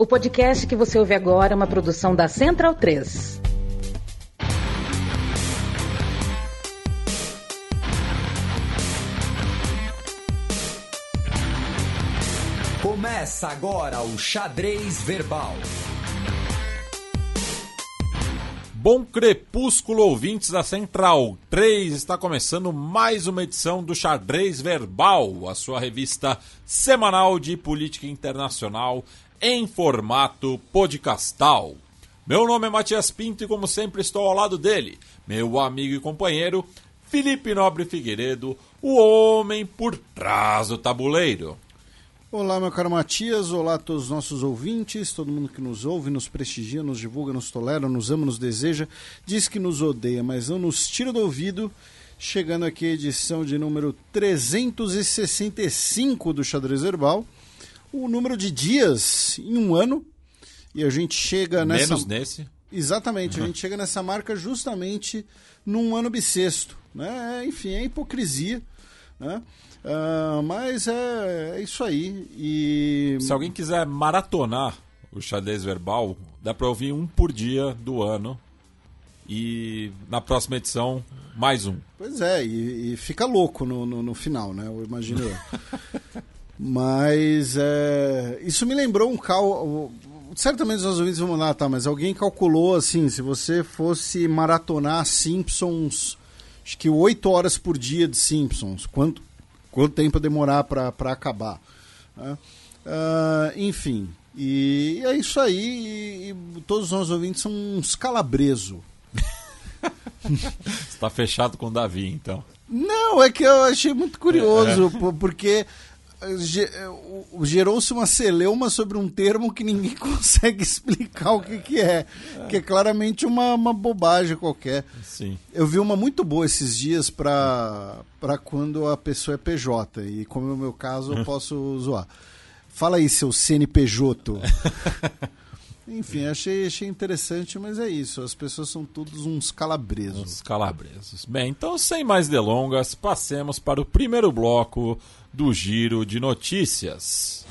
O podcast que você ouve agora é uma produção da Central 3. Começa agora o Xadrez Verbal. Bom crepúsculo, ouvintes da Central 3. Está começando mais uma edição do Xadrez Verbal, a sua revista semanal de política internacional em formato podcastal. Meu nome é Matias Pinto e, como sempre, estou ao lado dele, meu amigo e companheiro Felipe Nobre Figueiredo, o homem por trás do tabuleiro. Olá, meu caro Matias, olá a todos os nossos ouvintes, todo mundo que nos ouve, nos prestigia, nos divulga, nos tolera, nos ama, nos deseja, diz que nos odeia, mas não nos tira do ouvido. Chegando aqui a edição de número 365 do Xadrez Verbal, o número de dias em um ano, e a gente chega nessa. Menos nesse. Exatamente, uhum. a gente chega nessa marca justamente num ano bissexto. Né? Enfim, é hipocrisia. Né? Uh, mas é, é, isso aí. E... Se alguém quiser maratonar o xadrez verbal, dá para ouvir um por dia do ano. E na próxima edição, mais um. Pois é, e, e fica louco no, no, no, final, né? Eu imagino. mas é, isso me lembrou um cal. Certamente os ouvintes vão mandar, tá? Mas alguém calculou assim: se você fosse maratonar Simpsons, acho que 8 horas por dia de Simpsons, quanto, quanto tempo demorar para acabar. Né? Uh, enfim, e é isso aí. E, e todos os nossos ouvintes são uns calabreso. Está fechado com o Davi, então. Não, é que eu achei muito curioso, é. porque gerou-se uma celeuma sobre um termo que ninguém consegue explicar o que, que é, que é claramente uma, uma bobagem qualquer. Sim. Eu vi uma muito boa esses dias para quando a pessoa é PJ, e como é o meu caso, eu posso zoar. Fala aí, seu CNPJ. Enfim, achei, achei interessante, mas é isso. As pessoas são todos uns calabresos. Uns calabresos. Bem, então, sem mais delongas, passemos para o primeiro bloco do Giro de Notícias.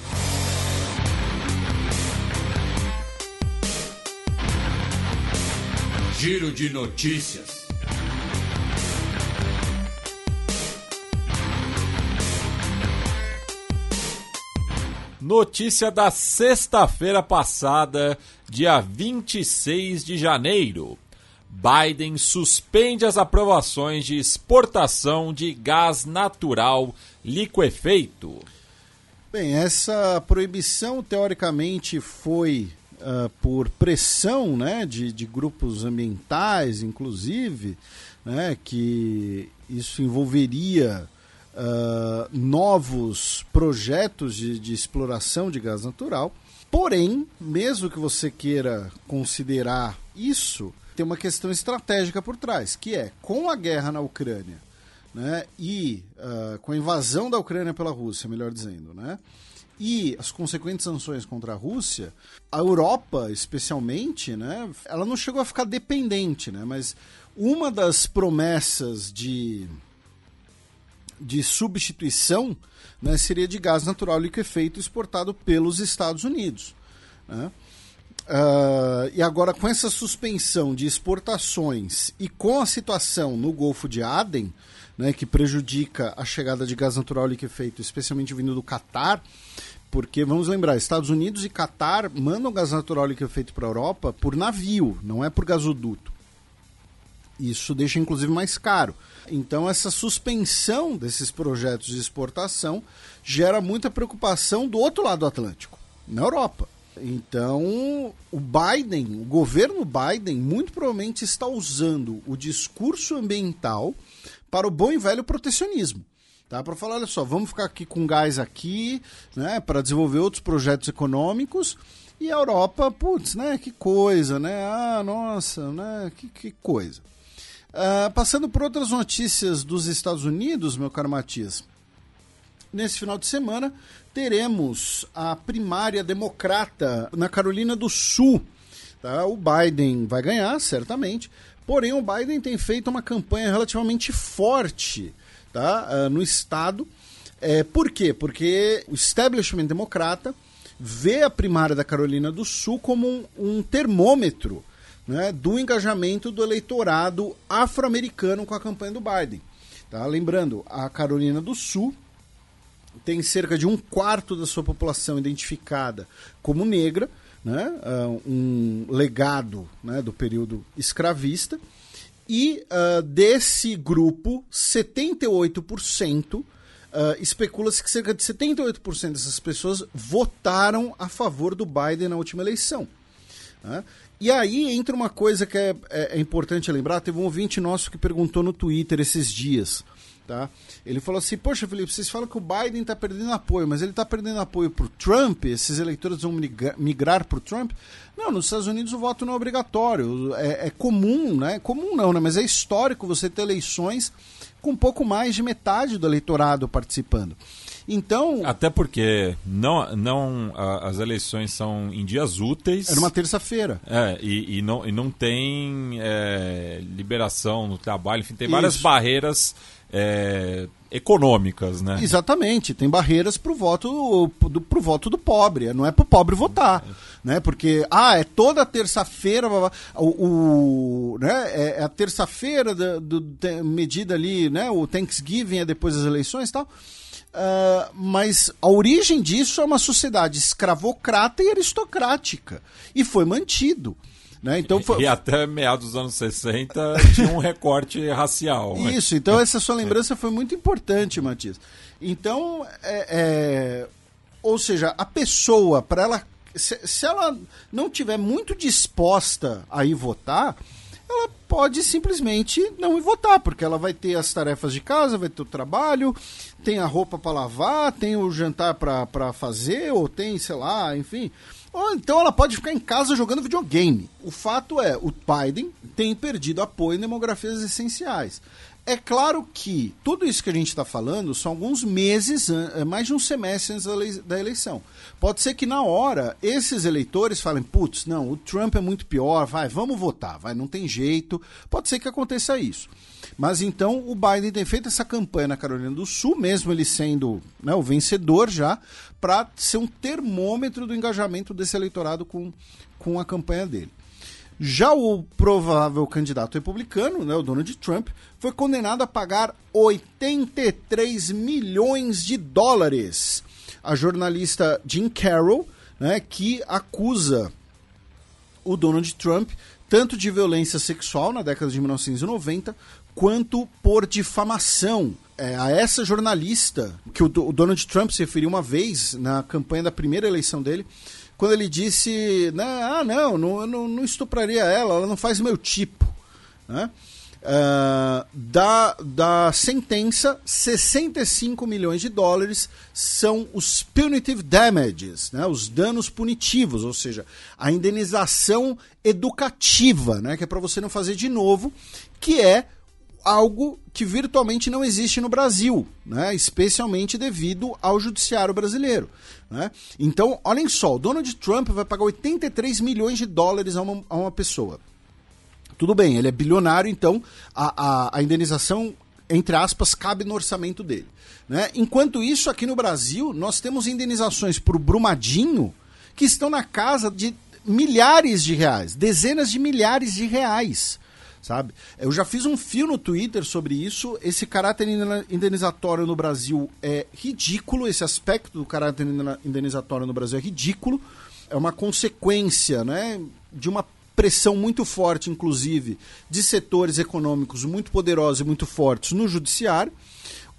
Giro de Notícias. Notícia da sexta-feira passada, dia 26 de janeiro. Biden suspende as aprovações de exportação de gás natural liquefeito. Bem, essa proibição teoricamente foi uh, por pressão né, de, de grupos ambientais, inclusive, né, que isso envolveria uh, novos projetos de, de exploração de gás natural. Porém, mesmo que você queira considerar isso, tem uma questão estratégica por trás, que é com a guerra na Ucrânia né, e uh, com a invasão da Ucrânia pela Rússia, melhor dizendo, né, e as consequentes sanções contra a Rússia, a Europa, especialmente, né, ela não chegou a ficar dependente, né, mas uma das promessas de, de substituição né, seria de gás natural liquefeito exportado pelos Estados Unidos. Né? Uh, e agora, com essa suspensão de exportações e com a situação no Golfo de Aden, né, que prejudica a chegada de gás natural liquefeito, especialmente vindo do Catar, porque vamos lembrar, Estados Unidos e Catar mandam gás natural liquefeito para a Europa por navio, não é por gasoduto. Isso deixa inclusive mais caro. Então essa suspensão desses projetos de exportação gera muita preocupação do outro lado do Atlântico, na Europa. Então, o Biden, o governo Biden, muito provavelmente está usando o discurso ambiental para o bom e velho protecionismo. Tá? Para falar, olha só, vamos ficar aqui com gás aqui, né, para desenvolver outros projetos econômicos. E a Europa, putz, né, que coisa, né? Ah, nossa, né, que, que coisa. Uh, passando por outras notícias dos Estados Unidos, meu caro Matias. Nesse final de semana, teremos a primária democrata na Carolina do Sul. Tá? O Biden vai ganhar, certamente, porém o Biden tem feito uma campanha relativamente forte tá? Uh, no estado. É, por quê? Porque o establishment democrata vê a primária da Carolina do Sul como um, um termômetro né, do engajamento do eleitorado afro-americano com a campanha do Biden. Tá? Lembrando, a Carolina do Sul tem cerca de um quarto da sua população identificada como negra, né, uh, um legado né, do período escravista, e uh, desse grupo, 78%, uh, especula-se que cerca de 78% dessas pessoas votaram a favor do Biden na última eleição. Né? E aí entra uma coisa que é, é, é importante lembrar: teve um ouvinte nosso que perguntou no Twitter esses dias. Tá? Ele falou assim: Poxa, Felipe, vocês falam que o Biden está perdendo apoio, mas ele está perdendo apoio para o Trump? Esses eleitores vão migrar para o Trump? Não, nos Estados Unidos o voto não é obrigatório. É, é, comum, né? Comum não, né? Mas é histórico você ter eleições com um pouco mais de metade do eleitorado participando. Então. Até porque não, não a, as eleições são em dias úteis. É numa terça-feira. É, e, e, não, e não tem é, liberação no trabalho, enfim, tem várias Isso. barreiras é, econômicas, né? Exatamente, tem barreiras para o voto, pro, pro voto do pobre, não é para o pobre votar, né? Porque ah, é toda terça-feira o, o, né? É, é a terça-feira do, do, medida ali, né? O Thanksgiving é depois das eleições, e tal. Uh, mas a origem disso é uma sociedade escravocrata e aristocrática e foi mantido. Né? Então foi... E até meados dos anos 60 tinha um recorte racial. Isso, então essa sua lembrança foi muito importante, Matias. Então, é, é... ou seja, a pessoa, para ela. Se, se ela não tiver muito disposta a ir votar, ela pode simplesmente não ir votar, porque ela vai ter as tarefas de casa, vai ter o trabalho, tem a roupa para lavar, tem o jantar para fazer, ou tem, sei lá, enfim. Ou então ela pode ficar em casa jogando videogame. O fato é, o Biden tem perdido apoio em demografias essenciais. É claro que tudo isso que a gente está falando são alguns meses, é mais de um semestre antes da eleição. Pode ser que na hora esses eleitores falem: putz, não, o Trump é muito pior, vai, vamos votar, vai, não tem jeito. Pode ser que aconteça isso. Mas então o Biden tem feito essa campanha na Carolina do Sul, mesmo ele sendo né, o vencedor já, para ser um termômetro do engajamento desse eleitorado com, com a campanha dele. Já o provável candidato republicano, né, o Donald Trump, foi condenado a pagar 83 milhões de dólares. A jornalista Jim Carroll, né, que acusa o Donald Trump tanto de violência sexual na década de 1990, quanto por difamação. É, a essa jornalista, que o, o Donald Trump se referiu uma vez na campanha da primeira eleição dele, quando ele disse: ah, não, não, não, não estupraria ela, ela não faz meu tipo. Né? Uh, da, da sentença, 65 milhões de dólares são os punitive damages, né, os danos punitivos, ou seja, a indenização educativa, né, que é para você não fazer de novo, que é algo que virtualmente não existe no Brasil, né? especialmente devido ao judiciário brasileiro. Né? Então, olhem só, o Donald Trump vai pagar 83 milhões de dólares a uma, a uma pessoa. Tudo bem, ele é bilionário, então a, a, a indenização, entre aspas, cabe no orçamento dele. Né? Enquanto isso, aqui no Brasil, nós temos indenizações para o Brumadinho que estão na casa de milhares de reais, dezenas de milhares de reais sabe? Eu já fiz um fio no Twitter sobre isso. Esse caráter indenizatório no Brasil é ridículo. Esse aspecto do caráter indenizatório no Brasil é ridículo. É uma consequência, né, de uma pressão muito forte, inclusive, de setores econômicos muito poderosos e muito fortes no judiciário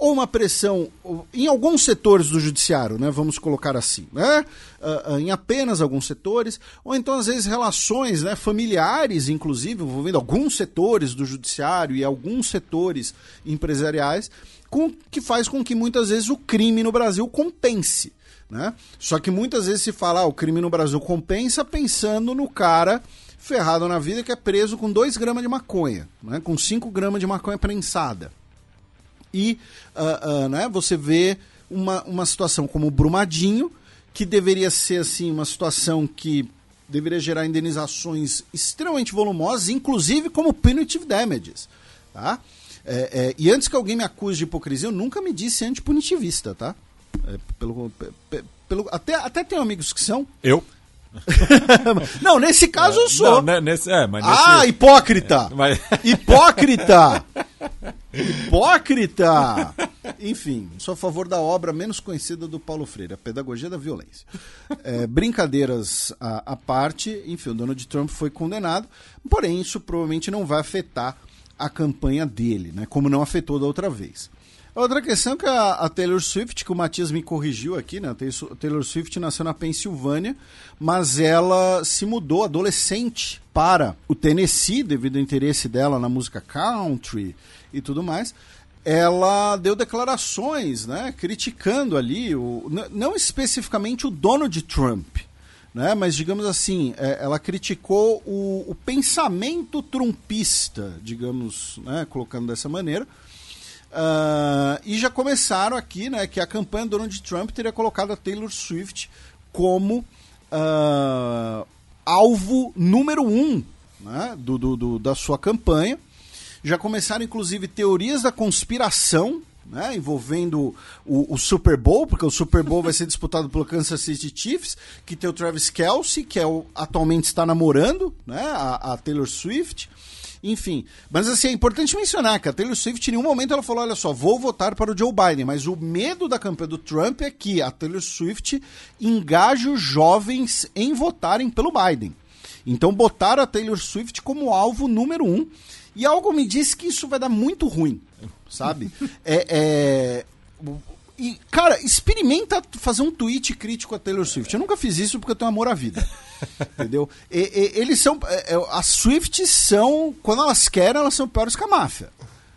ou uma pressão em alguns setores do judiciário, né, vamos colocar assim, né, uh, uh, em apenas alguns setores, ou então às vezes relações né, familiares, inclusive, envolvendo alguns setores do judiciário e alguns setores empresariais, com, que faz com que muitas vezes o crime no Brasil compense. Né? Só que muitas vezes se fala, ah, o crime no Brasil compensa pensando no cara ferrado na vida que é preso com 2 gramas de maconha, né, com 5 gramas de maconha prensada e uh, uh, né, você vê uma, uma situação como o Brumadinho, que deveria ser assim uma situação que deveria gerar indenizações extremamente volumosas, inclusive como punitive damages. Tá? É, é, e antes que alguém me acuse de hipocrisia, eu nunca me disse antipunitivista, tá? É, pelo, pe- pelo, até, até tenho amigos que são. Eu? Não, nesse caso eu sou. Não, né, nesse, é, mas nesse... Ah, hipócrita! mas... Hipócrita! Hipócrita! Enfim, sou a favor da obra menos conhecida do Paulo Freire, a Pedagogia da Violência. É, brincadeiras à, à parte, enfim, o Donald Trump foi condenado, porém isso provavelmente não vai afetar a campanha dele, né? Como não afetou da outra vez. Outra questão que a, a Taylor Swift, que o Matias me corrigiu aqui, né? A Taylor- Swift nasceu na Pensilvânia, mas ela se mudou adolescente para o Tennessee, devido ao interesse dela na música country e tudo mais. Ela deu declarações, né? Criticando ali, o, não especificamente o Donald Trump, né? Mas digamos assim, é, ela criticou o, o pensamento trumpista, digamos, né? Colocando dessa maneira. Ah, e já começaram aqui, né, que a campanha do Donald Trump teria colocado a Taylor Swift como ah, alvo número um né, do, do- do- da sua campanha. Já começaram, inclusive, teorias da conspiração né, envolvendo o, o Super Bowl, porque o Super Bowl vai ser disputado pelo Kansas City Chiefs, que tem o Travis Kelsey, que é o, atualmente está namorando né, a, a Taylor Swift. Enfim, mas assim, é importante mencionar que a Taylor Swift em nenhum momento ela falou, olha só, vou votar para o Joe Biden, mas o medo da campanha do Trump é que a Taylor Swift engaje os jovens em votarem pelo Biden. Então botaram a Taylor Swift como alvo número um, e algo me diz que isso vai dar muito ruim, sabe? é, é, e, cara, experimenta fazer um tweet crítico a Taylor Swift. Eu nunca fiz isso porque eu tenho amor à vida. Entendeu? E- e- eles são. é, é, as Swifts são. Quando elas querem, elas são piores que a máfia.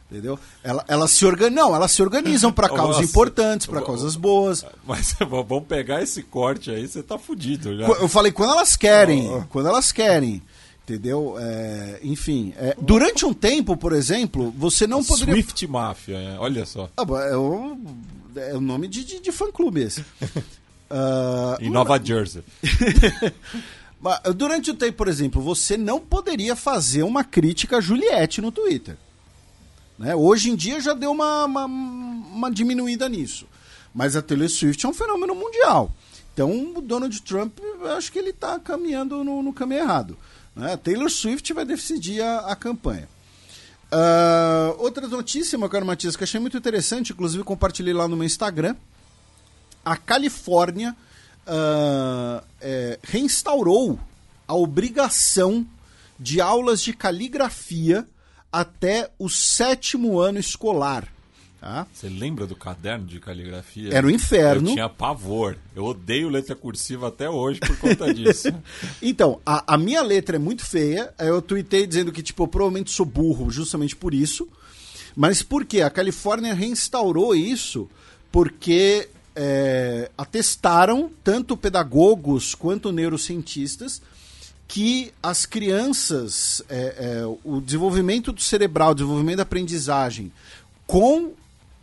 Entendeu? Ela- Elas se organizam, não, elas se organizam para causas Nossa. importantes, para causas boas. Mas vamos pegar esse corte aí, você tá fudido já. Eu falei quando elas querem, quando elas querem. Entendeu? É, enfim, é, durante um tempo, por exemplo, você não poderia. Swift Mafia, é, olha só. Ah, bom, é, o, nome de, de, de fã-clube esse. Ah, Em Nova Jersey. Mas, Durante o tempo, por exemplo, você não poderia fazer uma crítica a Juliette no Twitter. Né? Hoje em dia já deu uma, uma, uma diminuída nisso. Mas a Taylor Swift é um fenômeno mundial. Então o Donald Trump, eu acho que ele está caminhando no, no caminho errado. Né? A Taylor Swift vai decidir a, a campanha. Ah, outra notícia, meu caro Matias, que achei muito interessante, inclusive compartilhei lá no meu Instagram. A Califórnia ah, é, reinstaurou a obrigação de aulas de caligrafia até o sétimo ano escolar. Tá? Você lembra do caderno de caligrafia? Era o inferno. Eu tinha pavor. Eu odeio letra cursiva até hoje por conta disso. Então, a, a minha letra é muito feia. Eu tuitei dizendo que, tipo, eu provavelmente sou burro justamente por isso. Mas por quê? A Califórnia reinstaurou isso porque é, atestaram tanto pedagogos quanto neurocientistas que as crianças, é, é, o desenvolvimento do cerebral, o desenvolvimento da aprendizagem com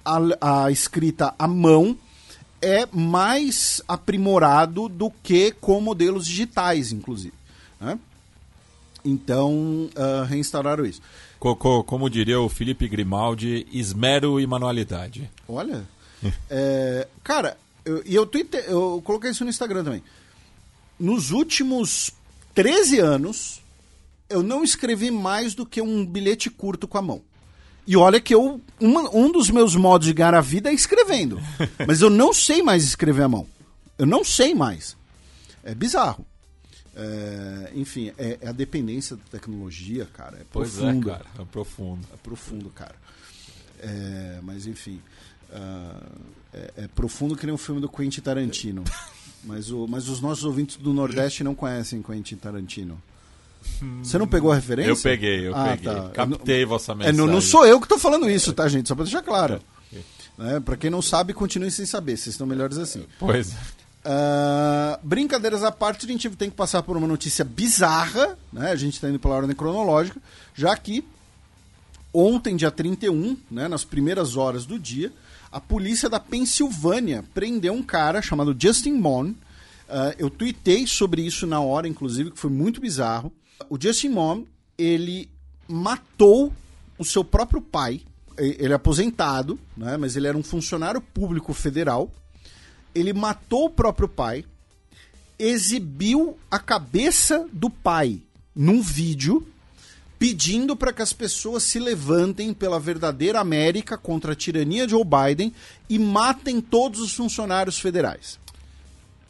a, a escrita à mão é mais aprimorado do que com modelos digitais, inclusive. né? Então, ah, reinstauraram isso. Co- co- como diria o Felipe Grimaldi, esmero e manualidade. Olha. É, cara, eu- e eu, eu coloquei isso no Instagram também. Nos últimos 13 anos, eu não escrevi mais do que um bilhete curto com a mão. E olha que eu. uma- um dos meus modos de ganhar a vida é escrevendo. Mas eu não sei mais escrever à mão. Eu não sei mais. É bizarro. É, enfim, é, é a dependência da tecnologia, cara. É Pois profunda. é, cara. É profundo. É profundo, cara. É, mas enfim. é, é profundo que nem um filme do Quentin Tarantino. Mas, o, mas os nossos ouvintes do Nordeste não conhecem Quentin Tarantino. Você não pegou a referência? Eu peguei, eu Ah, peguei. tá. Captei vossa É, mensagem. não, não sou eu que estou falando isso, tá, gente? Só para deixar claro. Né? Para quem não sabe, continue sem saber. Vocês estão melhores assim. Pois é. Ah, brincadeiras à parte, a gente tem que passar por uma notícia bizarra, né? A gente está indo pela ordem cronológica, já que ontem, dia 31, né, nas primeiras horas do dia, a polícia da Pensilvânia prendeu um cara chamado Justin Mon. Ah, eu tuitei sobre isso na hora, inclusive, que foi muito bizarro. O Justin Mon, ele matou o seu próprio pai. Ele é aposentado, né, mas ele era um funcionário público federal. ele matou o próprio pai, exibiu a cabeça do pai num vídeo pedindo para que as pessoas se levantem pela verdadeira América contra a tirania de Joe Biden e matem todos os funcionários federais.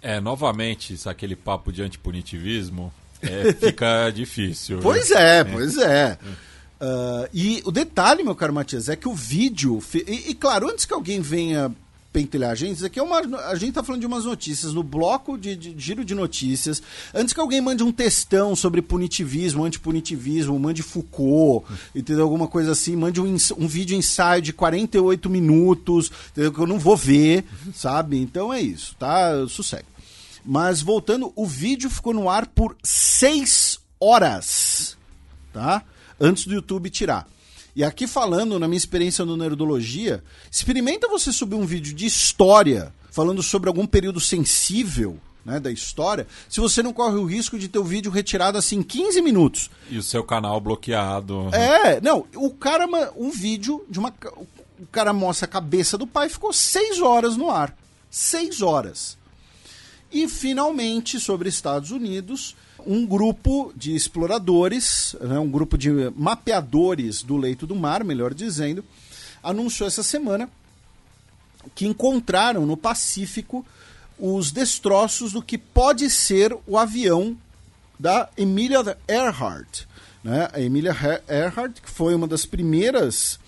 É, novamente, aquele papo de antipunitivismo é, fica difícil. Pois é, pois é. Ah, e o detalhe, meu caro Matias, é que o vídeo. E, e, claro, antes que alguém venha pentelhar a gente, isso aqui é uma. A gente tá falando de umas notícias no bloco de, de giro de notícias. Antes que alguém mande um textão sobre punitivismo, antipunitivismo, mande Foucault, entendeu? Alguma coisa assim, mande um, um vídeo ensaio de 48 minutos, entendeu? Que eu não vou ver, sabe? Então é isso, tá? Sossego. Mas voltando, o vídeo ficou no ar por seis horas tá? Antes do YouTube tirar. E aqui falando, na minha experiência no Nerdologia, experimenta você subir um vídeo de história falando sobre algum período sensível né, da história, se você não corre o risco de ter o vídeo retirado assim em 15 minutos. E o seu canal bloqueado. É, não, o cara, um vídeo de uma. O cara mostra a cabeça do pai ficou seis horas no ar. Seis horas. E finalmente, sobre Estados Unidos, um grupo de exploradores, né, um grupo de mapeadores do leito do mar, melhor dizendo, anunciou essa semana que encontraram no Pacífico os destroços do que pode ser o avião da Emilia Earhart. Né? A Emilia Earhart, que foi uma das primeiras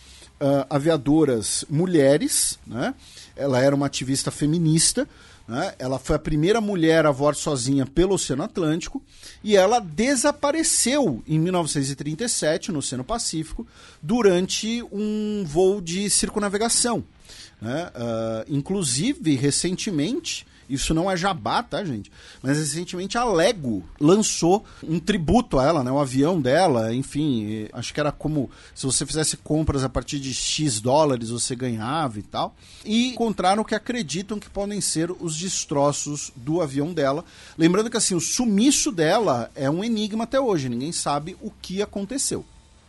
ah, aviadoras mulheres, né? ela era uma ativista feminista, né? ela foi a primeira mulher a voar sozinha pelo Oceano Atlântico e ela desapareceu em 1937 no Oceano Pacífico durante um voo de circunavegação. Né? Ah, inclusive, recentemente, isso não é jabá, tá, gente? Mas recentemente a Lego lançou um tributo a ela, né? O avião dela, enfim, acho que era como se você fizesse compras a partir de X dólares, você ganhava e tal. E encontraram que acreditam que podem ser os destroços do avião dela. Lembrando que assim, o sumiço dela é um enigma até hoje, ninguém sabe o que aconteceu.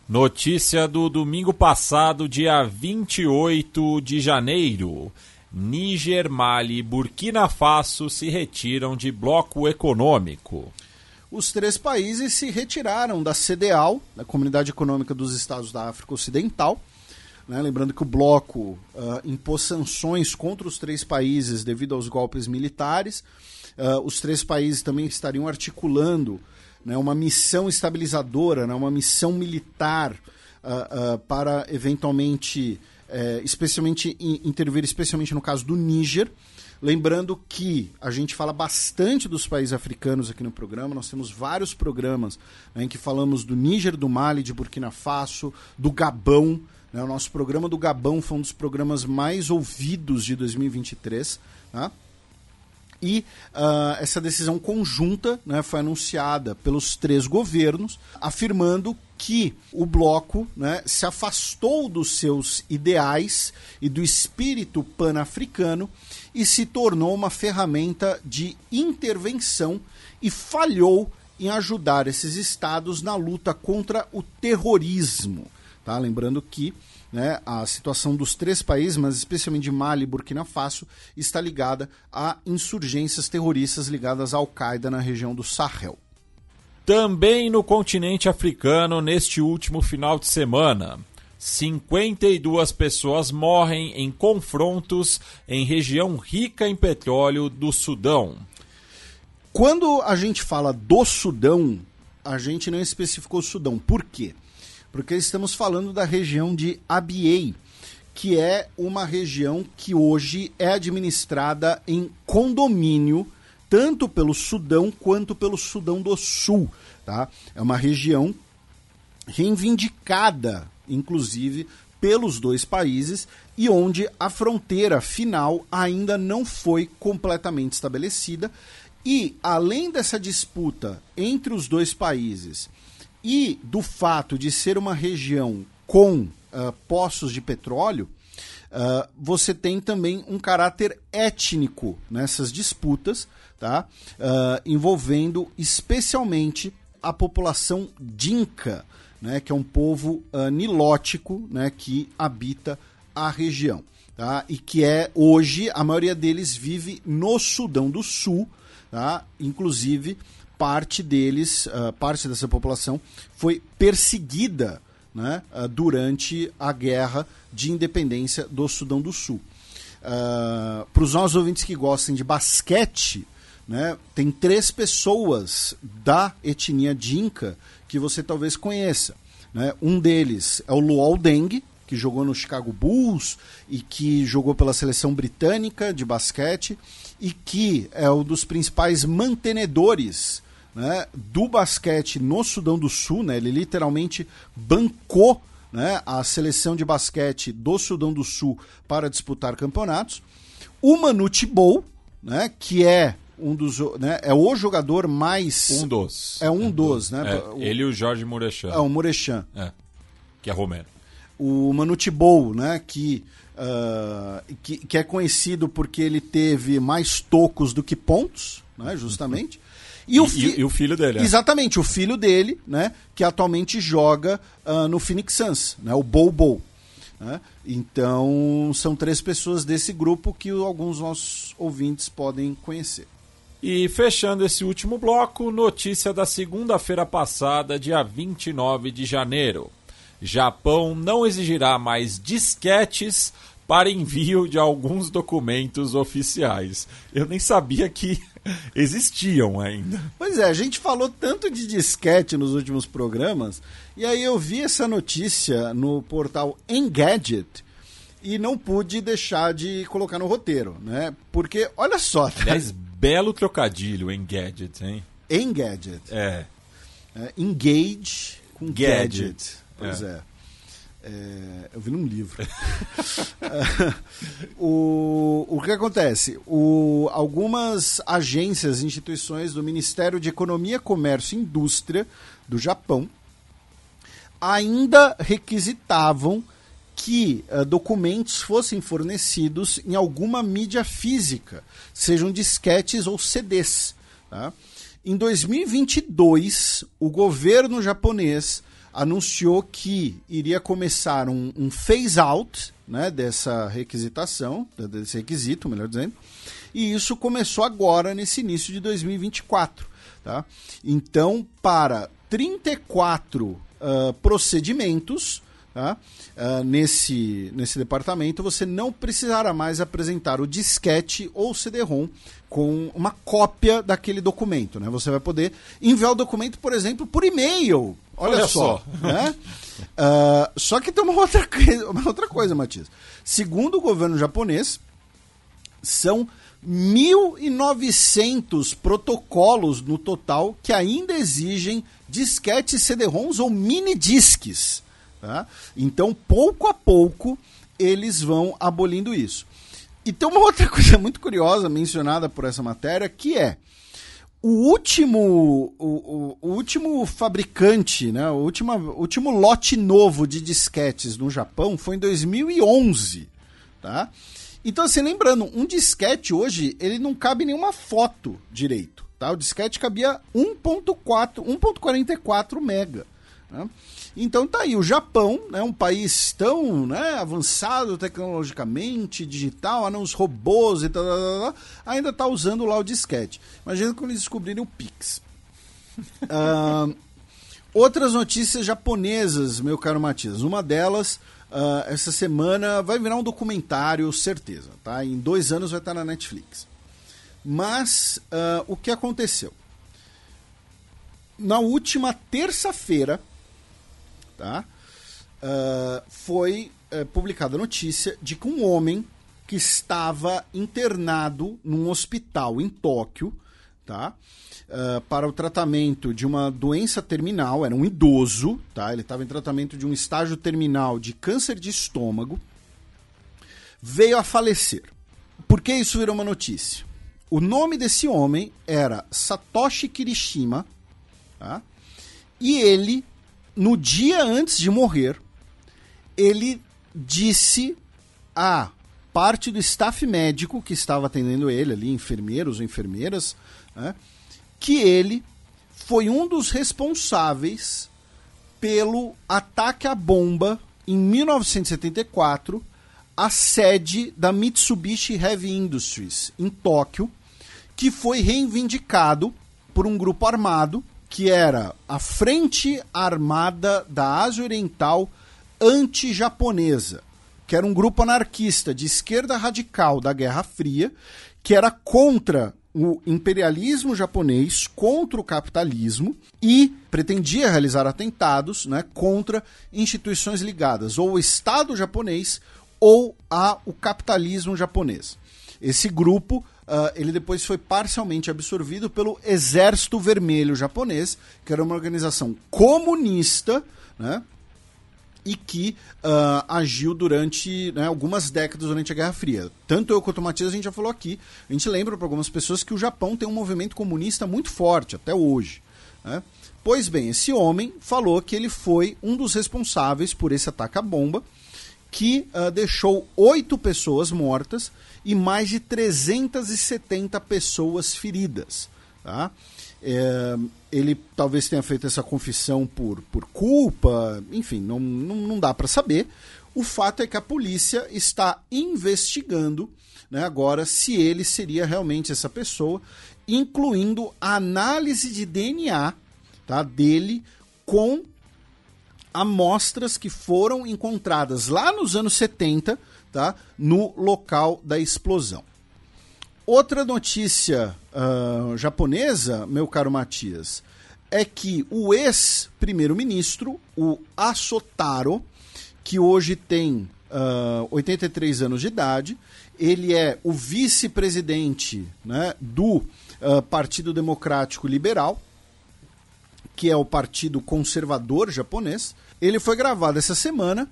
Notícia do domingo passado, dia 28 de janeiro. Níger, Mali e Burkina Faso se retiram de bloco econômico. os três países se retiraram da CDAO, da Comunidade Econômica dos Estados da África Ocidental. né? Lembrando que o bloco ah, impôs sanções contra os três países devido aos golpes militares. Ah, os três países também estariam articulando né, uma missão estabilizadora, né, uma missão militar ah, para eventualmente, eh, especialmente in- intervir, especialmente no caso do Níger. Lembrando que a gente fala bastante dos países africanos aqui no programa, nós temos vários programas né, em que falamos do Níger, do Mali, de Burkina Faso, do Gabão. né? o nosso programa do Gabão foi um dos programas mais ouvidos de 2023. Tá? E ah, essa decisão conjunta né, foi anunciada pelos três governos, afirmando que o bloco né, se afastou dos seus ideais e do espírito pan-africano e se tornou uma ferramenta de intervenção e falhou em ajudar esses estados na luta contra o terrorismo. Tá? Lembrando que né, a situação dos três países, mas especialmente Mali e Burkina Faso, está ligada a insurgências terroristas ligadas à Al-Qaeda na região do Sahel. Também no continente africano, neste último final de semana, 52 pessoas morrem em confrontos em região rica em petróleo do Sudão. Quando a gente fala do Sudão, a gente não especificou o Sudão. Por quê? Porque estamos falando da região de Abyei, que é uma região que hoje é administrada em condomínio, tanto pelo Sudão quanto pelo Sudão do Sul. Tá? É uma região reivindicada, inclusive, pelos dois países e onde a fronteira final ainda não foi completamente estabelecida. E, além dessa disputa entre os dois países e do fato de ser uma região com ah, poços de petróleo, ah, você tem também um caráter étnico nessas disputas, tá? Ah, envolvendo especialmente a população dinka, né? que é um povo ah, nilótico né? que habita a região. tá? e que é hoje a maioria deles vive no Sudão do Sul, tá? inclusive parte deles, uh, parte dessa população foi perseguida né, uh, durante a guerra de independência do Sudão do Sul. Uh, Para os nossos ouvintes que gostem de basquete, né, tem três pessoas da etnia Dinka que você talvez conheça. Né? Um deles é o Luol Deng, que jogou no Chicago Bulls e que jogou pela seleção britânica de basquete e que é um dos principais mantenedores né, do basquete no Sudão do Sul. Né? Ele literalmente bancou né, a seleção de basquete do Sudão do Sul para disputar campeonatos. O Manu né, que é um dos né, é o jogador mais um dos é um é dos, né é, o, ele e o Jorge Murechan é o Murechan é, que é romeno o Manu Tibou, né que, uh, que que é conhecido porque ele teve mais tocos do que pontos né justamente e, o, fi... e, e o filho dele. É. Exatamente, o filho dele, né? Que atualmente joga uh, no Phoenix Suns, né? O Bobo. Né? Então, são três pessoas desse grupo que alguns nossos ouvintes podem conhecer. E fechando esse último bloco, notícia da segunda-feira passada, dia 29 de janeiro. Japão não exigirá mais disquetes para envio de alguns documentos oficiais. Eu nem sabia que existiam ainda. Pois é, a gente falou tanto de disquete nos últimos programas, e aí eu vi essa notícia no portal Engadget e não pude deixar de colocar no roteiro, né? Porque, olha só... Tá? Aliás, belo trocadilho, Engadget, hein? Engadget. É. é engage com gadget. gadget. Pois é. é. É, eu vi num livro. o, o que acontece? O, algumas agências, instituições do Ministério de Economia, Comércio e Indústria do Japão ainda requisitavam que uh, documentos fossem fornecidos em alguma mídia física, sejam disquetes ou CDs. Tá? Em 2022, o governo japonês anunciou que iria começar um, um phase-out né, dessa requisitação, desse requisito, melhor dizendo, e isso começou agora, nesse início de 2024. Tá? Então, para 34 uh, procedimentos tá? uh, nesse, nesse departamento, você não precisará mais apresentar o disquete ou CD-ROM com uma cópia daquele documento. Né? Você vai poder enviar o documento, por exemplo, por e-mail Olha, Olha só. só. Né? uh, só que tem uma outra, uma outra coisa, Matias. Segundo o governo japonês, são 1.900 protocolos no total que ainda exigem disquetes CD-ROMs ou mini disques. Tá? Então, pouco a pouco, eles vão abolindo isso. E tem uma outra coisa muito curiosa mencionada por essa matéria, que é o último, o, o, o, último fabricante, né, o último, último lote novo de disquetes no Japão foi em 2011, tá? Então, assim, lembrando, um disquete hoje, ele não cabe nenhuma foto direito, tá? O disquete cabia 1.4, 1.44 mega, né? Então tá aí, o Japão, né, um país tão né, avançado tecnologicamente, digital, ah, os robôs e tal, tal, tal, ainda tá usando lá o disquete. Imagina quando eles descobrirem o Pix. uh, outras notícias japonesas, meu caro Matias. Uma delas, uh, essa semana, vai virar um documentário, certeza. Tá? Em dois anos vai estar na Netflix. Mas uh, o que aconteceu? Na última terça-feira, tá? Uh, foi uh, publicada a notícia de que um homem que estava internado num hospital em Tóquio, tá? Uh, para o tratamento de uma doença terminal, era um idoso, tá? Ele estava em tratamento de um estágio terminal de câncer de estômago, veio a falecer. Por que isso virou uma notícia? O nome desse homem era Satoshi Kirishima, tá? E ele no dia antes de morrer, ele disse a parte do staff médico que estava atendendo ele ali, enfermeiros ou enfermeiras, né, que ele foi um dos responsáveis pelo ataque à bomba em 1974 a sede da Mitsubishi Heavy Industries em Tóquio, que foi reivindicado por um grupo armado que era a Frente Armada da Ásia Oriental Anti-Japonesa, que era um grupo anarquista de esquerda radical da Guerra Fria, que era contra o imperialismo japonês, contra o capitalismo e pretendia realizar atentados né, contra instituições ligadas ou ao Estado japonês ou ao capitalismo japonês. Esse grupo Uh, ele depois foi parcialmente absorvido pelo Exército Vermelho Japonês, que era uma organização comunista, né? E que uh, agiu durante né, algumas décadas durante a Guerra Fria. Tanto eu quanto o Matias, a gente já falou aqui. A gente lembra para algumas pessoas que o Japão tem um movimento comunista muito forte, até hoje. Né? Pois bem, esse homem falou que ele foi um dos responsáveis por esse ataque à bomba, que uh, deixou oito pessoas mortas e mais de 370 pessoas feridas. Tá? É, ele talvez tenha feito essa confissão por, por culpa, enfim, não, não, não dá para saber. O fato é que a polícia está investigando né, agora se ele seria realmente essa pessoa, incluindo a análise de DNA tá, dele com amostras que foram encontradas lá nos anos 70 tá? no local da explosão. Outra notícia uh, japonesa, meu caro Matias, é que o ex-primeiro-ministro, o Asotaro, que hoje tem uh, 83 anos de idade, ele é o vice-presidente né, do uh, Partido Democrático Liberal, que é o partido conservador japonês. Ele foi gravado essa semana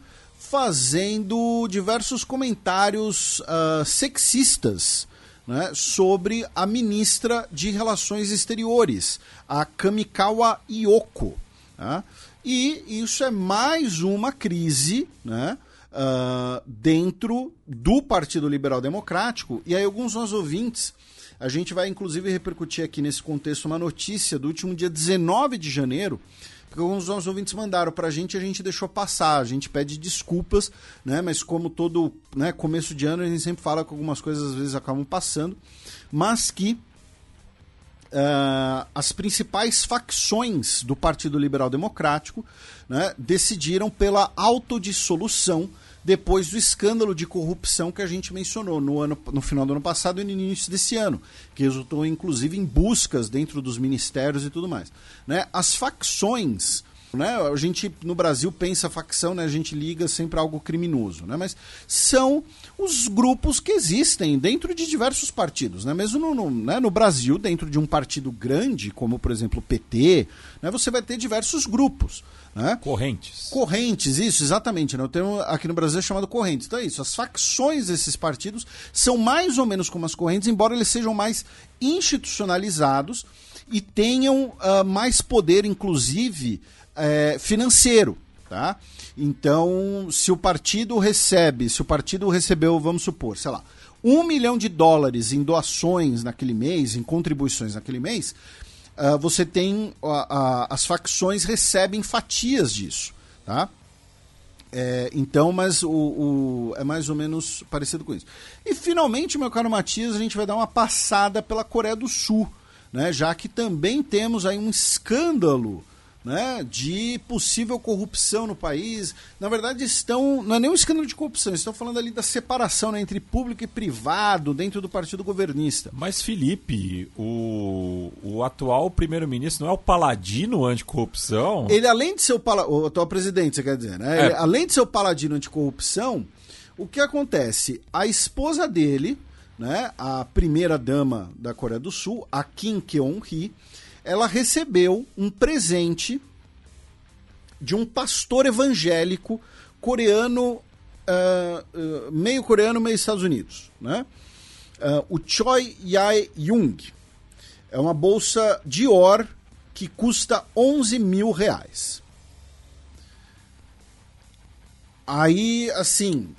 fazendo diversos comentários uh, sexistas né, sobre a ministra de Relações Exteriores, a Kamikawa Yoko. Tá? E isso é mais uma crise né, uh, dentro do Partido Liberal Democrático. E aí, alguns nossos ouvintes, a gente vai inclusive repercutir aqui nesse contexto uma notícia do último dia 19 de janeiro alguns dos nossos ouvintes mandaram para a gente a gente deixou passar. A gente pede desculpas, né? Mas como todo né, começo de ano, a gente sempre fala que algumas coisas às vezes acabam passando. Mas que uh, as principais facções do Partido Liberal Democrático né, decidiram pela autodissolução depois do escândalo de corrupção que a gente mencionou no, ano, no final do ano passado e no início desse ano, que resultou inclusive em buscas dentro dos ministérios e tudo mais. Né? As facções. Né? A gente no Brasil pensa facção, né? a gente liga sempre a algo criminoso, né? mas são os grupos que existem dentro de diversos partidos. Né? Mesmo no, no, né? no Brasil, dentro de um partido grande, como por exemplo o PT, né? você vai ter diversos grupos. Né? Correntes. Correntes, isso, exatamente. Né? O termo aqui no Brasil é chamado correntes. Então é isso. As facções desses partidos são mais ou menos como as correntes, embora eles sejam mais institucionalizados e tenham uh, mais poder, inclusive, uh, financeiro. Tá? Então, se o partido recebe, se o partido recebeu, vamos supor, sei lá, um milhão de dólares em doações naquele mês, em contribuições naquele mês, uh, você tem as facções recebem fatias disso, tá? É, então, mas o, o, é mais ou menos parecido com isso. E finalmente, meu caro Matias, a gente vai dar uma passada pela Coreia do Sul, né? Já que também temos aí um escândalo né, de possível corrupção no país. Na verdade, estão. Não é nem um escândalo de corrupção, estão falando ali da separação né, entre público e privado dentro do partido governista. Mas, Felipe, o, o atual primeiro-ministro não é o paladino anticorrupção? Ele, além de ser o, pala, o atual presidente, você quer dizer, né? É. Ele, além de ser o paladino anticorrupção, o que acontece? A esposa dele, né, a primeira dama da Coreia do Sul, a Kim Keon-hee, ela recebeu um presente de um pastor evangélico coreano, uh, uh, meio coreano, meio Estados Unidos, né? Uh, o Choi Yae-jung. É uma bolsa Dior que custa 11 mil reais. Aí, assim,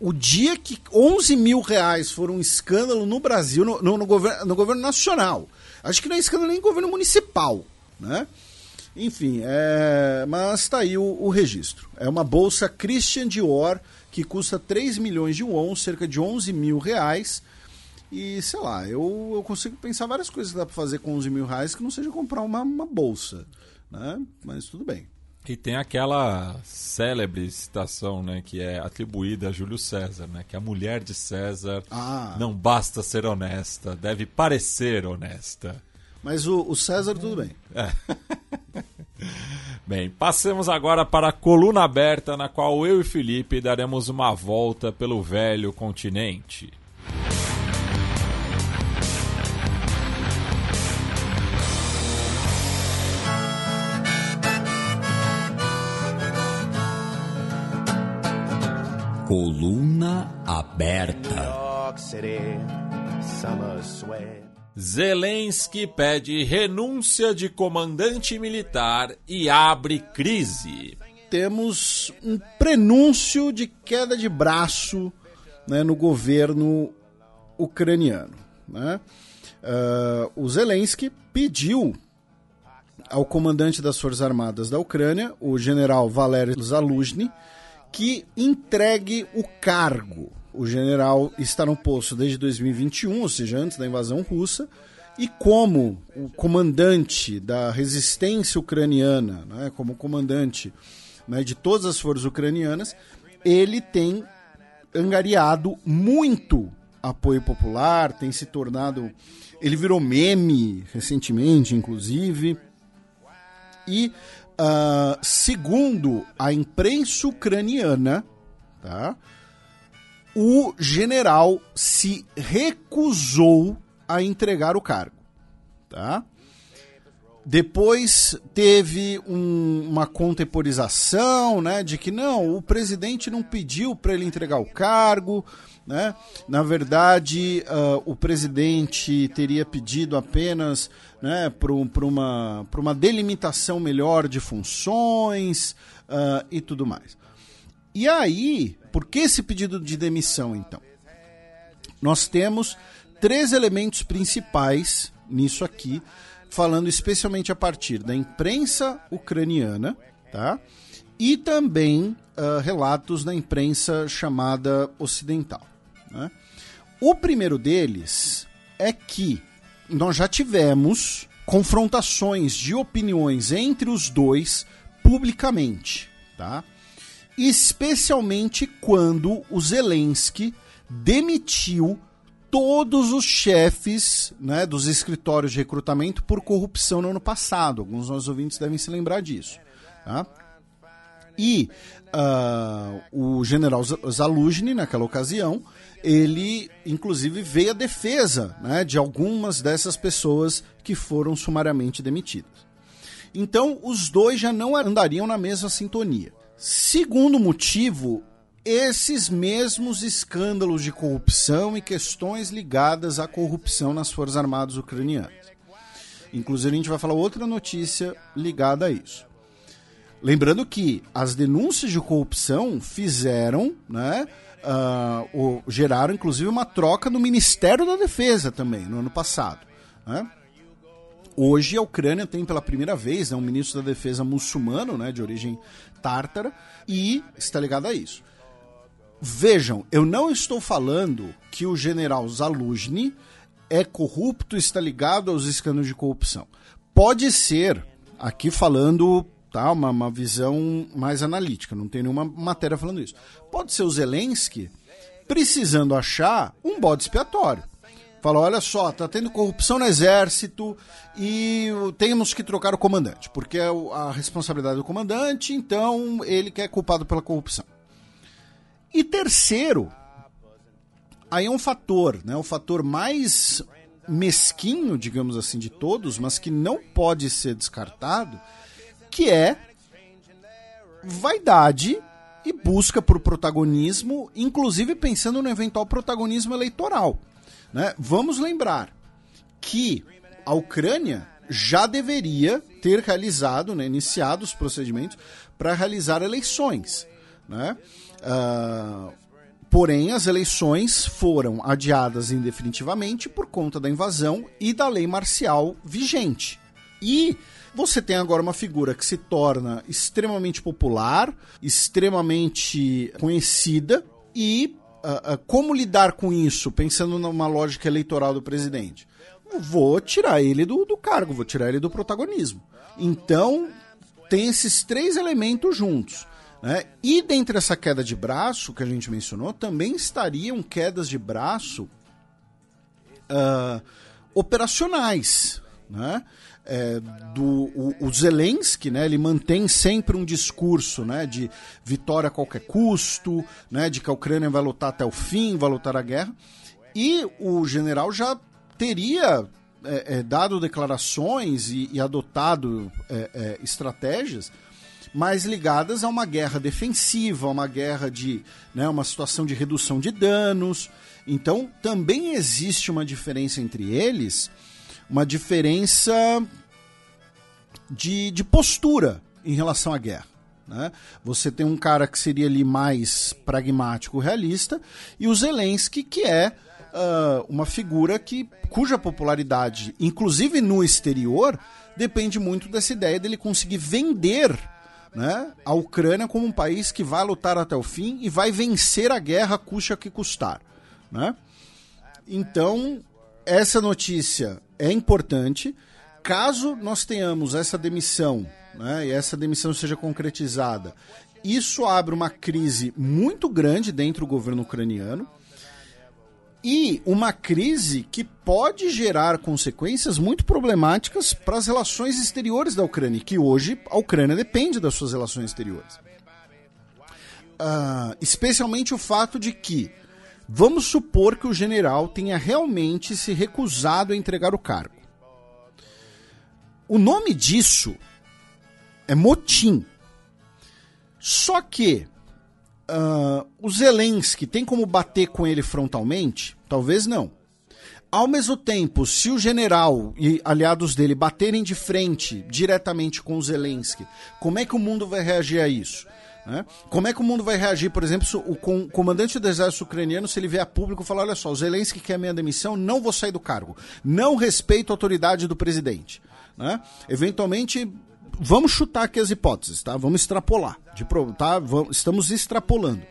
o dia que 11 mil reais for um escândalo no Brasil, no, no, no, governo, no governo nacional, Acho que não é escândalo nem governo municipal, né? Enfim, é... mas está aí o, o, registro. É uma bolsa Christian Dior que custa 3 milhões de won, cerca de 11 mil reais. E sei lá, eu, eu consigo pensar várias coisas que dá para fazer com 11 mil reais que não seja comprar uma, uma bolsa, né? Mas tudo bem. E tem aquela célebre citação, né, que é atribuída a Júlio César, né, que a mulher de César Ah. não basta ser honesta, deve parecer honesta. Mas o, o César, tudo bem. Bem, passemos agora para a coluna aberta, na qual eu e Felipe daremos uma volta pelo velho continente. Coluna aberta. Zelensky pede renúncia de comandante militar e abre crise. Temos um prenúncio de queda de braço né, no governo ucraniano. Né? Ah, o Zelensky pediu ao comandante das Forças Armadas da Ucrânia, o general Valery Zaluzhny, que entregue o cargo. O general está no posto desde 2021, ou seja, antes da invasão russa, e como o comandante da resistência ucraniana, né, como comandante né, de todas as forças ucranianas, ele tem angariado muito apoio popular, tem se tornado. Ele virou meme recentemente, inclusive. E, ah, segundo a imprensa ucraniana, tá, o general se recusou a entregar o cargo. Tá? Depois teve um- uma contemporização, né, de que não, o presidente não pediu para ele entregar o cargo, né? Na verdade, ah, o presidente teria pedido apenas, né, para uma uma delimitação melhor de funções ah, e tudo mais. E aí, por que esse pedido de demissão, então? Nós temos três elementos principais nisso aqui, falando especialmente a partir da imprensa ucraniana, tá? E também ah, relatos da imprensa chamada ocidental. Né? O primeiro deles é que nós já tivemos confrontações de opiniões entre os dois publicamente, tá? Especialmente quando o Zelensky demitiu todos os chefes né, dos escritórios de recrutamento por corrupção no ano passado. Alguns dos nossos ouvintes devem se lembrar disso. Tá? E ah, o general Z- Zaluzhny, naquela ocasião, ele inclusive veio à defesa né, de algumas dessas pessoas que foram sumariamente demitidas. Então, os dois já não andariam na mesma sintonia. Segundo motivo, esses mesmos escândalos de corrupção e questões ligadas à corrupção nas Forças Armadas ucranianas. Inclusive, a gente vai falar outra notícia ligada a isso. Lembrando que as denúncias de corrupção fizeram, né, ah, o- geraram inclusive uma troca no Ministério da Defesa também, no ano passado. né? Hoje a Ucrânia tem pela primeira vez né, um ministro da Defesa muçulmano, né, de origem tártara, e está ligado a isso. Vejam, eu não estou falando que o general Zaluzhny é corrupto, está ligado aos escândalos de corrupção. Pode ser, aqui falando tá, uma, uma visão mais analítica, não tem nenhuma matéria falando isso. Pode ser o Zelensky precisando achar um bode expiatório. Fala, olha só, tá tendo corrupção no exército e temos que trocar o comandante, porque é a responsabilidade do comandante, então ele que é culpado pela corrupção. E terceiro, aí é um fator, né? O fator mais mesquinho, digamos assim, de todos, mas que não pode ser descartado, que é vaidade e busca por protagonismo, inclusive pensando no eventual protagonismo eleitoral. Né? Vamos lembrar que a Ucrânia já deveria ter realizado, né, iniciado os procedimentos para realizar eleições. Né? Ah, porém, as eleições foram adiadas indefinitivamente por conta da invasão e da lei marcial vigente. E você tem agora uma figura que se torna extremamente popular, extremamente conhecida, E uh, uh, como lidar com isso, pensando numa lógica eleitoral do presidente? Vou tirar ele do, do cargo, vou tirar ele do protagonismo. Então, tem esses três elementos juntos. Né? E dentre essa queda de braço que a gente mencionou, também estariam quedas de braço uh, operacionais. Né? É, do o, o, Zelensky, né, ele mantém sempre um discurso né, de vitória a qualquer custo, né, de que a Ucrânia vai lutar até o fim, vai lutar a guerra. E o general já teria é, é, dado declarações e, e adotado é, é, estratégias mais ligadas a uma guerra defensiva, a uma guerra de. Né, uma situação de redução de danos. Então, também existe uma diferença entre eles, uma diferença de, de postura em relação à guerra. Né? Você tem um cara que seria ali mais pragmático, realista, e o Zelensky, que é uh, uma figura que, cuja popularidade, inclusive no exterior, depende muito dessa ideia dele conseguir vender né, a Ucrânia como um país que vai lutar até o fim e vai vencer a guerra, custa que custar. Né? Então, essa notícia é importante. Caso nós tenhamos essa demissão, né, e essa demissão seja concretizada, isso abre uma crise muito grande dentro do governo ucraniano e uma crise que pode gerar consequências muito problemáticas para as relações exteriores da Ucrânia, que hoje a Ucrânia depende das suas relações exteriores. Uh, especialmente o fato de que, vamos supor que o general tenha realmente se recusado a entregar o cargo. O nome disso é motim. Só que uh, o Zelensky tem como bater com ele frontalmente? Talvez não. Ao mesmo tempo, se o general e aliados dele baterem de frente diretamente com o Zelensky, como é que o mundo vai reagir a isso? Né? Como é que o mundo vai reagir, por exemplo, se o comandante do exército ucraniano, se ele vier a público e falar: olha só, o Zelensky quer minha demissão, não vou sair do cargo, não respeito a autoridade do presidente. Né? Eventualmente, vamos chutar aqui as hipóteses, tá? Vamos extrapolar. De, tá? Vamos, estamos extrapolando.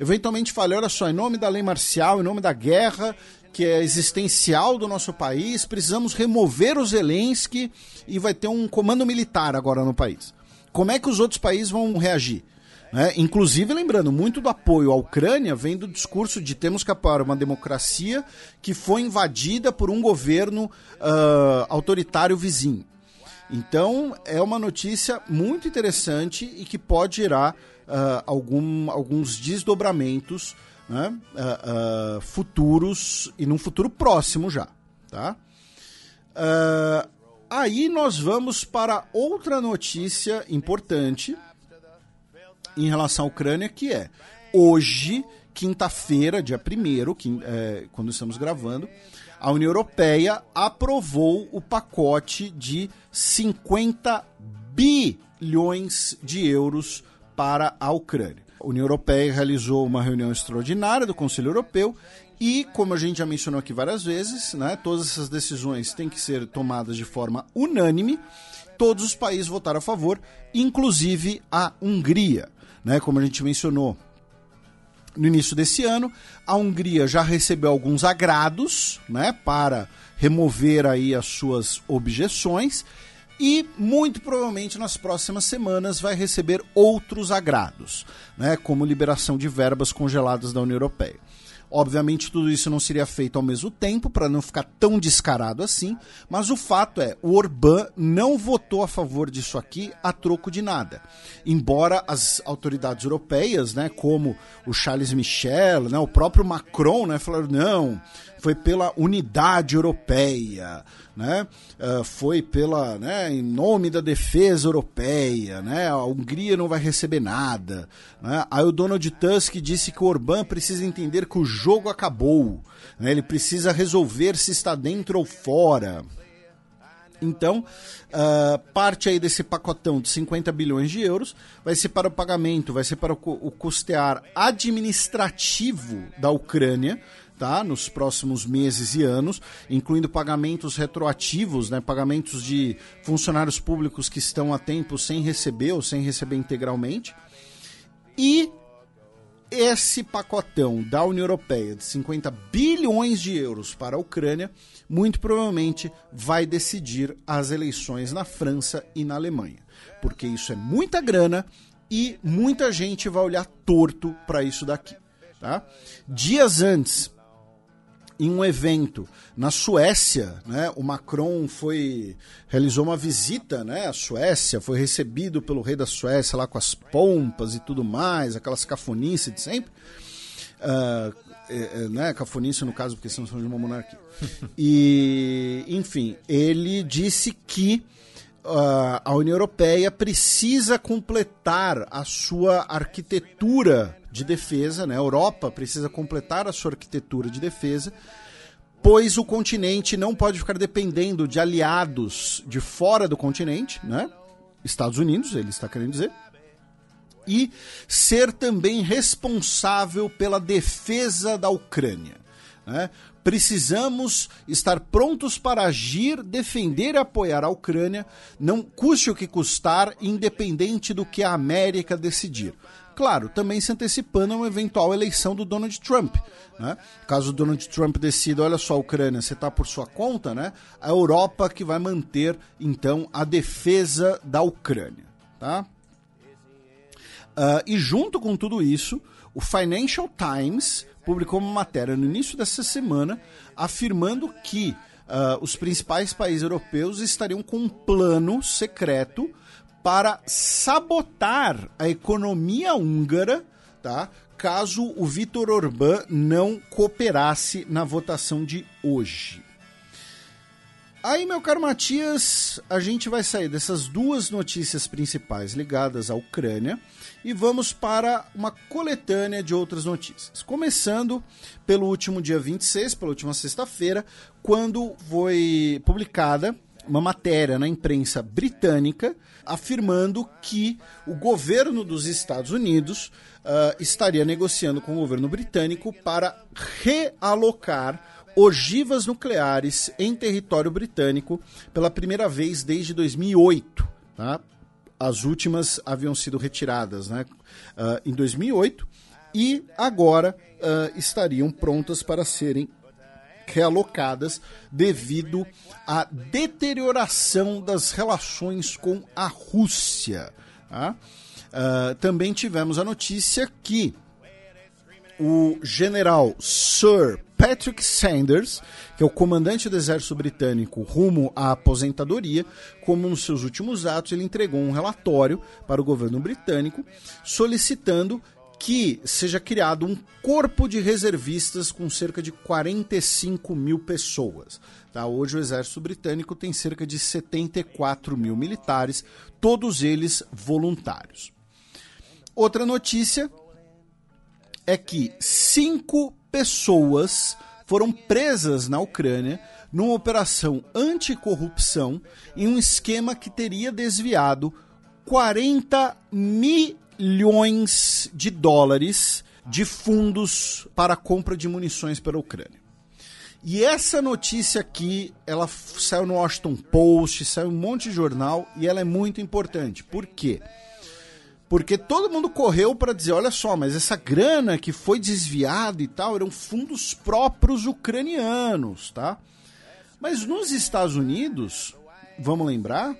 Eventualmente falei, olha só, em nome da lei marcial, em nome da guerra, que é existencial do nosso país, precisamos remover o Zelensky e vai ter um comando militar agora no país. Como é que os outros países vão reagir? Né? Inclusive, lembrando, muito do apoio à Ucrânia vem do discurso de temos que apoiar uma democracia que foi invadida por um governo uh, autoritário vizinho. Então, é uma notícia muito interessante e que pode gerar uh, algum, alguns desdobramentos né, uh, futuros e num futuro próximo já. Tá? aí nós vamos para outra notícia importante em relação à Ucrânia, que é hoje, quinta-feira, dia 1 é, quando estamos gravando, a União Europeia aprovou o pacote de 50 bilhões de euros para a Ucrânia. A União Europeia realizou uma reunião extraordinária do Conselho Europeu e, como a gente já mencionou aqui várias vezes, né, todas essas decisões têm que ser tomadas de forma unânime. Todos os países votaram a favor, inclusive a Hungria. Né, como a gente mencionou, no início desse ano. A Hungria já recebeu alguns agrados né, para remover aí as suas objeções e muito provavelmente nas próximas semanas vai receber outros agrados, né, como liberação de verbas congeladas da União Europeia. Obviamente, tudo isso não seria feito ao mesmo tempo, para não ficar tão descarado assim, mas o fato é, o Orbán não votou a favor disso aqui a troco de nada. Embora as autoridades europeias, né, como o Charles Michel, né, o próprio Macron, né, falaram, não, foi pela unidade europeia, né? Uh, foi pela, né, em nome da defesa europeia, né? A Hungria não vai receber nada, né? Aí o Donald Tusk disse que o Orbán precisa entender que o jogo acabou, né? Ele precisa resolver se está dentro ou fora. Então, uh, parte aí desse pacotão de 50 bilhões de euros vai ser para o pagamento, vai ser para o, o custear administrativo da Ucrânia, tá? nos próximos meses e anos, incluindo pagamentos retroativos, né? pagamentos de funcionários públicos que estão a tempo sem receber ou sem receber integralmente. E esse pacotão da União Europeia de 50 bilhões de euros para a Ucrânia, muito provavelmente vai decidir as eleições na França e na Alemanha. Porque isso é muita grana e muita gente vai olhar torto para isso daqui. Tá? Dias antes, em um evento na Suécia, né, o Macron foi realizou uma visita, né, à Suécia, foi recebido pelo rei da Suécia lá com as pompas e tudo mais, aquelas cafonices de sempre. Uh, né, cafonice no caso porque falando de uma monarquia. e, enfim, ele disse que uh, a União Europeia precisa completar a sua arquitetura de defesa, né? A Europa precisa completar a sua arquitetura de defesa, pois o continente não pode ficar dependendo de aliados de fora do continente, né? Estados Unidos, ele está querendo dizer, e ser também responsável pela defesa da Ucrânia. Né? Precisamos estar prontos para agir, defender e apoiar a Ucrânia, não custe o que custar, independente do que a América decidir. Claro, também se antecipando a uma eventual eleição do Donald Trump. Né? Caso o Donald Trump decida, olha só, Ucrânia, você está por sua conta, né? A Europa que vai manter, então, a defesa da Ucrânia. Tá? Uh, e junto com tudo isso, o Financial Times publicou uma matéria no início dessa semana afirmando que uh, os principais países europeus estariam com um plano secreto para sabotar a economia húngara, tá? Caso o Vitor Orbán não cooperasse na votação de hoje. Aí, meu caro Matias, a gente vai sair dessas duas notícias principais ligadas à Ucrânia e vamos para uma coletânea de outras notícias. Começando pelo último dia 26, pela última sexta-feira, quando foi publicada uma matéria na imprensa britânica afirmando que o governo dos Estados Unidos uh, estaria negociando com o governo britânico para realocar ogivas nucleares em território britânico pela primeira vez desde 2008. Tá? As últimas haviam sido retiradas né, uh, em 2008 e agora uh, estariam prontas para serem realocadas devido à deterioração das relações com a Rússia. Tá? Uh, também tivemos a notícia que o general Sir Patrick Sanders, que é o comandante do exército britânico rumo à aposentadoria, como nos seus últimos atos ele entregou um relatório para o governo britânico solicitando que seja criado um corpo de reservistas com cerca de 45 mil pessoas. Tá? Hoje o exército britânico tem cerca de 74 mil militares, todos eles voluntários. Outra notícia é que cinco pessoas foram presas na Ucrânia numa operação anticorrupção em um esquema que teria desviado 40 milhões de dólares de fundos para compra de munições para a Ucrânia. E essa notícia aqui, ela saiu no Washington Post, saiu um monte de jornal e ela é muito importante. Por quê? Porque todo mundo correu para dizer, olha só, mas essa grana que foi desviada e tal, eram fundos próprios ucranianos, tá? Mas nos Estados Unidos, vamos lembrar,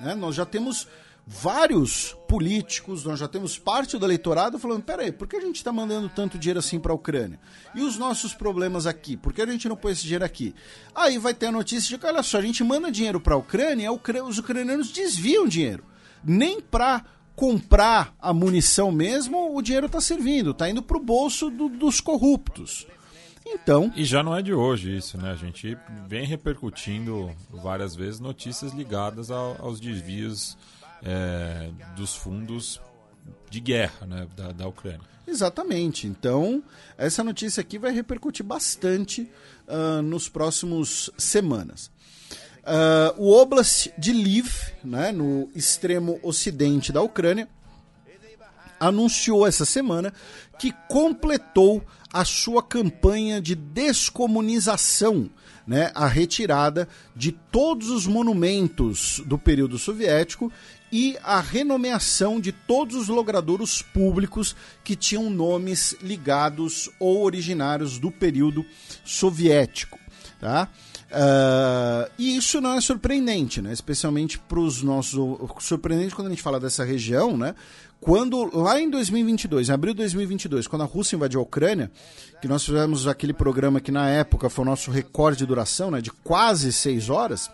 né, nós já temos vários políticos, nós já temos parte do eleitorado falando: peraí, por que a gente está mandando tanto dinheiro assim para a Ucrânia? E os nossos problemas aqui? Por que a gente não põe esse dinheiro aqui? Aí vai ter a notícia de que, olha só, a gente manda dinheiro para a Ucrânia e os ucranianos desviam dinheiro nem para comprar a munição mesmo o dinheiro está servindo, está indo para o bolso do, dos corruptos. Então. E já não é de hoje isso, né? A gente vem repercutindo várias vezes notícias ligadas ao, aos desvios é, dos fundos de guerra né, da, da Ucrânia. Exatamente. Então, essa notícia aqui vai repercutir bastante uh, nos próximos semanas. Uh, o Oblast de Lviv, né, no extremo ocidente da Ucrânia, anunciou essa semana que completou a sua campanha de descomunização, né, a retirada de todos os monumentos do período soviético e a renomeação de todos os logradouros públicos que tinham nomes ligados ou originários do período soviético. Tá? Uh, e isso não é surpreendente, né? especialmente para os nossos. Surpreendente quando a gente fala dessa região, né? quando lá em 2022, em abril de 2022, quando a Rússia invadiu a Ucrânia, que nós fizemos aquele programa que na época foi o nosso recorde de duração, né, de quase seis horas,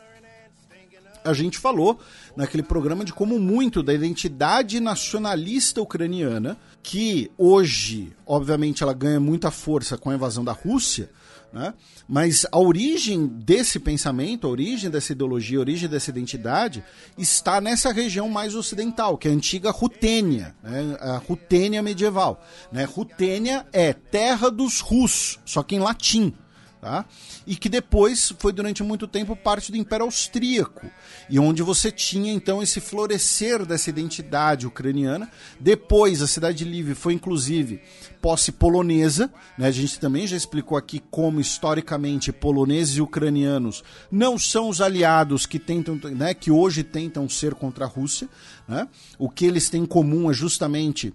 a gente falou naquele programa de como muito da identidade nacionalista ucraniana, que hoje, obviamente, ela ganha muita força com a invasão da Rússia, né? Mas a origem desse pensamento, a origem dessa ideologia, a origem dessa identidade está nessa região mais ocidental, que é a antiga Rutênia, né? a Rutênia medieval. Né? Rutênia é terra dos russos, só que em latim tá? e que depois foi durante muito tempo parte do Império Austríaco, e onde você tinha então esse florescer dessa identidade ucraniana. Depois a Cidade Livre foi inclusive posse polonesa, né? a gente também já explicou aqui como historicamente poloneses e ucranianos não são os aliados que tentam, né, que hoje tentam ser contra a Rússia, né? o que eles têm em comum é justamente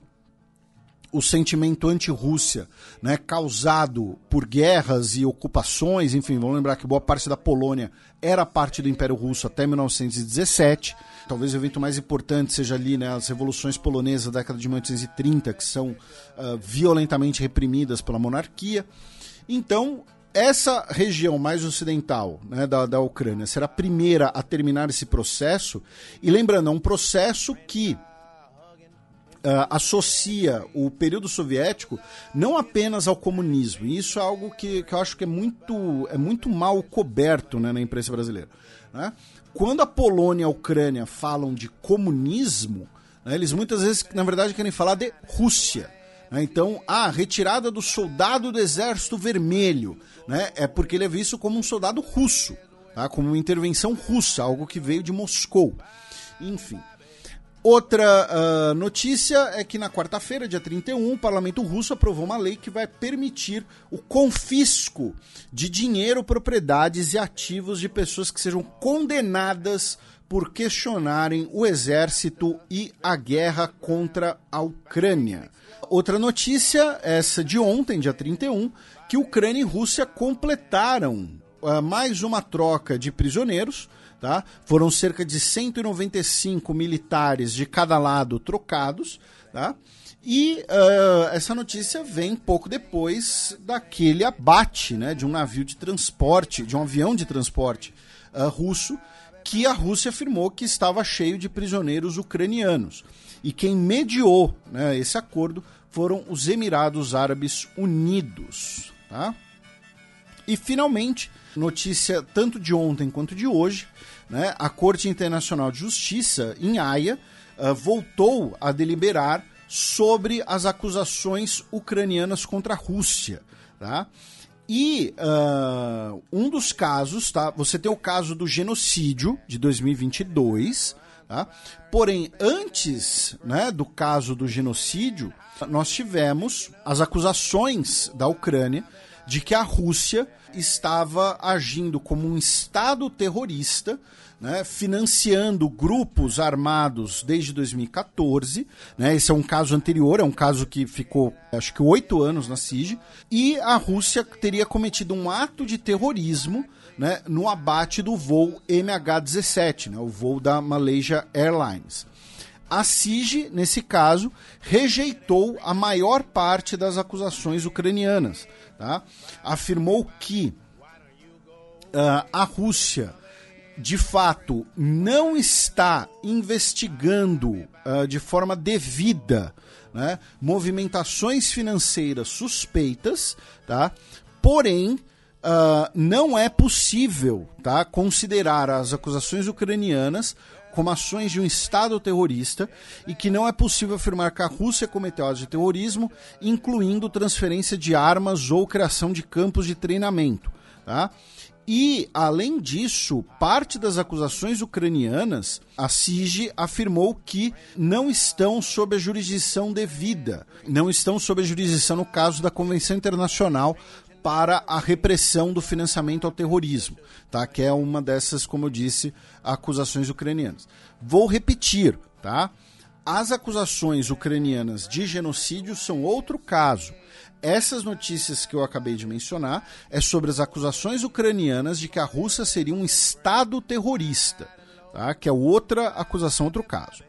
o sentimento anti-Rússia, né, causado por guerras e ocupações, enfim, vamos lembrar que boa parte da Polônia era parte do Império Russo até 1917. Talvez o evento mais importante seja ali né, as revoluções polonesas da década de 1830, que são uh, violentamente reprimidas pela monarquia. Então, essa região mais ocidental né, da, da Ucrânia será a primeira a terminar esse processo. E lembrando, é um processo que uh, associa o período soviético não apenas ao comunismo. E isso é algo que, que eu acho que é muito, é muito mal coberto né, na imprensa brasileira. Né? Quando a Polônia e a Ucrânia falam de comunismo, né, eles muitas vezes, na verdade, querem falar de Rússia. Né? Então, a retirada do soldado do Exército Vermelho né, é porque ele é visto como um soldado russo, tá? como uma intervenção russa, algo que veio de Moscou. Enfim. Outra uh, notícia é que na quarta-feira, dia 31, o parlamento russo aprovou uma lei que vai permitir o confisco de dinheiro, propriedades e ativos de pessoas que sejam condenadas por questionarem o exército e a guerra contra a Ucrânia. Outra notícia, essa de ontem, dia 31, que Ucrânia e Rússia completaram uh, mais uma troca de prisioneiros Tá? Foram cerca de 195 militares de cada lado trocados. Tá? E uh, essa notícia vem pouco depois daquele abate né, de um navio de transporte, de um avião de transporte uh, russo, que a Rússia afirmou que estava cheio de prisioneiros ucranianos. E quem mediou né, esse acordo foram os Emirados Árabes Unidos. Tá? E finalmente, notícia tanto de ontem quanto de hoje, né, a Corte Internacional de Justiça, em Haia, uh, voltou a deliberar sobre as acusações ucranianas contra a Rússia. Tá? E uh, um dos casos, tá? Você tem o caso do genocídio de 2022, tá? Porém, antes né, do caso do genocídio, nós tivemos as acusações da Ucrânia de que a Rússia estava agindo como um Estado terrorista, né, financiando grupos armados desde 2014. Né, esse é um caso anterior, é um caso que ficou, acho que, oito anos na SIG. E a Rússia teria cometido um ato de terrorismo né, no abate do voo MH17, né, o voo da Malaysia Airlines. A SIG, nesse caso, rejeitou a maior parte das acusações ucranianas tá? afirmou que uh, a Rússia de fato não está investigando uh, de forma devida né, movimentações financeiras suspeitas, tá? porém uh, não é possível tá, considerar as acusações ucranianas como ações de um Estado terrorista e que não é possível afirmar que a Rússia cometeu atos de terrorismo, incluindo transferência de armas ou criação de campos de treinamento. Tá? E, além disso, parte das acusações ucranianas, a SIG afirmou que não estão sob a jurisdição devida, não estão sob a jurisdição, no caso da Convenção Internacional para a repressão do financiamento ao terrorismo, tá? Que é uma dessas, como eu disse, acusações ucranianas. Vou repetir, tá? As acusações ucranianas de genocídio são outro caso. Essas notícias que eu acabei de mencionar é sobre as acusações ucranianas de que a Rússia seria um estado terrorista, tá? Que é outra acusação, outro caso.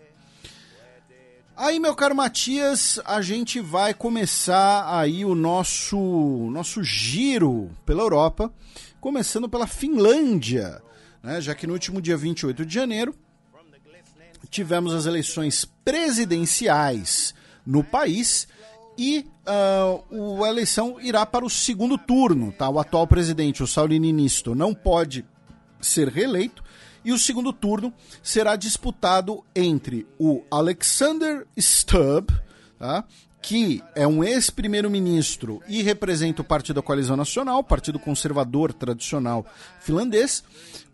Aí, meu caro Matias, a gente vai começar aí o nosso nosso giro pela Europa, começando pela Finlândia, né? Já que no último dia 28 de janeiro tivemos as eleições presidenciais no país e uh, a eleição irá para o segundo turno, tá? O atual presidente, o Sauli Niinisto, não pode ser reeleito e o segundo turno será disputado entre o Alexander Stubb, tá? que é um ex-primeiro-ministro e representa o Partido da Coalizão Nacional, Partido Conservador Tradicional Finlandês,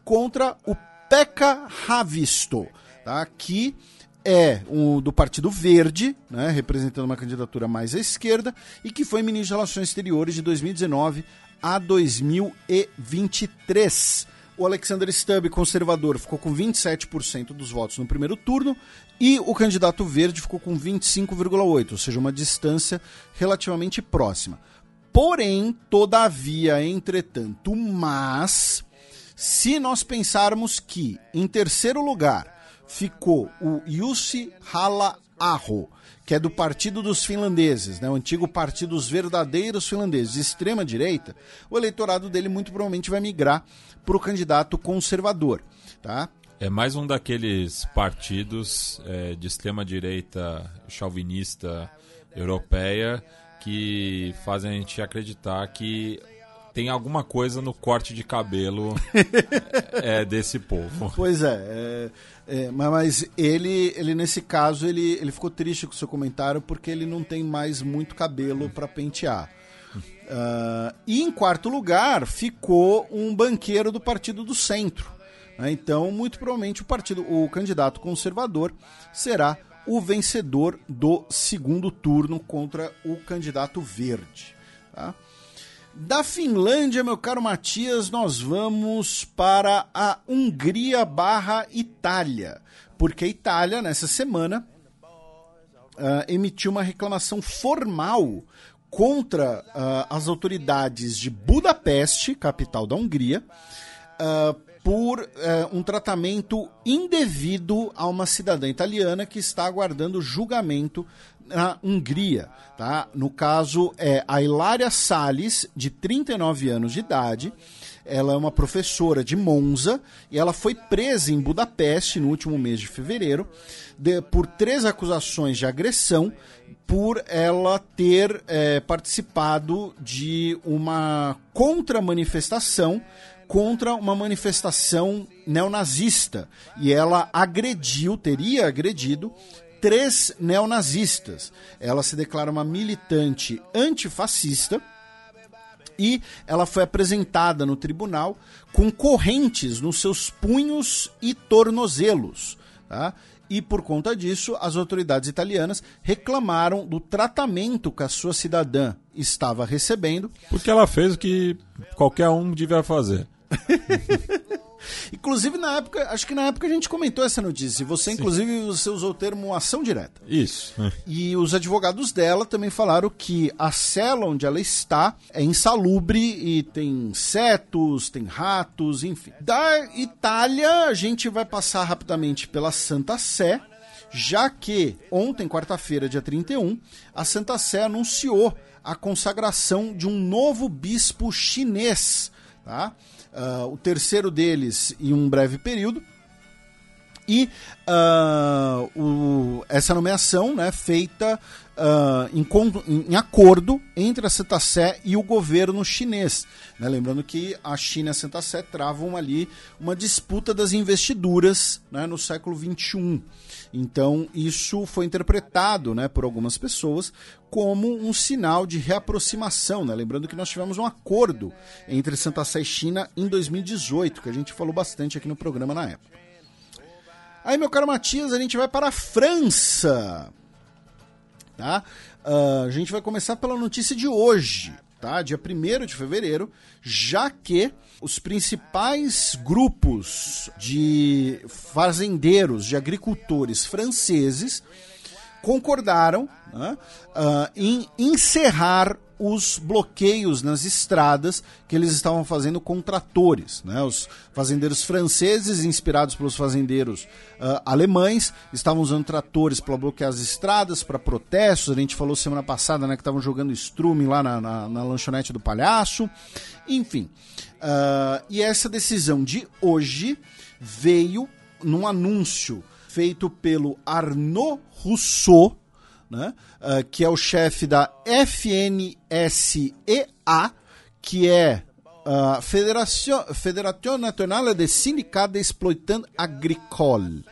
contra o Pekka Havisto, tá? que é o do Partido Verde, né, representando uma candidatura mais à esquerda, e que foi ministro de Relações Exteriores de 2019 a 2023. O Alexander Stubb, conservador, ficou com 27% dos votos no primeiro turno e o candidato verde ficou com 25,8%, ou seja, uma distância relativamente próxima. Porém, todavia, entretanto, mas, se nós pensarmos que, em terceiro lugar, ficou o Jussi Halla-aho, que é do Partido dos Finlandeses, né, o antigo Partido dos Verdadeiros Finlandeses, de extrema direita, o eleitorado dele muito provavelmente vai migrar para o candidato conservador. Tá? É mais um daqueles partidos é, de extrema direita chauvinista europeia que fazem a gente acreditar que tem alguma coisa no corte de cabelo é, desse povo. Pois é, é, é, mas ele, ele nesse caso ele, ele ficou triste com o seu comentário porque ele não tem mais muito cabelo para pentear. Uh, e em quarto lugar ficou um banqueiro do Partido do Centro. Né? Então, muito provavelmente o partido, o candidato conservador será o vencedor do segundo turno contra o candidato verde. Tá? Da Finlândia, meu caro Matias, nós vamos para a Hungria barra Itália, porque a Itália, nessa semana, uh, emitiu uma reclamação formal contra uh, as autoridades de Budapeste, capital da Hungria, uh, por uh, um tratamento indevido a uma cidadã italiana que está aguardando julgamento na Hungria. Tá? No caso, é a Hilária Salles, de 39 anos de idade. Ela é uma professora de Monza e ela foi presa em Budapeste no último mês de fevereiro de, por três acusações de agressão por ela ter é, participado de uma contra-manifestação contra uma manifestação neonazista. E ela agrediu, teria agredido, três neonazistas. Ela se declara uma militante antifascista e ela foi apresentada no tribunal com correntes nos seus punhos e tornozelos. Tá? e, por conta disso, as autoridades italianas reclamaram do tratamento que a sua cidadã estava recebendo. Porque ela fez o que qualquer um devia fazer. Inclusive, na época, acho que na época a gente comentou essa notícia. Você, Sim. inclusive, você usou o termo ação direta. Isso. E os advogados dela também falaram que a cela onde ela está é insalubre e tem insetos, tem ratos, enfim. Da Itália, a gente vai passar rapidamente pela Santa Sé, já que ontem, quarta-feira, dia 31, a Santa Sé anunciou a consagração de um novo bispo chinês, tá? Uh, o terceiro deles em um breve período. E uh, o, essa nomeação né, feita uh, em, em, acordo entre a Santa Sé e o governo chinês. Né? Lembrando que a China e a Santa Sé travam ali uma disputa das investiduras né, no século XXI. Então, isso foi interpretado né, por algumas pessoas como um sinal de reaproximação. Né? Lembrando que nós tivemos um acordo entre Santa Sé e China em 2018, que a gente falou bastante aqui no programa na época. Aí, meu caro Matias, a gente vai para a França. Tá? Uh, a gente vai começar pela notícia de hoje, tá? dia 1 de fevereiro, já que os principais grupos de fazendeiros, de agricultores franceses concordaram né, uh, em encerrar os bloqueios nas estradas que eles estavam fazendo com tratores. Né? Os fazendeiros franceses, inspirados pelos fazendeiros uh, alemães, estavam usando tratores para bloquear as estradas, para protestos. A gente falou semana passada né, que estavam jogando strume lá na, na, na, lanchonete do palhaço. Enfim. Uh, e essa decisão de hoje veio num anúncio feito pelo Arnaud Rousseau, né? Uh, que é o chefe da FNSEA, que é a uh, Federação, Federação Nacional de Sindicatos de Agricoles,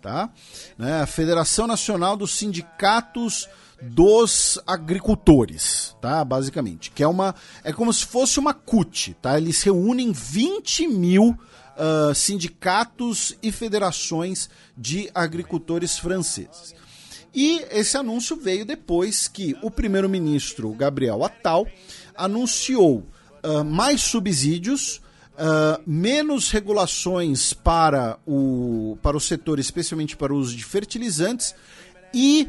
tá? Né? A Federação Nacional dos Sindicatos dos agricultores, tá? Basicamente, que é uma é como se fosse uma CUT, tá? Eles reúnem 20 mil uh, sindicatos e federações de agricultores franceses. E esse anúncio veio depois que o primeiro-ministro Gabriel Attal anunciou uh, mais subsídios, uh, menos regulações para o, para o setor, especialmente para o uso de fertilizantes, e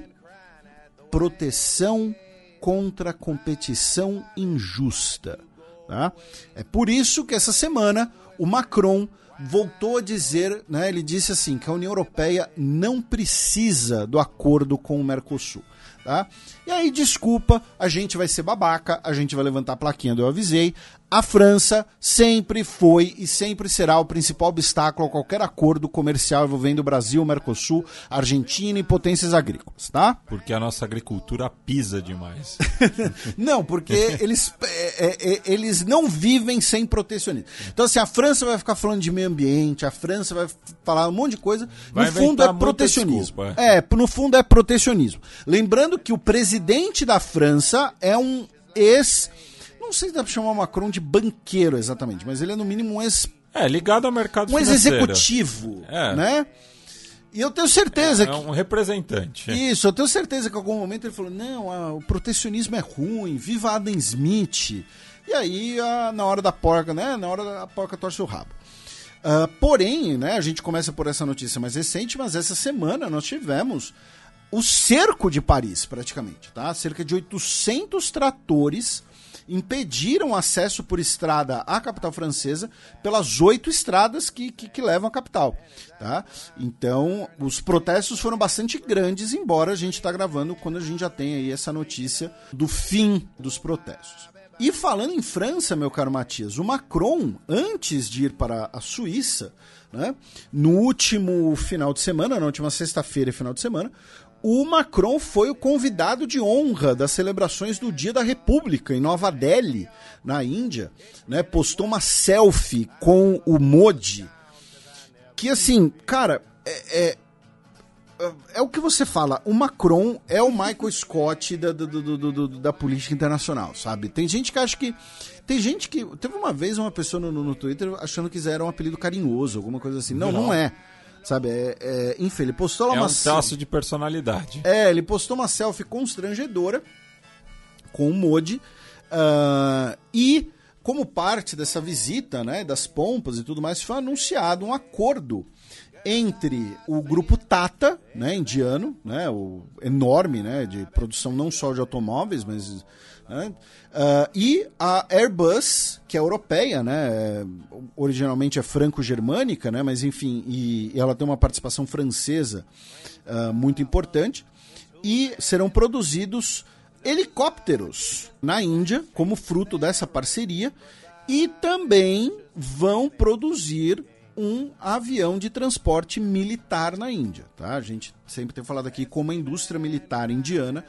proteção contra competição injusta. Tá? É por isso que essa semana o Macron voltou a dizer, né, ele disse assim, que a União Europeia não precisa do acordo com o Mercosul. Tá? E aí, desculpa, a gente vai ser babaca, a gente vai levantar a plaquinha do Eu Avisei, a França sempre foi e sempre será o principal obstáculo a qualquer acordo comercial envolvendo o Brasil, Mercosul, Argentina e potências agrícolas, tá? Porque a nossa agricultura pisa demais. não, porque eles, é, é, é, eles não vivem sem protecionismo. Então, assim, a França vai ficar falando de meio ambiente, a França vai falar um monte de coisa. Vai no fundo é protecionismo. Desculpa, é. é, no fundo é protecionismo. Lembrando que o presidente da França é um ex não sei se dá pra chamar o Macron de banqueiro exatamente, mas ele é no mínimo um ex. É, ligado ao mercado um financeiro. Um ex-executivo, é. né? E eu tenho certeza é, que. É um representante. Isso, eu tenho certeza que em algum momento ele falou: não, o protecionismo é ruim, viva Adam Smith. E aí, na hora da porca, né? Na hora da porca torce o rabo. Uh, porém, né, a gente começa por essa notícia mais recente, mas essa semana nós tivemos o cerco de Paris, praticamente, tá? Cerca de 800 tratores impediram acesso por estrada à capital francesa pelas oito estradas que, que, que levam à capital. Tá? Então, os protestos foram bastante grandes, embora a gente está gravando quando a gente já tem aí essa notícia do fim dos protestos. E falando em França, meu caro Matias, o Macron, antes de ir para a Suíça, né, no último final de semana, na última sexta-feira e final de semana, o Macron foi o convidado de honra das celebrações do Dia da República em Nova Delhi, na Índia, né? Postou uma selfie com o Modi, que assim, cara, é, é, é, o que você fala. O Macron é o Michael Scott da, do, do, do, da política internacional, sabe? Tem gente que acha que tem gente que teve uma vez uma pessoa no, no Twitter achando que era um apelido carinhoso, alguma coisa assim. Não, não, não é. Sabe, é, é, enfim, ele postou lá é uma... um traço de personalidade. É, ele postou uma selfie constrangedora com o Modi uh, e como parte dessa visita, né, das pompas e tudo mais, foi anunciado um acordo entre o grupo Tata, né, indiano, né, o enorme, né, de produção não só de automóveis, mas né, uh, e a Airbus, que é europeia, né, originalmente é franco-germânica, né, mas enfim, e, e, ela tem uma participação francesa uh, muito importante, e serão produzidos helicópteros na Índia como fruto dessa parceria e também vão produzir um avião de transporte militar na Índia. Tá? A gente sempre tem falado aqui como a indústria militar indiana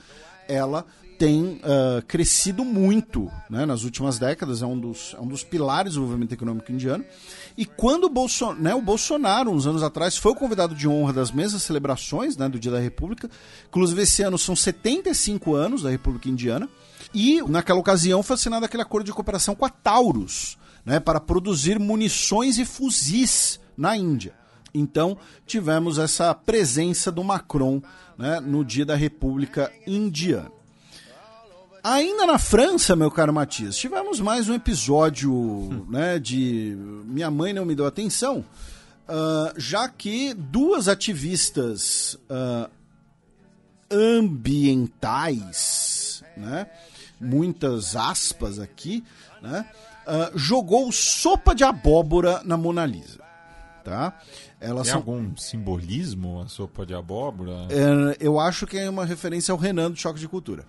ela tem uh, crescido muito né, nas últimas décadas, é um, dos, é um dos pilares do movimento econômico indiano. E quando o, Bolson, né, o Bolsonaro, uns anos atrás, foi o convidado de honra das mesmas celebrações né, do Dia da República, inclusive esse ano são 75 anos da República Indiana, e naquela ocasião foi assinado aquele acordo de cooperação com a Taurus, né, para produzir munições e fuzis na Índia. Então, tivemos essa presença do Macron né, no dia da República Indiana. Ainda na França, meu caro Matias, tivemos mais um episódio hum. né, de Minha Mãe Não Me Deu Atenção, uh, já que duas ativistas uh, ambientais, né, muitas aspas aqui, né, uh, jogou sopa de abóbora na Mona Lisa. Tá? Elas Tem são... algum simbolismo a sopa de abóbora? É, eu acho que é uma referência ao Renan do Choque de Cultura.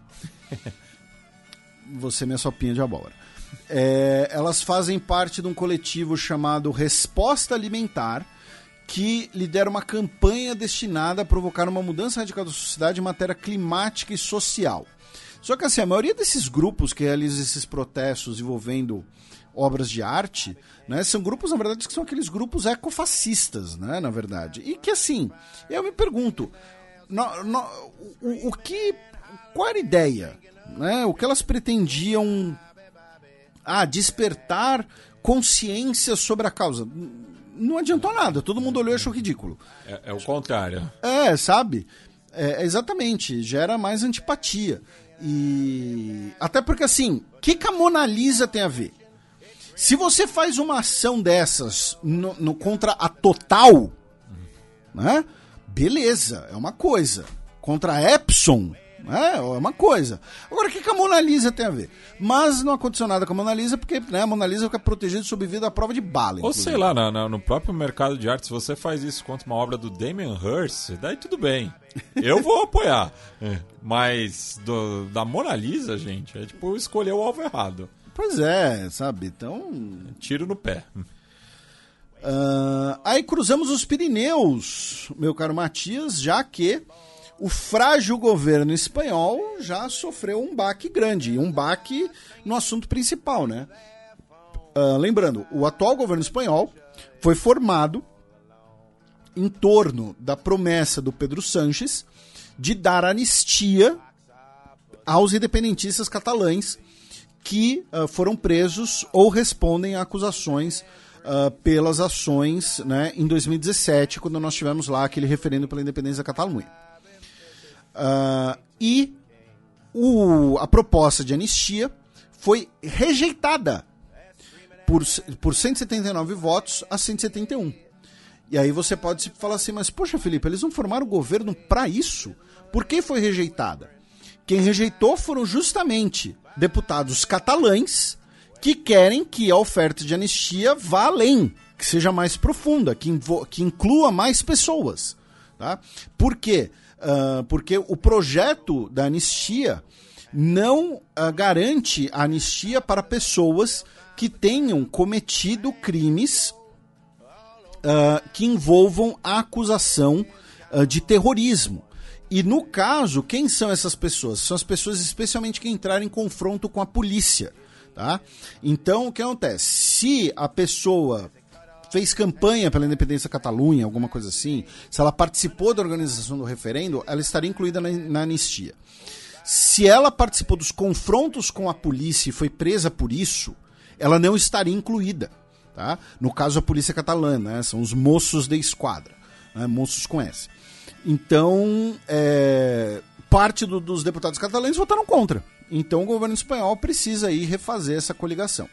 Você minha sopinha de abóbora. É, elas fazem parte de um coletivo chamado Resposta Alimentar, que lidera uma campanha destinada a provocar uma mudança radical da sociedade em matéria climática e social. Só que assim, a maioria desses grupos que realizam esses protestos envolvendo obras de arte, né, são grupos, na verdade, que são aqueles grupos ecofascistas, né, na verdade. E que assim, eu me pergunto, no, no, o, o que. Qual era a ideia? Né? O que elas pretendiam ah, despertar consciência sobre a causa? Não adiantou nada, todo mundo olhou e achou ridículo. É, é o contrário. É, sabe? É, exatamente, gera mais antipatia. E. Até porque assim, o que, que a Mona Lisa tem a ver? Se você faz uma ação dessas no, no, contra a Total, né? Beleza, é uma coisa. Contra a Epson, é, é uma coisa. Agora, o que, que a Mona Lisa tem a ver? Mas não aconteceu nada com a Mona Lisa, porque né, a Mona Lisa fica protegida sob vida à prova de bala. Ou sei lá, no, no, próprio mercado de arte, se você faz isso contra uma obra do Damien Hirst, daí tudo bem. Eu vou apoiar. É. Mas do, da Mona Lisa, gente, é tipo escolher o alvo errado. Pois é, sabe? Então. Tiro no pé. Uh, aí cruzamos os Pirineus, meu caro Matias, já que o frágil governo espanhol já sofreu um baque grande, um baque no assunto principal, né? Uh, lembrando, o atual governo espanhol foi formado em torno da promessa do Pedro Sanches de dar anistia aos independentistas catalães que uh, foram presos ou respondem a acusações uh, pelas ações né, em 2017, quando nós tivemos lá aquele referendo pela independência da Catalunha. Uh, e o, a proposta de anistia foi rejeitada por, por 179 votos a 171. E aí você pode falar assim, mas poxa, Felipe, eles não formaram o governo para isso? Por que foi rejeitada? Quem rejeitou foram justamente deputados catalães que querem que a oferta de anistia vá além, que seja mais profunda, que, que inclua mais pessoas. Tá? Por quê? Uh, porque o projeto da anistia não uh, garante a anistia para pessoas que tenham cometido crimes uh, que envolvam a acusação de terrorismo. E no caso, quem são essas pessoas? São as pessoas especialmente que entraram em confronto com a polícia. Tá? Então, o que acontece? Se a pessoa fez campanha pela independência da Catalunha, alguma coisa assim, se ela participou da organização do referendo, ela estaria incluída na, na anistia. Se ela participou dos confrontos com a polícia e foi presa por isso, ela não estaria incluída. Tá? No caso, a polícia catalã, né? são os moços de esquadra, né? moços com. Então, é, parte do, dos deputados catalães votaram contra. Então, o governo espanhol precisa aí refazer essa coligação.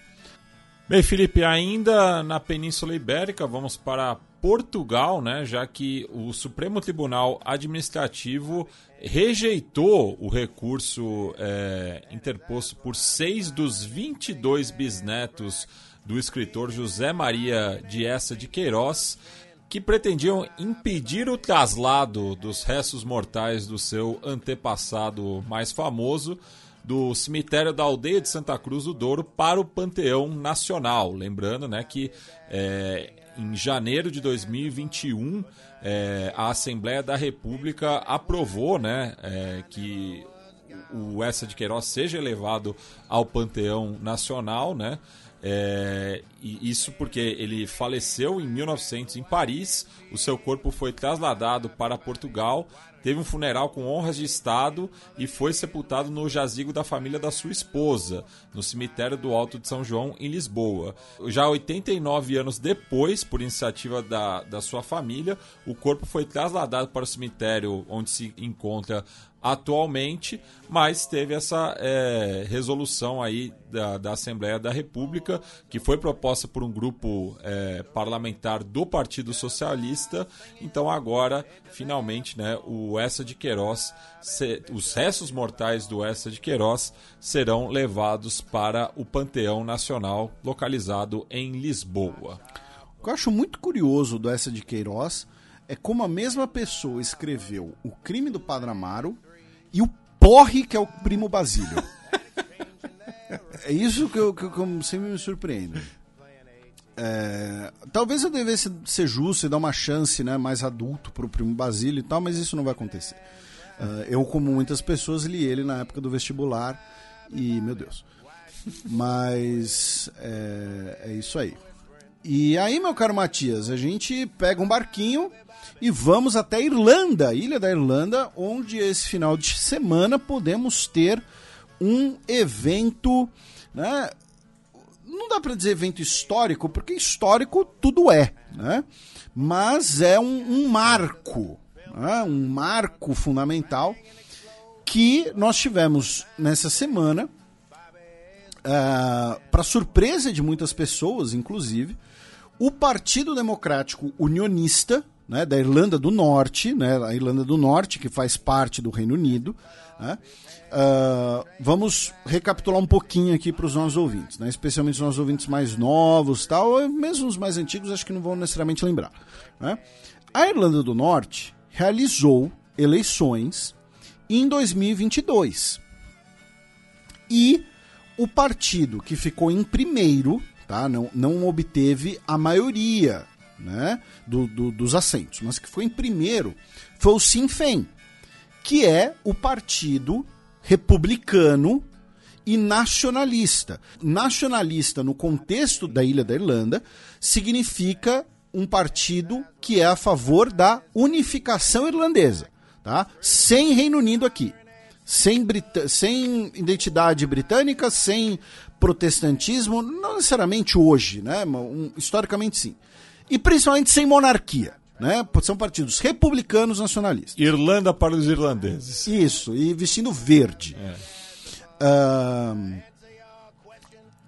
Bem, Felipe, ainda na Península Ibérica, vamos para Portugal, né, já que o Supremo Tribunal Administrativo rejeitou o recurso é, interposto por seis dos 22 bisnetos do escritor José Maria de Essa de Queiroz, que pretendiam impedir o traslado dos restos mortais do seu antepassado mais famoso do cemitério da aldeia de Santa Cruz do Douro para o Panteão Nacional. Lembrando né, que é, em janeiro de 2021 é, a Assembleia da República aprovou né, é, que o Essa de Queiroz seja elevado ao Panteão Nacional, né? É, e isso porque ele faleceu em 1900 em Paris, o seu corpo foi trasladado para Portugal, teve um funeral com honras de Estado e foi sepultado no jazigo da família da sua esposa, no cemitério do Alto de São João, em Lisboa. Já 89 anos depois, por iniciativa da, da sua família, o corpo foi trasladado para o cemitério onde se encontra atualmente, mas teve essa é, resolução aí da, da, Assembleia da República, que foi proposta por um grupo é, parlamentar do Partido Socialista. Então agora, finalmente, né, o Essa de Queiroz, se, os restos mortais do Essa de Queiroz serão levados para o Panteão Nacional, localizado em Lisboa. O que eu acho muito curioso do Essa de Queiroz é como a mesma pessoa escreveu O Crime do Padre Amaro e o porre que é o primo Basílio. é isso que eu, que eu sempre me surpreendo. É, talvez eu devesse ser justo e dar uma chance né, mais adulto pro primo Basílio e tal, mas isso não vai acontecer. Uh, eu, como muitas pessoas, li ele na época do vestibular e, meu Deus. Mas é, é isso aí. E aí, meu caro Matias, a gente pega um barquinho e vamos até Irlanda, Ilha da Irlanda, onde esse final de semana podemos ter um evento, né? Não dá para dizer evento histórico, porque histórico tudo é, né? Mas é um, um marco, né? um marco fundamental que nós tivemos nessa semana, uh, ah, para surpresa de muitas pessoas, inclusive, o Partido Democrático Unionista, né, da Irlanda do Norte, né, a Irlanda do Norte, que faz parte do Reino Unido. Né, uh, vamos recapitular um pouquinho aqui para os nossos ouvintes, né, especialmente os nossos ouvintes mais novos, tal, mesmo os mais antigos, acho que não vão necessariamente lembrar. Né. A Irlanda do Norte realizou eleições em 2022 e o partido que ficou em primeiro, tá, não, não obteve a maioria né, do, do, dos assentos, mas que foi em primeiro foi o Sinn Féin, que é o partido republicano e nacionalista. Nacionalista, no contexto da Ilha da Irlanda, significa um partido que é a favor da unificação irlandesa, tá? Sem Reino Unido aqui. Sem, Brit sem identidade britânica, sem protestantismo, não necessariamente hoje, né? Um, historicamente sim e principalmente sem monarquia. Né? São partidos republicanos nacionalistas. Irlanda para os irlandeses. Isso, e vestindo verde. É,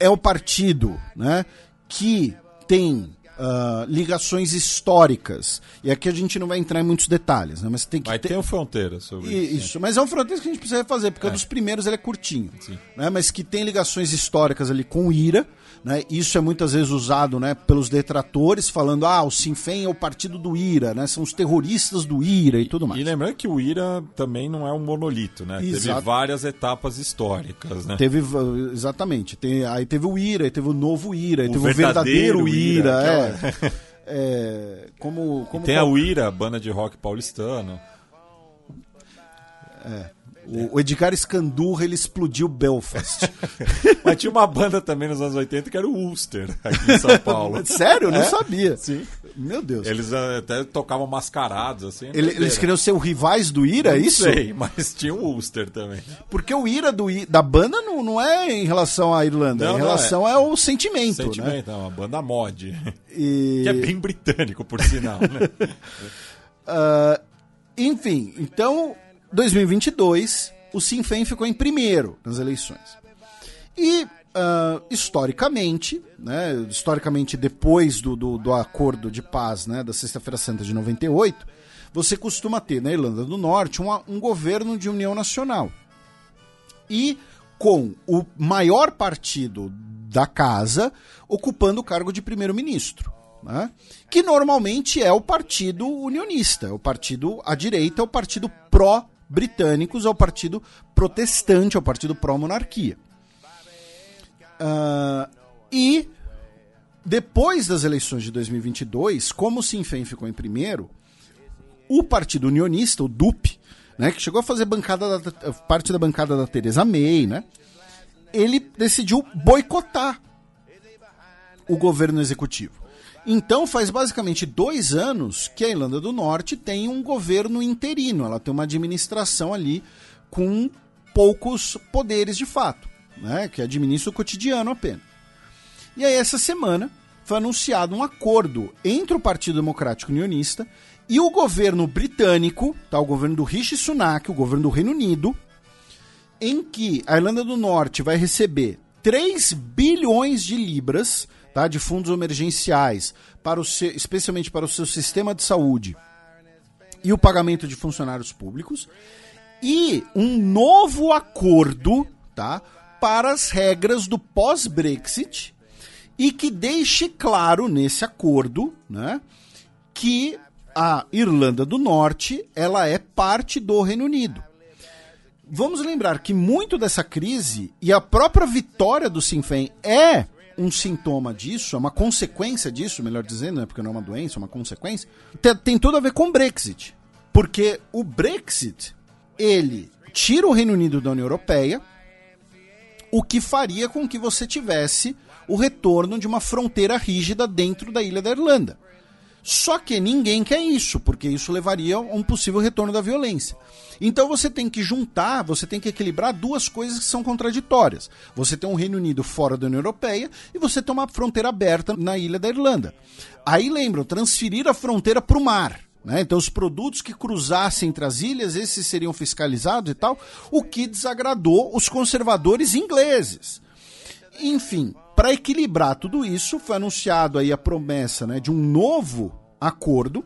é o partido né, que tem Uh, ligações históricas. E aqui a gente não vai entrar em muitos detalhes, né? Mas tem que vai ter, ter uma fronteira sobre isso. Isso, mas é uma fronteira que a gente precisa fazer, porque é. um dos primeiros ele é curtinho. Né? Mas que tem ligações históricas ali com o IRA, né? Isso é muitas vezes usado né, pelos detratores, falando ah, o Sinn Féin é o partido do IRA, né? são os terroristas do IRA e, e tudo mais. E lembrando que o IRA também não é um monolito, né? Exato. Teve várias etapas históricas. Né? Teve, exatamente. Tem, aí teve o IRA, aí teve o novo IRA, aí o teve o verdadeiro IRA. IRA é. é, é, como, como e tem qual... a UIRA, banda de rock paulistano. É. O, Edgar Scandurra, ele explodiu Belfast. Mas tinha uma banda também nos anos 80 que era o Ulster, aqui em São Paulo. Sério? Eu não é? sabia. Sim. Meu Deus. Eles eh, até tocavam mascarados, assim. Ele, eles queriam ser os rivais do Ira, é isso? sei, mas tinha o Ulster também. Porque o Ira do, da banda não, não é em relação à Irlanda, não, em relação é. ao sentimento. Sentimento, né? é uma banda mod. E... Que é bem britânico, por sinal, né? uh, enfim, então 2022, o Sinn Féin ficou em primeiro nas eleições. E, uh, historicamente, né, historicamente depois do, do, do, acordo de paz né, da Sexta-feira Santa de 98, você costuma ter na Irlanda do Norte um, um governo de união nacional. E com o maior partido da casa ocupando o cargo de primeiro-ministro. Né? Que normalmente é o partido unionista, o partido à direita, o partido pró britânicos ao partido protestante, ao partido pró-monarquia. Uh, e depois das eleições de 2022, como o Sinn Féin ficou em primeiro, o Partido Unionista, o DUP, né, que chegou a fazer bancada da, parte da bancada da Theresa May, né, ele decidiu boicotar o governo executivo. Então faz basicamente dois anos que a Irlanda do Norte tem um governo interino, ela tem uma administração ali com poucos poderes de fato, né, que administra o cotidiano apenas. E aí essa semana foi anunciado um acordo entre o Partido Democrático Unionista e o governo britânico, tá, o governo do Rishi Sunak, o governo do Reino Unido, em que a Irlanda do Norte vai receber 3 bilhões de libras tá, de fundos emergenciais, para o seu, especialmente para o seu sistema de saúde e o pagamento de funcionários públicos, e um novo acordo tá, para as regras do pós-Brexit e que deixe claro nesse acordo né, que a Irlanda do Norte ela é parte do Reino Unido. Vamos lembrar que muito dessa crise e a própria vitória do Sinn Féin é um sintoma disso, é uma consequência disso, melhor dizendo, né, porque não é uma doença, é uma consequência, tem, tem tudo a ver com o Brexit. Porque o Brexit, ele tira o Reino Unido da União Europeia, o que faria com que você tivesse o retorno de uma fronteira rígida dentro da ilha da Irlanda. Só que ninguém quer isso, porque isso levaria a um possível retorno da violência. Então você tem que juntar, você tem que equilibrar duas coisas que são contraditórias. Você tem um Reino Unido fora da União Europeia e você tem uma fronteira aberta na ilha da Irlanda. Aí lembram, transferir a fronteira para o mar. Né? Então, os produtos que cruzassem entre as ilhas, esses seriam fiscalizados e tal, o que desagradou os conservadores ingleses. Enfim, para equilibrar tudo isso, foi anunciado aí a promessa né, de um novo acordo,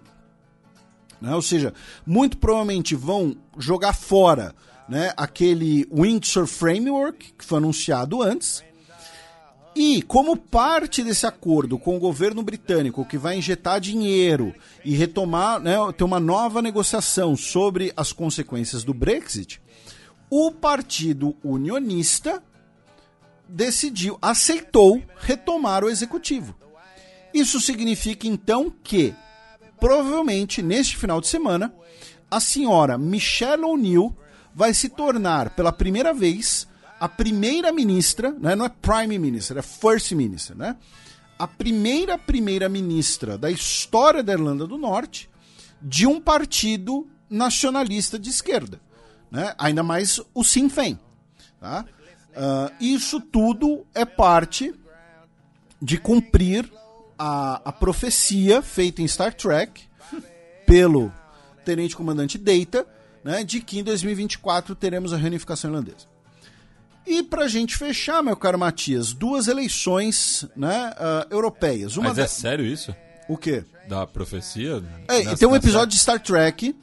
né, ou seja, muito provavelmente vão jogar fora né, aquele Windsor Framework que foi anunciado antes. E como parte desse acordo com o governo britânico, que vai injetar dinheiro e retomar, né, ter uma nova negociação sobre as consequências do Brexit, o Partido Unionista decidiu, aceitou retomar o executivo. Isso significa então que, provavelmente neste final de semana, a senhora Michelle O'Neill vai se tornar pela primeira vez a primeira ministra, né, não é prime minister, é first minister, né? A primeira primeira ministra da história da Irlanda do Norte de um partido nacionalista de esquerda, né? Ainda mais o Sinn Féin, tá? Uh, isso tudo é parte de cumprir a, a profecia feita em Star Trek pelo tenente comandante Data, né, de que em 2024 teremos a reunificação irlandesa. E pra gente fechar, meu caro Matias, duas eleições né, uh, europeias. Uma Mas é sério isso? O quê? Da profecia? É, nessa, tem um episódio de Star Trek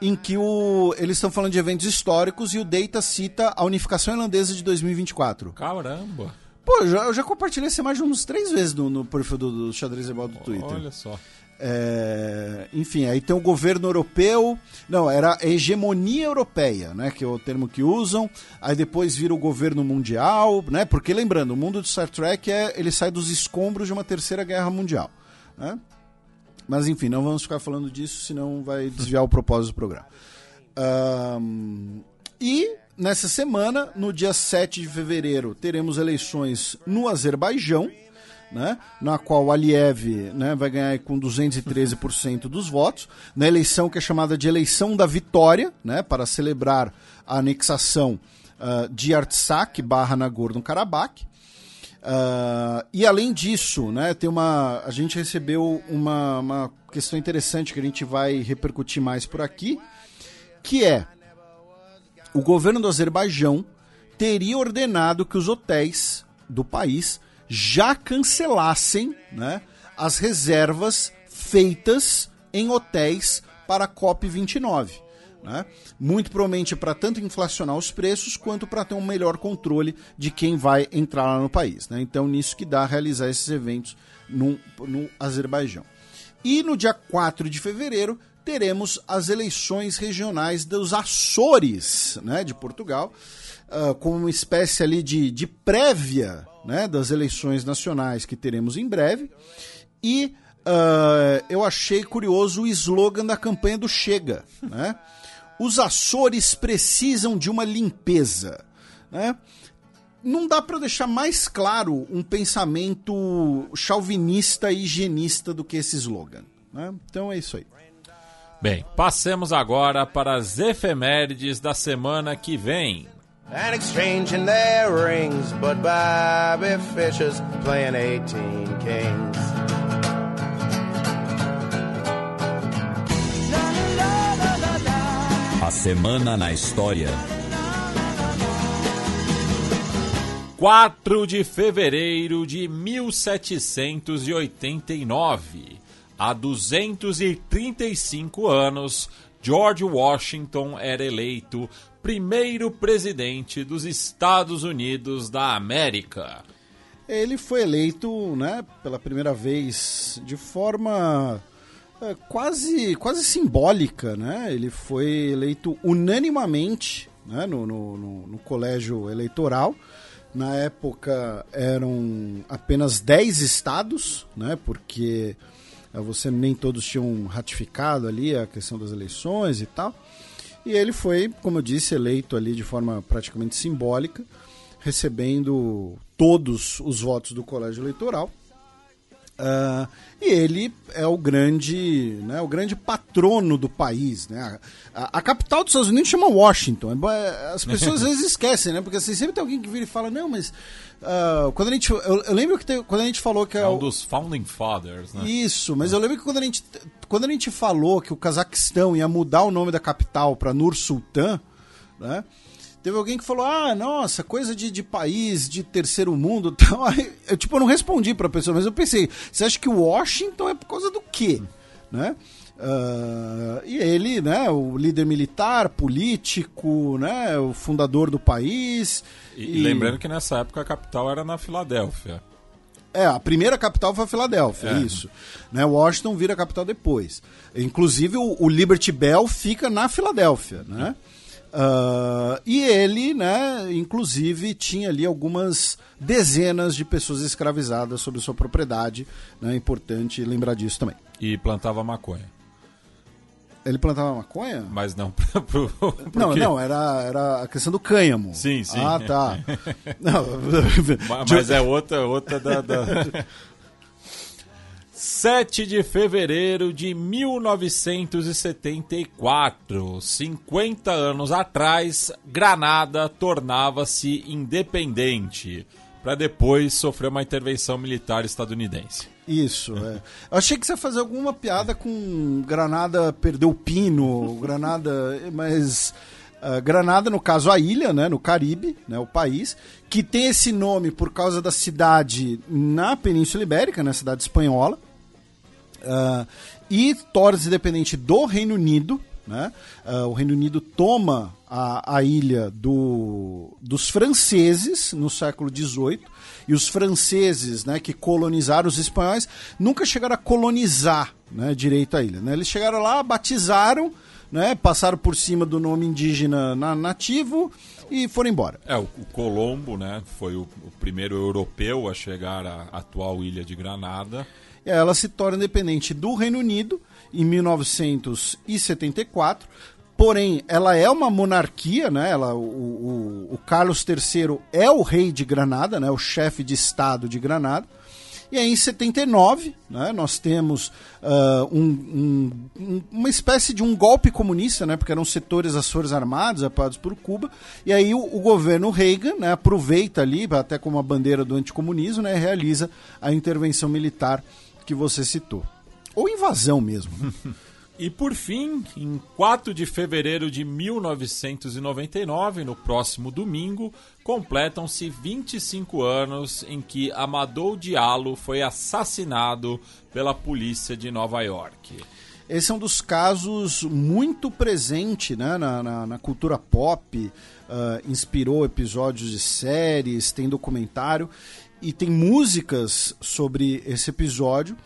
em que o, eles estão falando de eventos históricos e o Data cita a unificação irlandesa de 2024. Caramba! Pô, eu já, eu já compartilhei essa imagem umas três vezes no, no perfil do, do Xadrez Ebal do Twitter. Olha só. É, enfim, aí tem o governo europeu. Não, era a hegemonia europeia, né? Que é o termo que usam. Aí depois vira o governo mundial, né? Porque lembrando, o mundo de Star Trek é ele sai dos escombros de uma terceira guerra mundial. Né? Mas enfim, não vamos ficar falando disso, senão vai desviar o propósito do programa. Um, e nessa semana, no dia 7 de fevereiro, teremos eleições no Azerbaijão, né, na qual Aliyev né, vai ganhar com 213% dos votos, na eleição que é chamada de eleição da vitória, né, para celebrar a anexação uh, de Artsakh barra Nagorno-Karabakh. Uh, e além disso, né, tem uma, a gente recebeu uma, uma questão interessante que a gente vai repercutir mais por aqui, que é o governo do Azerbaijão teria ordenado que os hotéis do país já cancelassem né, as reservas feitas em hotéis para a COP29. Né? Muito provavelmente para tanto inflacionar os preços quanto para ter um melhor controle de quem vai entrar lá no país. Né? Então, nisso que dá realizar esses eventos no, no Azerbaijão. E no dia 4 de fevereiro teremos as eleições regionais dos Açores, né, de Portugal, uh, uma espécie ali de, de prévia né, das eleições nacionais que teremos em breve. E uh, eu achei curioso o slogan da campanha do Chega, né? Os Açores precisam de uma limpeza, né? Não dá para deixar mais claro um pensamento chauvinista e higienista do que esse slogan. Né? Então é isso aí. Bem, passemos agora para as efemérides da semana que vem. And exchanging their rings, but Bobby Fischer's playing 18 kings. A semana na história. 4 de fevereiro de 1789. Há 235 anos, George Washington era eleito primeiro presidente dos Estados Unidos da América. Ele foi eleito, né, pela primeira vez de forma é, quase, quase simbólica, né? Ele foi eleito unanimamente né, no, no, no, no colégio eleitoral. Na época eram apenas 10 estados, né? Porque é, você nem todos tinham ratificado ali a questão das eleições e tal. E ele foi, como eu disse, eleito ali de forma praticamente simbólica, recebendo todos os votos do colégio eleitoral. Uh, e ele é o grande, né, o grande patrono do país. Né? A, a, capital dos Estados Unidos chama Washington. É as pessoas às vezes esquecem, né? Porque assim, sempre tem alguém que vira e fala, não, mas uh, quando a gente. Eu, eu lembro que quando a gente falou que é, é um dos Founding Fathers, né? Isso, mas eu lembro que quando a gente, quando a gente falou que o Cazaquistão ia mudar o nome da capital para Nur Sultan, né? Teve alguém que falou: Ah, nossa, coisa de, de país, de terceiro mundo. Então, aí, eu, tipo, eu não respondi para a pessoa, mas eu pensei: Você acha que Washington é por causa do quê? Né? Uh, e ele, né, o líder militar, político, né, o fundador do país. E, e... lembrando que nessa época a capital era na Filadélfia. É, a primeira capital foi a Filadélfia, é. isso. Né, Washington vira a capital depois. Inclusive o, o Liberty Bell fica na Filadélfia, né? Uh, e ele, né, inclusive, tinha ali algumas dezenas de pessoas escravizadas sobre sua propriedade. Né, é importante lembrar disso também. E plantava maconha. Ele plantava maconha? Mas não pro, pro Não, não, era, era a questão do cânhamo. Sim, sim. Ah, tá. não. Mas é outra, outra da... da... 7 de fevereiro de 1974, 50 anos atrás, Granada tornava-se independente, para depois sofrer uma intervenção militar estadunidense. Isso, é. Eu achei que você ia fazer alguma piada com Granada perdeu o pino, Granada, mas uh, Granada, no caso a ilha, né, no Caribe, né, o país, que tem esse nome por causa da cidade na Península Ibérica, na né, cidade espanhola, Uh, e torna-se independente do Reino Unido. Né? Uh, o Reino Unido toma a, a ilha do, dos franceses no século XVIII. E os franceses né, que colonizaram os espanhóis nunca chegaram a colonizar né, direito a ilha. Né? Eles chegaram lá, batizaram, né, passaram por cima do nome indígena na, nativo e foram embora. É, o, o Colombo né, foi o, o, primeiro europeu a chegar à atual ilha de Granada ela se torna independente do Reino Unido em 1974. Porém, ela é uma monarquia, né? Ela, o, o, o Carlos III é o rei de Granada, né? O chefe de Estado de Granada. E aí, em 79, né, nós temos uh, um, um, uma espécie de um golpe comunista, né, porque eram setores das Forças Armadas apoiados por Cuba. E aí, o, o governo Reagan né, aproveita ali, até como a bandeira do anticomunismo, né, realiza a intervenção militar que você citou. Ou invasão mesmo. e por fim, em 4 de fevereiro de 1999, no próximo domingo, completam-se 25 anos em que Amadou Diallo foi assassinado pela polícia de Nova York. Esse é um dos casos muito presente né, na, na, na cultura pop, uh, inspirou episódios de séries, tem documentário e tem músicas sobre esse episódio.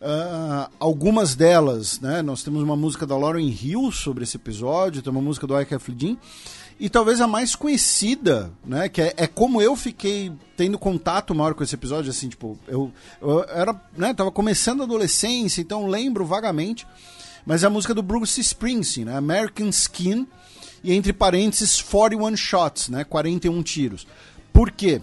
Uh, algumas delas, né? Nós temos uma música da Lauren Hill sobre esse episódio, tem uma música do Ike Flynn e talvez a mais conhecida, né? Que é, é, como eu fiquei tendo contato maior com esse episódio, assim, tipo, eu, eu era, né? Tava começando a adolescência, então lembro vagamente. Mas é a música do Bruce Springsteen, né? American Skin, e entre parênteses 41 shots, né? 41 tiros. Por quê?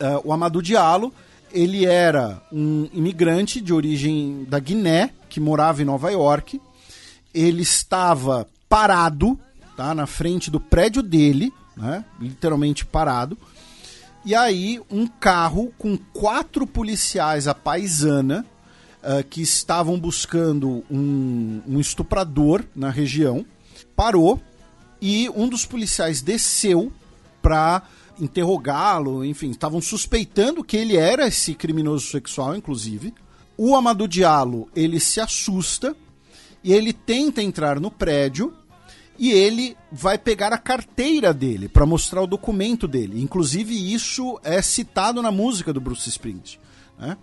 Uh, o Amadou Diallo, ele era um imigrante de origem da Guiné, que morava em Nova York. Ele estava parado tá? Na frente do prédio dele, né? Literalmente parado. E aí, um carro com quatro policiais à paisana uh, que estavam buscando um, um estuprador na região parou e um dos policiais desceu para interrogá-lo, enfim, estavam suspeitando que ele era esse criminoso sexual, inclusive. O Amadou Diallo, ele se assusta e ele tenta entrar no prédio e ele vai pegar a carteira dele para mostrar o documento dele. Inclusive, isso é citado na música do Bruce Springsteen. Né?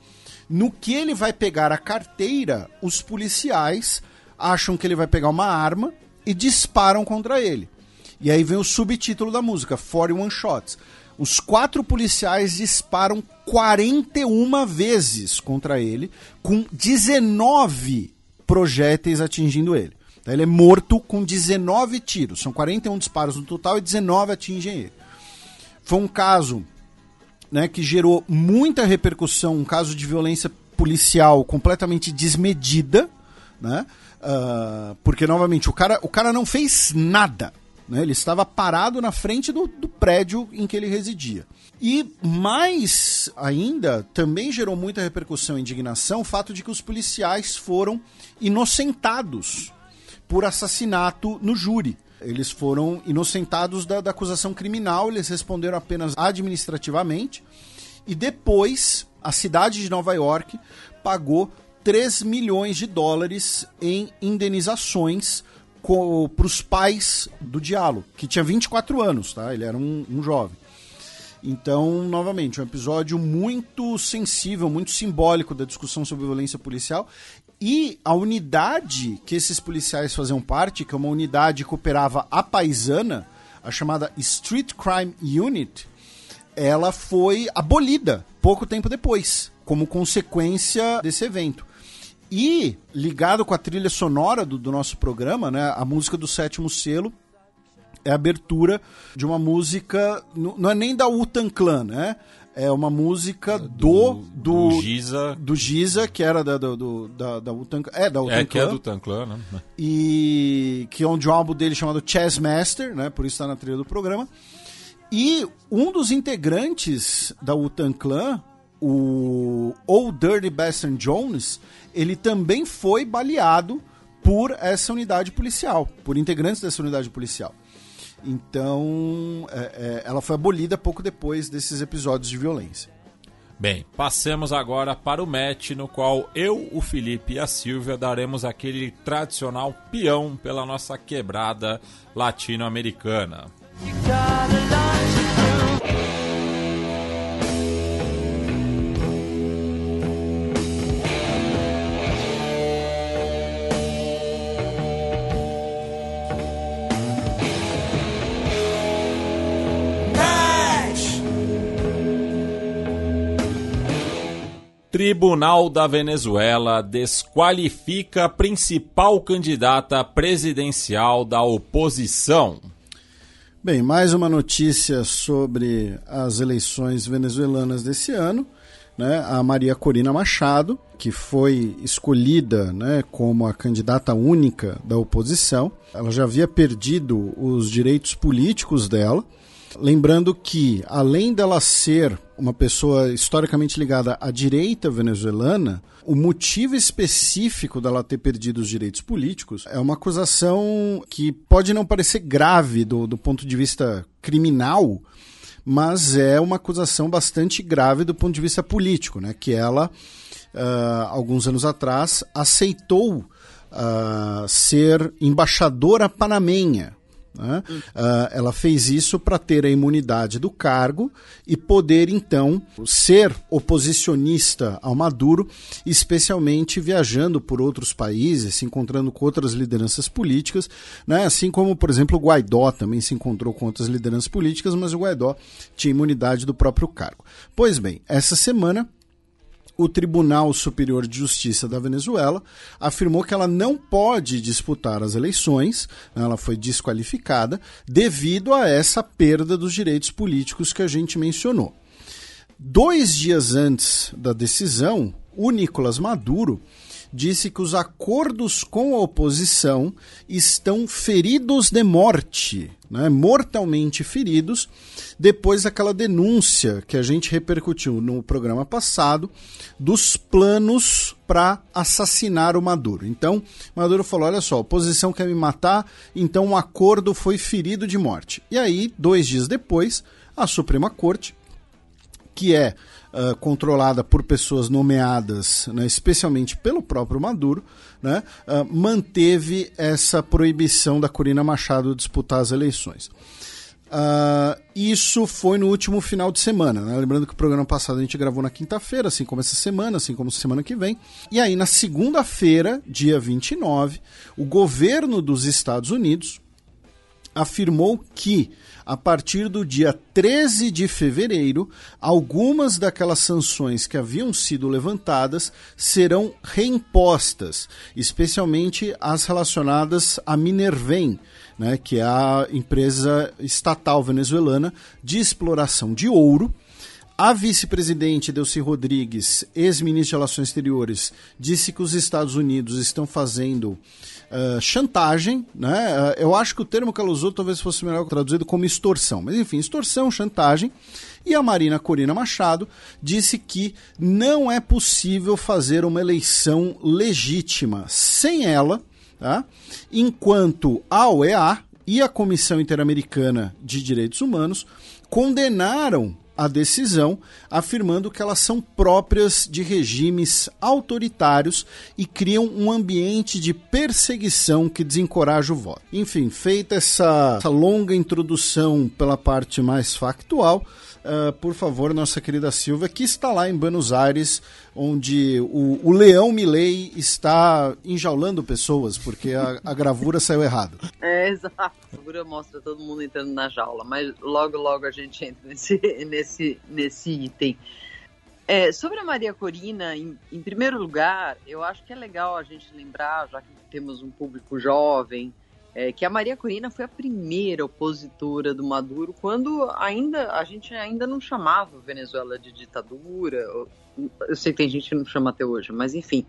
No que ele vai pegar a carteira, os policiais acham que ele vai pegar uma arma e disparam contra ele. E aí vem o subtítulo da música, 41 Shots. Os quatro policiais disparam 41 vezes contra ele, com 19 projéteis atingindo ele. Então, ele é morto com 19 tiros. São 41 disparos no total e 19 atingem ele. Foi um caso né, que gerou muita repercussão, um caso de violência policial completamente desmedida, né? Uh, porque, novamente, o cara, o cara não fez nada. Né? Ele estava parado na frente do, do prédio em que ele residia. E mais ainda, também gerou muita repercussão e indignação o fato de que os policiais foram inocentados por assassinato no júri. Eles foram inocentados da, da acusação criminal, eles responderam apenas administrativamente. E depois, a cidade de Nova York pagou 3 milhões de dólares em indenizações para os pais do Diallo, que tinha 24 anos, tá? Ele era um, um jovem. Então, novamente, um episódio muito sensível, muito simbólico da discussão sobre violência policial e a unidade que esses policiais faziam parte, que é uma unidade que operava a paisana, a chamada Street Crime Unit, ela foi abolida pouco tempo depois, como consequência desse evento. E, ligado com a trilha sonora do, do nosso programa, né, a música do sétimo selo, é a abertura de uma música, não é nem da Utan Clan, né? é uma música do do, do Giza do Giza que era da do, da da Utan, é da Utan é, que é do Utan Clan né? e que é um álbum dele chamado Chess Master né por isso está na trilha do programa e um dos integrantes da Utan Clan o Old Dirty Bastard Jones ele também foi baleado por essa unidade policial por integrantes dessa unidade policial então, é, é, ela foi abolida pouco depois desses episódios de violência. Bem, passemos agora para o match no qual eu, o Felipe e a Silvia daremos aquele tradicional peão pela nossa quebrada latino-americana. Tribunal da Venezuela desqualifica a principal candidata presidencial da oposição. Bem, mais uma notícia sobre as eleições venezuelanas desse ano. Né? A Maria Corina Machado, que foi escolhida né, como a candidata única da oposição, ela já havia perdido os direitos políticos dela Lembrando que, além dela ser uma pessoa historicamente ligada à direita venezuelana, o motivo específico dela ter perdido os direitos políticos é uma acusação que pode não parecer grave do, do ponto de vista criminal, mas é uma acusação bastante grave do ponto de vista político, né? Que ela, uh, alguns anos atrás, aceitou uh, ser embaixadora panamenha Né? Uh, ela fez isso para ter a imunidade do cargo e poder, então, ser oposicionista ao Maduro, especialmente viajando por outros países, se encontrando com outras lideranças políticas, né? assim como, por exemplo, o Guaidó também se encontrou com outras lideranças políticas, mas o Guaidó tinha imunidade do próprio cargo. Pois bem, essa semana o Tribunal Superior de Justiça da Venezuela afirmou que ela não pode disputar as eleições, né, ela foi desqualificada, devido a essa perda dos direitos políticos que a gente mencionou. Dois dias antes da decisão, o Nicolás Maduro disse que os acordos com a oposição estão feridos de morte, né, mortalmente feridos, depois daquela denúncia que a gente repercutiu no programa passado dos planos para assassinar o Maduro. Então, Maduro falou: olha só, a oposição quer me matar, então um acordo foi ferido de morte. E aí, dois dias depois, a Suprema Corte, que é uh, controlada por pessoas nomeadas, né, especialmente pelo próprio Maduro, né, uh, manteve essa proibição da Corina Machado disputar as eleições. Uh, isso foi no último final de semana. Né? Lembrando que o programa passado a gente gravou na quinta-feira, assim como essa semana, assim como semana que vem. E aí, na segunda-feira, dia 29, o governo dos Estados Unidos afirmou que a partir do dia 13 de fevereiro, algumas daquelas sanções que haviam sido levantadas serão reimpostas, especialmente as relacionadas à Minervem, né, que é a empresa estatal venezuelana de exploração de ouro. A vice-presidente Delcy Rodrigues, ex-ministra de Relações Exteriores, disse que os Estados Unidos estão fazendo uh, chantagem, né? Uh, eu acho que o termo que ela usou talvez fosse melhor traduzido como extorsão, mas enfim, extorsão, chantagem. E a Marina Corina Machado disse que não é possível fazer uma eleição legítima sem ela, tá? enquanto a OEA e a Comissão Interamericana de Direitos Humanos condenaram a decisão, afirmando que elas são próprias de regimes autoritários e criam um ambiente de perseguição que desencoraja o voto. Enfim, feita essa, essa longa introdução pela parte mais factual, uh, por favor, nossa querida Silvia, que está lá em Buenos Aires, onde o, o leão Milley está enjaulando pessoas, porque a, a gravura saiu errado. É, exato. A gravura mostra todo mundo entrando na jaula, mas logo, logo a gente entra nesse, nesse, nesse item. É, sobre a Maria Corina, em, em, primeiro lugar, eu acho que é legal a gente lembrar, já que temos um público jovem, é, que a Maria Corina foi a primeira opositora do Maduro quando ainda a gente ainda não chamava Venezuela de ditadura. Eu sei que tem gente que não chama até hoje, mas enfim,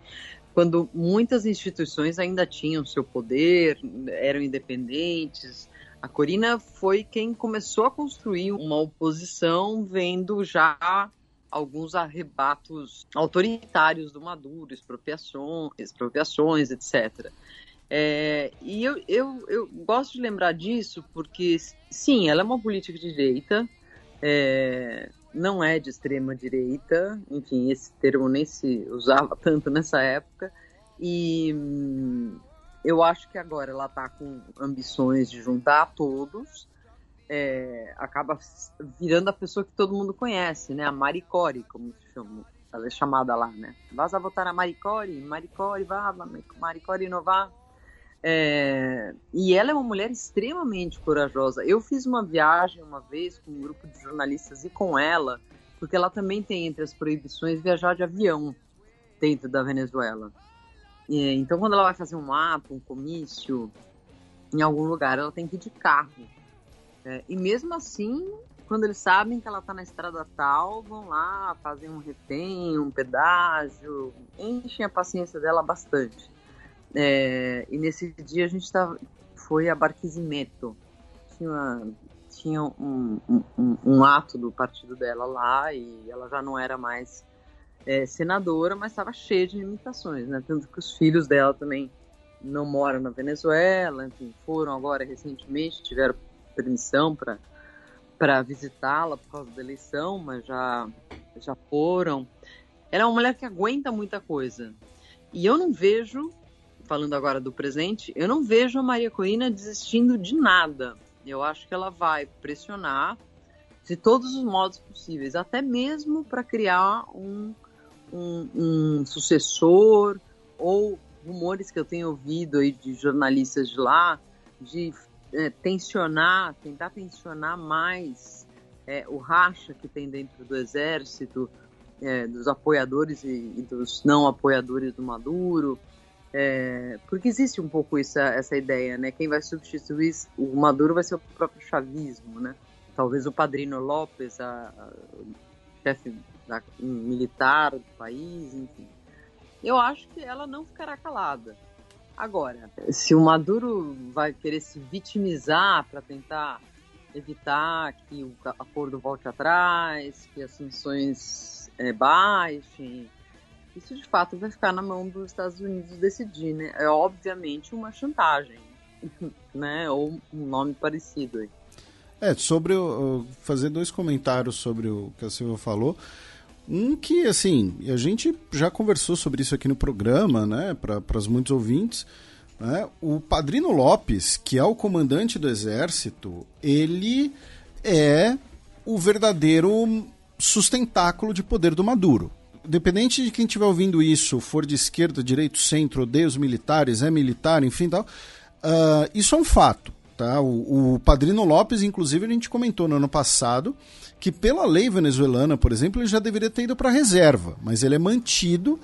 quando muitas instituições ainda tinham seu poder, eram independentes. A Corina foi quem começou a construir uma oposição, vendo já alguns arrebatos autoritários do Maduro, expropriações, expropriações etc. É, e eu, eu, eu gosto de lembrar disso porque, sim, ela é uma política de direita, é, não é de extrema direita, enfim, esse termo nem se usava tanto nessa época, e hum, eu acho que agora ela está com ambições de juntar todos, é, acaba virando a pessoa que todo mundo conhece, né? A Maricore, como se chama, ela é chamada lá, né? Vas a votar na Maricore, Maricore, vá, Maricore vá. É, e ela é uma mulher extremamente corajosa. Eu fiz uma viagem uma vez com um grupo de jornalistas e com ela, porque ela também tem entre as proibições viajar de avião dentro da Venezuela. Então, quando ela vai fazer um ato, um comício em algum lugar, ela tem que ir de carro. É, e mesmo assim, quando eles sabem que ela está na estrada tal, vão lá, fazem um retém, um pedágio, enchem a paciência dela bastante. É, e nesse dia a gente tava, foi a Barquisimeto. Tinha, tinha um, um, um, ato do partido dela lá e ela já não era mais é, senadora, mas estava cheia de limitações, né? Tanto que os filhos dela também não moram na Venezuela, enfim, foram agora recentemente, tiveram permissão para para visitá-la por causa da eleição, mas já já foram. Ela é uma mulher que aguenta muita coisa. E eu não vejo falando agora do presente, eu não vejo a Maria Corina desistindo de nada. Eu acho que ela vai pressionar de todos os modos possíveis, até mesmo para criar um, um, um, sucessor ou rumores que eu tenho ouvido aí de jornalistas de lá de é, tensionar, tentar tensionar mais é, o racha que tem dentro do exército, é, dos apoiadores e, e, dos não apoiadores do Maduro, é, porque existe um pouco essa, essa ideia, né? Quem vai substituir o Maduro vai ser o próprio chavismo, né? Talvez o Padrino Lopes, a, a chefe da, militar do país, enfim. Eu acho que ela não ficará calada. Agora, se o Maduro vai querer se vitimizar para tentar evitar que o acordo volte atrás, que as sanções é, baixem, isso de fato vai ficar na mão dos Estados Unidos decidir, né? É obviamente uma chantagem, né? Ou um nome parecido aí. É, sobre o, fazer dois comentários sobre o que a Silvia falou. Um que, assim, a gente já conversou sobre isso aqui no programa, né, para os muitos ouvintes. Né? O Padrino Lopes, que é o comandante do exército, ele é o verdadeiro sustentáculo de poder do Maduro dependente de quem estiver ouvindo isso, for de esquerda, direito, centro, odeia os militares, é militar, enfim tal, uh, isso é um fato. Tá? O, o Padrino Lopes, inclusive, a gente comentou no ano passado que, pela lei venezuelana, por exemplo, ele já deveria ter ido para a reserva, mas ele é mantido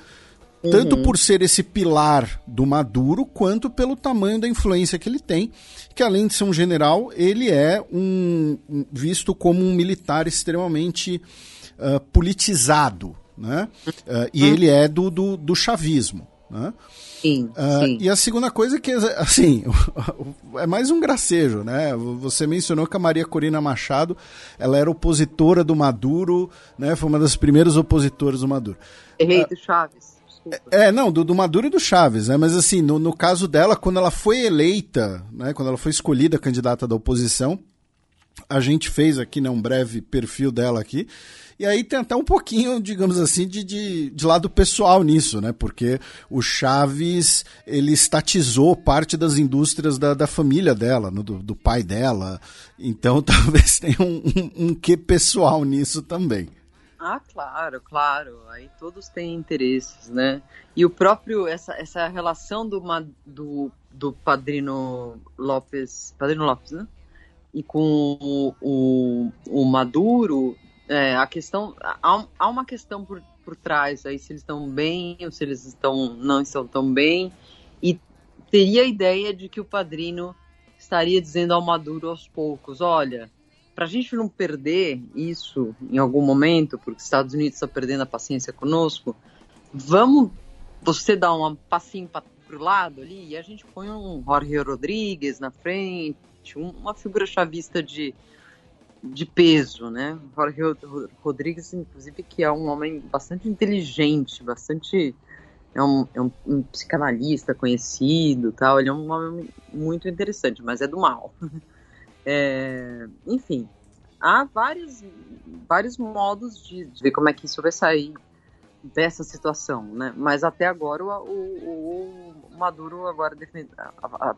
tanto uhum. por ser esse pilar do Maduro, quanto pelo tamanho da influência que ele tem, que além de ser um general, ele é um, visto como um militar extremamente uh, politizado, né? Uh, e ele é do, do, do chavismo, né? Sim, uh, sim. E a segunda coisa é que, assim, é mais um gracejo, né? Você mencionou que a Maria Corina Machado, ela era opositora do Maduro, né? Foi uma das primeiras opositoras do Maduro. Errei uh, do Chaves. É, não, do, do, Maduro e do Chaves, né? Mas assim, no, no caso dela, quando ela foi eleita, né? Quando ela foi escolhida candidata da oposição, a gente fez aqui, né, um breve perfil dela aqui. E aí tem até um pouquinho, digamos assim, de, de, de, lado pessoal nisso, né? Porque o Chaves, ele estatizou parte das indústrias da, da família dela, no, do, do, pai dela. Então talvez tenha um, um, um quê pessoal nisso também. Ah, claro, claro. Aí todos têm interesses, né? E o próprio, essa, essa relação do, do, do Padrino Lopes, Padrino Lopes, né? E com o, o, o Maduro, é, a questão. Há, há uma questão por, por trás aí, se eles estão bem ou se eles estão, não estão tão bem. E teria a ideia de que o padrino estaria dizendo ao Maduro aos poucos: olha, para a gente não perder isso em algum momento, porque os Estados Unidos está perdendo a paciência conosco, vamos você dar um passinho para o lado ali e a gente põe um Jorge Rodrigues na frente, uma figura chavista de de peso, né? Jorge Rodrigues, inclusive, que é um homem bastante inteligente, bastante é um, é um, um, psicanalista conhecido, tal. Ele é um homem muito interessante, mas é do mal. É, enfim, há vários, vários modos de, de, ver como é que isso vai sair dessa situação, né? Mas até agora o, o, o Maduro agora defende, a, a,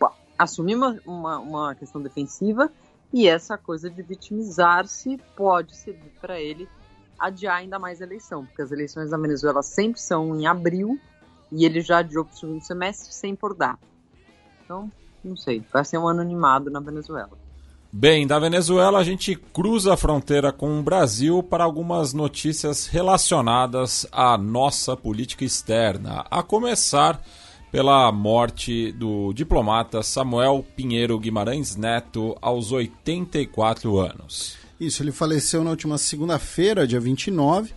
a, assumiu uma, uma, uma questão defensiva e essa coisa de vitimizar-se pode servir para ele adiar ainda mais a eleição, porque as eleições da Venezuela sempre são em abril e ele já adiou para o segundo semestre sem por data. Então, não sei, vai ser um ano animado na Venezuela. Bem, da Venezuela a gente cruza a fronteira com o Brasil para algumas notícias relacionadas à nossa política externa, a começar pela morte do diplomata Samuel Pinheiro Guimarães Neto aos 84 anos. Isso, ele faleceu na última segunda-feira, dia 29.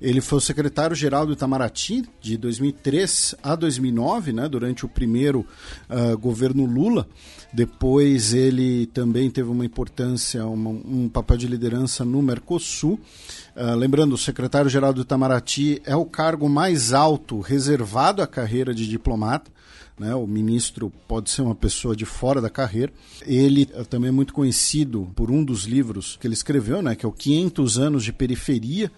Ele foi o secretário-geral do Itamaraty de 2003 a 2009, né, durante o primeiro uh, governo Lula. Depois ele também teve uma importância, uma, um papel de liderança no Mercosul. Uh, lembrando, o secretário-geral do Itamaraty é o cargo mais alto reservado à carreira de diplomata. né? O ministro pode ser uma pessoa de fora da carreira. Ele é também é muito conhecido por um dos livros que ele escreveu, né? Que é o 500 anos de periferia,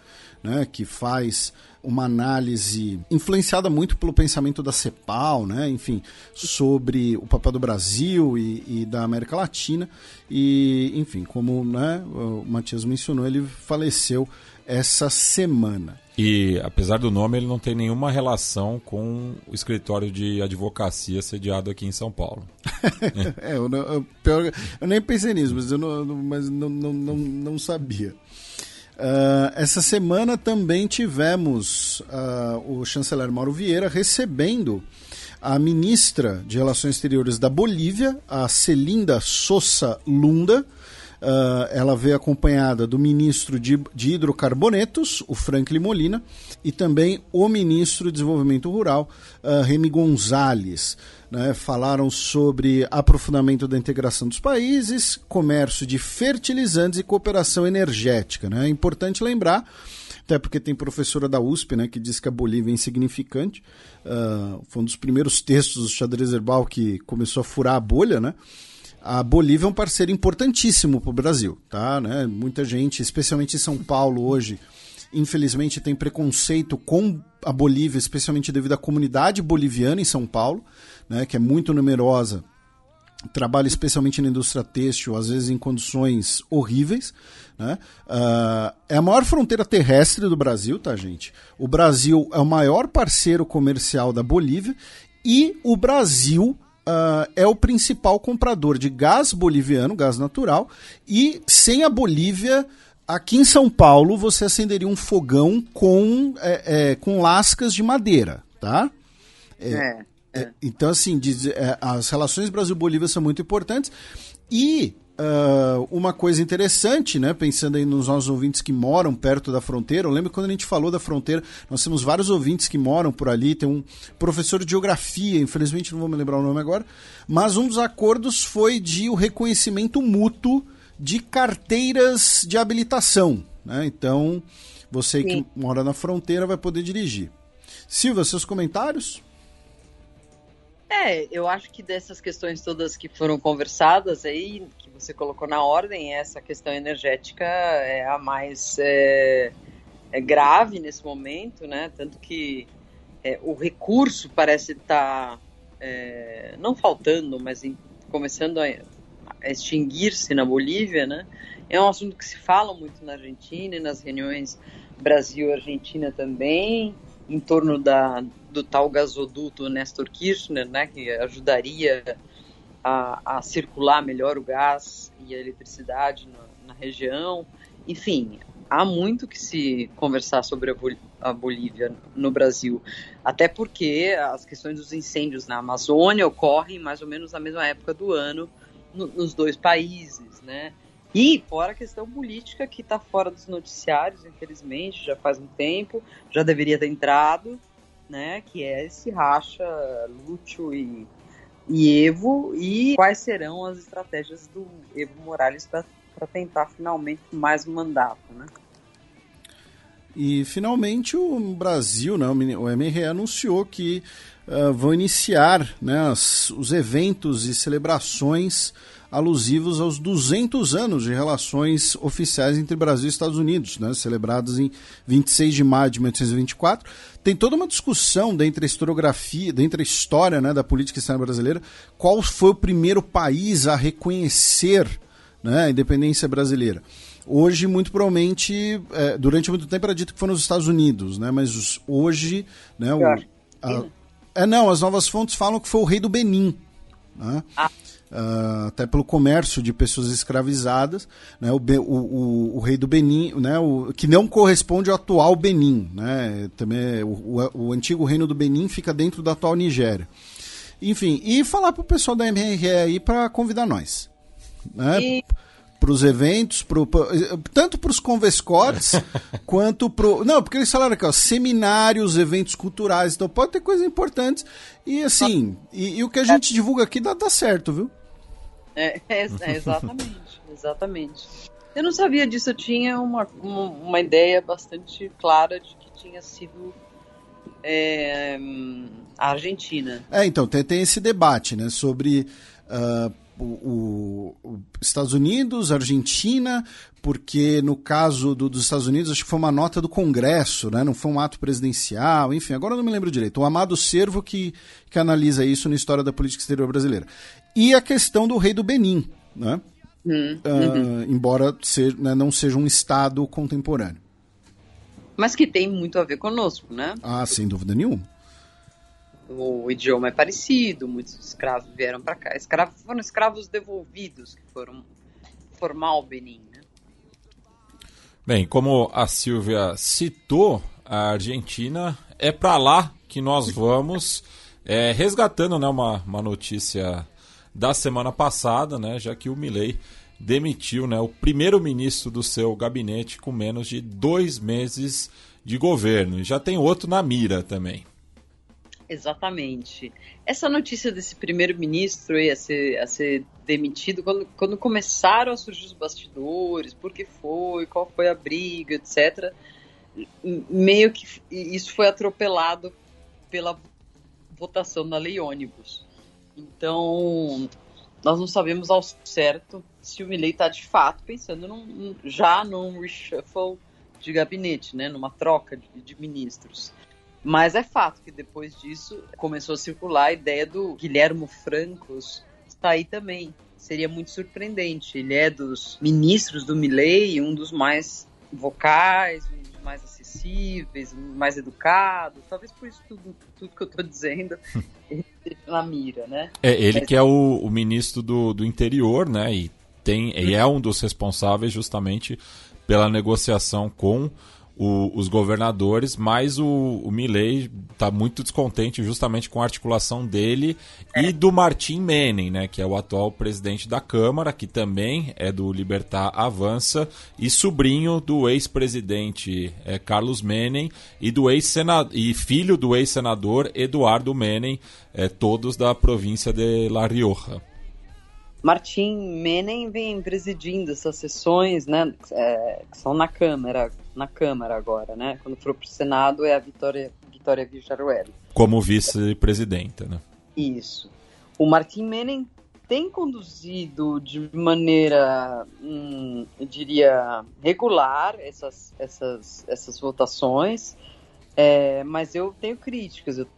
né? Que faz uma análise influenciada muito pelo pensamento da CEPAL, né? enfim, sobre o papel do Brasil e, e, da América Latina. E, enfim, como né, o Matias mencionou, ele faleceu essa semana. E apesar do nome, ele não tem nenhuma relação com o escritório de advocacia sediado aqui em São Paulo. é, eu, eu, pior, eu, nem pensei nisso, mas eu não, mas não, não, não, não sabia. Uh, essa semana também tivemos uh, o chanceler Mauro Vieira recebendo a ministra de Relações Exteriores da Bolívia, a Celinda Sousa Lunda, Uh, ela veio acompanhada do ministro de, de, hidrocarbonetos, o Franklin Molina, e também o ministro de Desenvolvimento Rural, uh, Remy Gonzalez. Né? Falaram sobre aprofundamento da integração dos países, comércio de fertilizantes e cooperação energética. Né? É importante lembrar até porque tem professora da USP, né, que diz que a Bolívia é insignificante. Uh, foi um dos primeiros textos do xadrez herbal que começou a furar a bolha, né? A Bolívia é um parceiro importantíssimo para o Brasil, tá? Né? Muita gente, especialmente em São Paulo hoje, infelizmente tem preconceito com a Bolívia, especialmente devido à comunidade boliviana em São Paulo, né? Que é muito numerosa, trabalha especialmente na indústria têxtil, às vezes em condições horríveis. Né? Uh, é a maior fronteira terrestre do Brasil, tá, gente? O Brasil é o maior parceiro comercial da Bolívia e o Brasil Uh, é o principal comprador de gás boliviano, gás natural, e sem a Bolívia, aqui em São Paulo, você acenderia um fogão com, é, é, com lascas de madeira, tá? É, é, é. então, assim, diz, é, as relações Brasil-Bolívia são muito importantes, e Uh, uma coisa interessante, né? Pensando aí nos nossos ouvintes que moram perto da fronteira. Eu lembro quando a gente falou da fronteira, nós temos vários ouvintes que moram por ali. Tem um professor de geografia, infelizmente não vou me lembrar o nome agora, mas um dos acordos foi de o reconhecimento mútuo de carteiras de habilitação. Né? Então, você Sim. que mora na fronteira vai poder dirigir. Silvia, seus comentários? É, eu acho que dessas questões todas que foram conversadas aí, você colocou na ordem, essa questão energética é a mais é, é grave nesse momento, né? Tanto que é, o recurso parece estar tá, é, não faltando, mas em, começando a, a extinguir-se na Bolívia, né? É um assunto que se fala muito na Argentina e nas reuniões Brasil-Argentina também em torno da, do tal gasoduto Nestor Kirchner, né, que ajudaria a, a circular melhor o gás e a eletricidade na, na, região. Enfim, há muito que se conversar sobre a, Bol a Bolívia no Brasil, até porque as questões dos incêndios na Amazônia ocorrem mais ou menos na mesma época do ano no, nos dois países, né? E fora a questão política que está fora dos noticiários, infelizmente, já faz um tempo, já deveria ter entrado, né? Que é esse racha Lúcio e, e Evo e quais serão as estratégias do Evo Morales para tentar finalmente mais um mandato, né? E finalmente o Brasil, né, o MRE anunciou que uh, vão iniciar né, as, os eventos e celebrações alusivos aos 200 anos de relações oficiais entre Brasil e Estados Unidos, né, celebrados em 26 de maio de 1824. Tem toda uma discussão dentro da historiografia, dentro da história né, da política externa brasileira, qual foi o primeiro país a reconhecer né, a independência brasileira. Hoje, muito provavelmente, é, durante muito tempo era dito que foram os Estados Unidos, né? Mas hoje, né? O, a, é não, as novas fontes falam que foi o rei do Benin, né? Ah. Uh, até pelo comércio de pessoas escravizadas, né, o, o, o, rei do Benin, né, o, que não corresponde ao atual Benin, né, também o, o, antigo reino do Benin fica dentro da atual Nigéria. Enfim, e falar para o pessoal da MRE aí para convidar nós, né, e... para os eventos, pro, pro, tanto para os convescotes quanto para não, porque eles falaram aqui, ó, seminários, eventos culturais, então pode ter coisas importantes e assim, e, e o que a gente divulga aqui dá, dá certo, viu? É, é, é, exatamente, exatamente. Eu não sabia disso, eu tinha uma, uma, uma, ideia bastante clara de que tinha sido é, a Argentina. É, então, tem, tem esse debate, né, sobre uh, o, o, Estados Unidos, Argentina, porque no caso do, dos Estados Unidos, acho que foi uma nota do Congresso, né, não foi um ato presidencial, enfim, agora eu não me lembro direito. O Amado Servo que, que analisa isso na história da política exterior brasileira. E a questão do rei do Benin, né? Uhum. Uh, embora ser, né, não seja um Estado contemporâneo. Mas que tem muito a ver conosco, né? Ah, sem dúvida nenhuma. O idioma é parecido, muitos escravos vieram para cá. Escravos, foram escravos devolvidos que foram formar o Benin, né? Bem, como a Silvia citou, a Argentina é para lá que nós vamos, é, resgatando né, uma, uma notícia da semana passada, né, já que o Milley demitiu né, o primeiro-ministro do seu gabinete com menos de dois meses de governo. E já tem outro na mira também. Exatamente. Essa notícia desse primeiro-ministro a ser, a ser demitido, quando, quando começaram a surgir os bastidores, por que foi, qual foi a briga, etc., meio que isso foi atropelado pela votação da lei ônibus. Então, nós não sabemos ao certo se o Milley está de fato pensando num, já num reshuffle de gabinete, né, numa troca de, de, ministros. Mas é fato que depois disso começou a circular a ideia do Guilhermo Francos aí também. Seria muito surpreendente. Ele é dos ministros do Milley, um dos mais vocais, um mais acessíveis, mais educados. Talvez por isso tudo, tudo que eu estou dizendo ele esteja na mira, né? É, ele Mas... que é o, o ministro do, do interior, né? E tem e é um dos responsáveis justamente pela negociação com o, os governadores, mas o, o Milley está muito descontente justamente com a articulação dele é. e do Martin Menem, né, que é o atual presidente da Câmara, que também é do Libertar Avança e sobrinho do ex-presidente é, Carlos Menem e do ex e filho do ex-senador Eduardo Menem, é, todos da província de La Rioja. Martim Menem vem presidindo essas sessões, né, é, que são na Câmara, na Câmara agora, né? Quando for para o Senado é a Vitória, Vitória Villarroel. Como vice-presidenta, né? Isso. O Martim Menem tem conduzido de maneira, hum, eu diria, regular essas, essas, essas votações, é, mas eu tenho críticas. Eu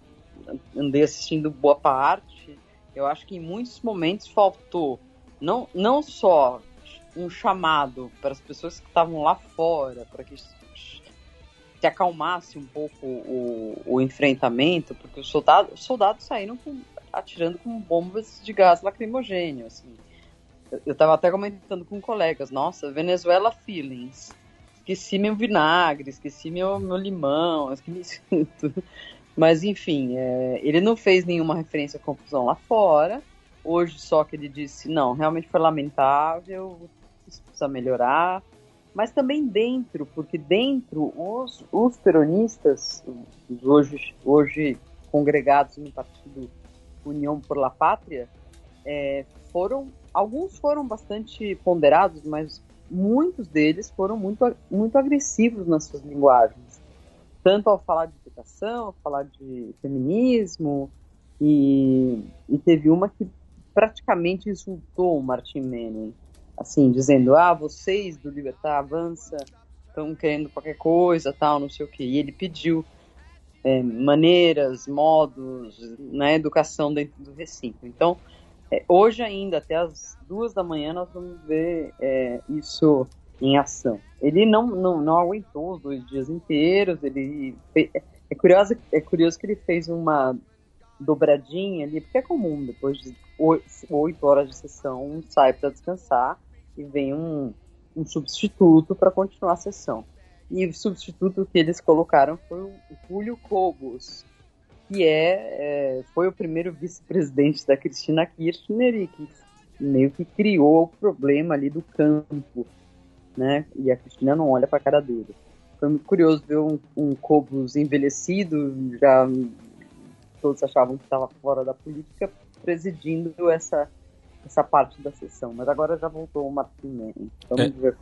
andei assistindo boa parte eu acho que em muitos momentos faltou não, não só um chamado para as pessoas que estavam lá fora, para que se acalmasse um pouco o, o enfrentamento, porque os soldados, os soldados saíram com, atirando com bombas de gás lacrimogêneo. Assim. Eu estava até comentando com colegas, nossa, Venezuela feelings. Esqueci meu vinagre, esqueci meu, meu limão, esqueci tudo. Mas enfim, é, ele não fez nenhuma referência à confusão lá fora. Hoje só que ele disse, não, realmente foi lamentável, isso precisa melhorar. Mas também dentro, porque dentro os, os peronistas, os hoje, hoje congregados no partido União por la Pátria, é, foram, alguns foram bastante ponderados, mas muitos deles foram muito, muito agressivos nas suas linguagens tanto ao falar de educação, falar de feminismo, e, e teve uma que praticamente insultou o Martin Menem, assim, dizendo, ah, vocês do Libertar Avança estão querendo qualquer coisa, tal, não sei o quê. E ele pediu é, maneiras, modos, na né, educação dentro do recinto. Então, é, hoje ainda, até as duas da manhã, nós vamos ver é, isso em ação. Ele não, não, não aguentou os dois dias inteiros, ele é curioso é curioso que ele fez uma dobradinha ali, porque é comum, depois de oito horas de sessão, sai para descansar e vem um, um substituto para continuar a sessão. E o substituto que eles colocaram foi o Julio Cobos, que é, é foi o primeiro vice-presidente da Cristina Kirchner e que meio que criou o problema ali do campo né? E a Cristina não olha para a cara dele. Foi muito curioso ver um, um Cobos envelhecido, já todos achavam que estava fora da política, presidindo essa essa parte da sessão. Mas agora já voltou o Martin Vamos é. ver.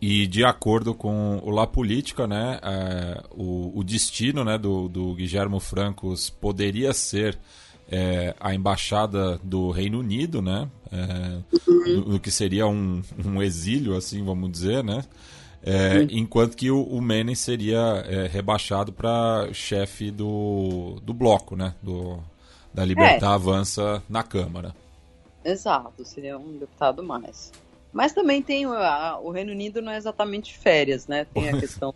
E de acordo com o La Política, né, é, o, o, destino né, do, do Guilhermo Francos poderia ser é, a embaixada do Reino Unido, né, é, uhum. no, que seria um, um, exílio, assim, vamos dizer, né, é, enquanto que o, o Menem seria é, rebaixado para chefe do, do bloco, né, do, da Libertar é. Avança na Câmara. Exato, seria um deputado mais. Mas também tem a, o Reino Unido não é exatamente férias, né? Tem a questão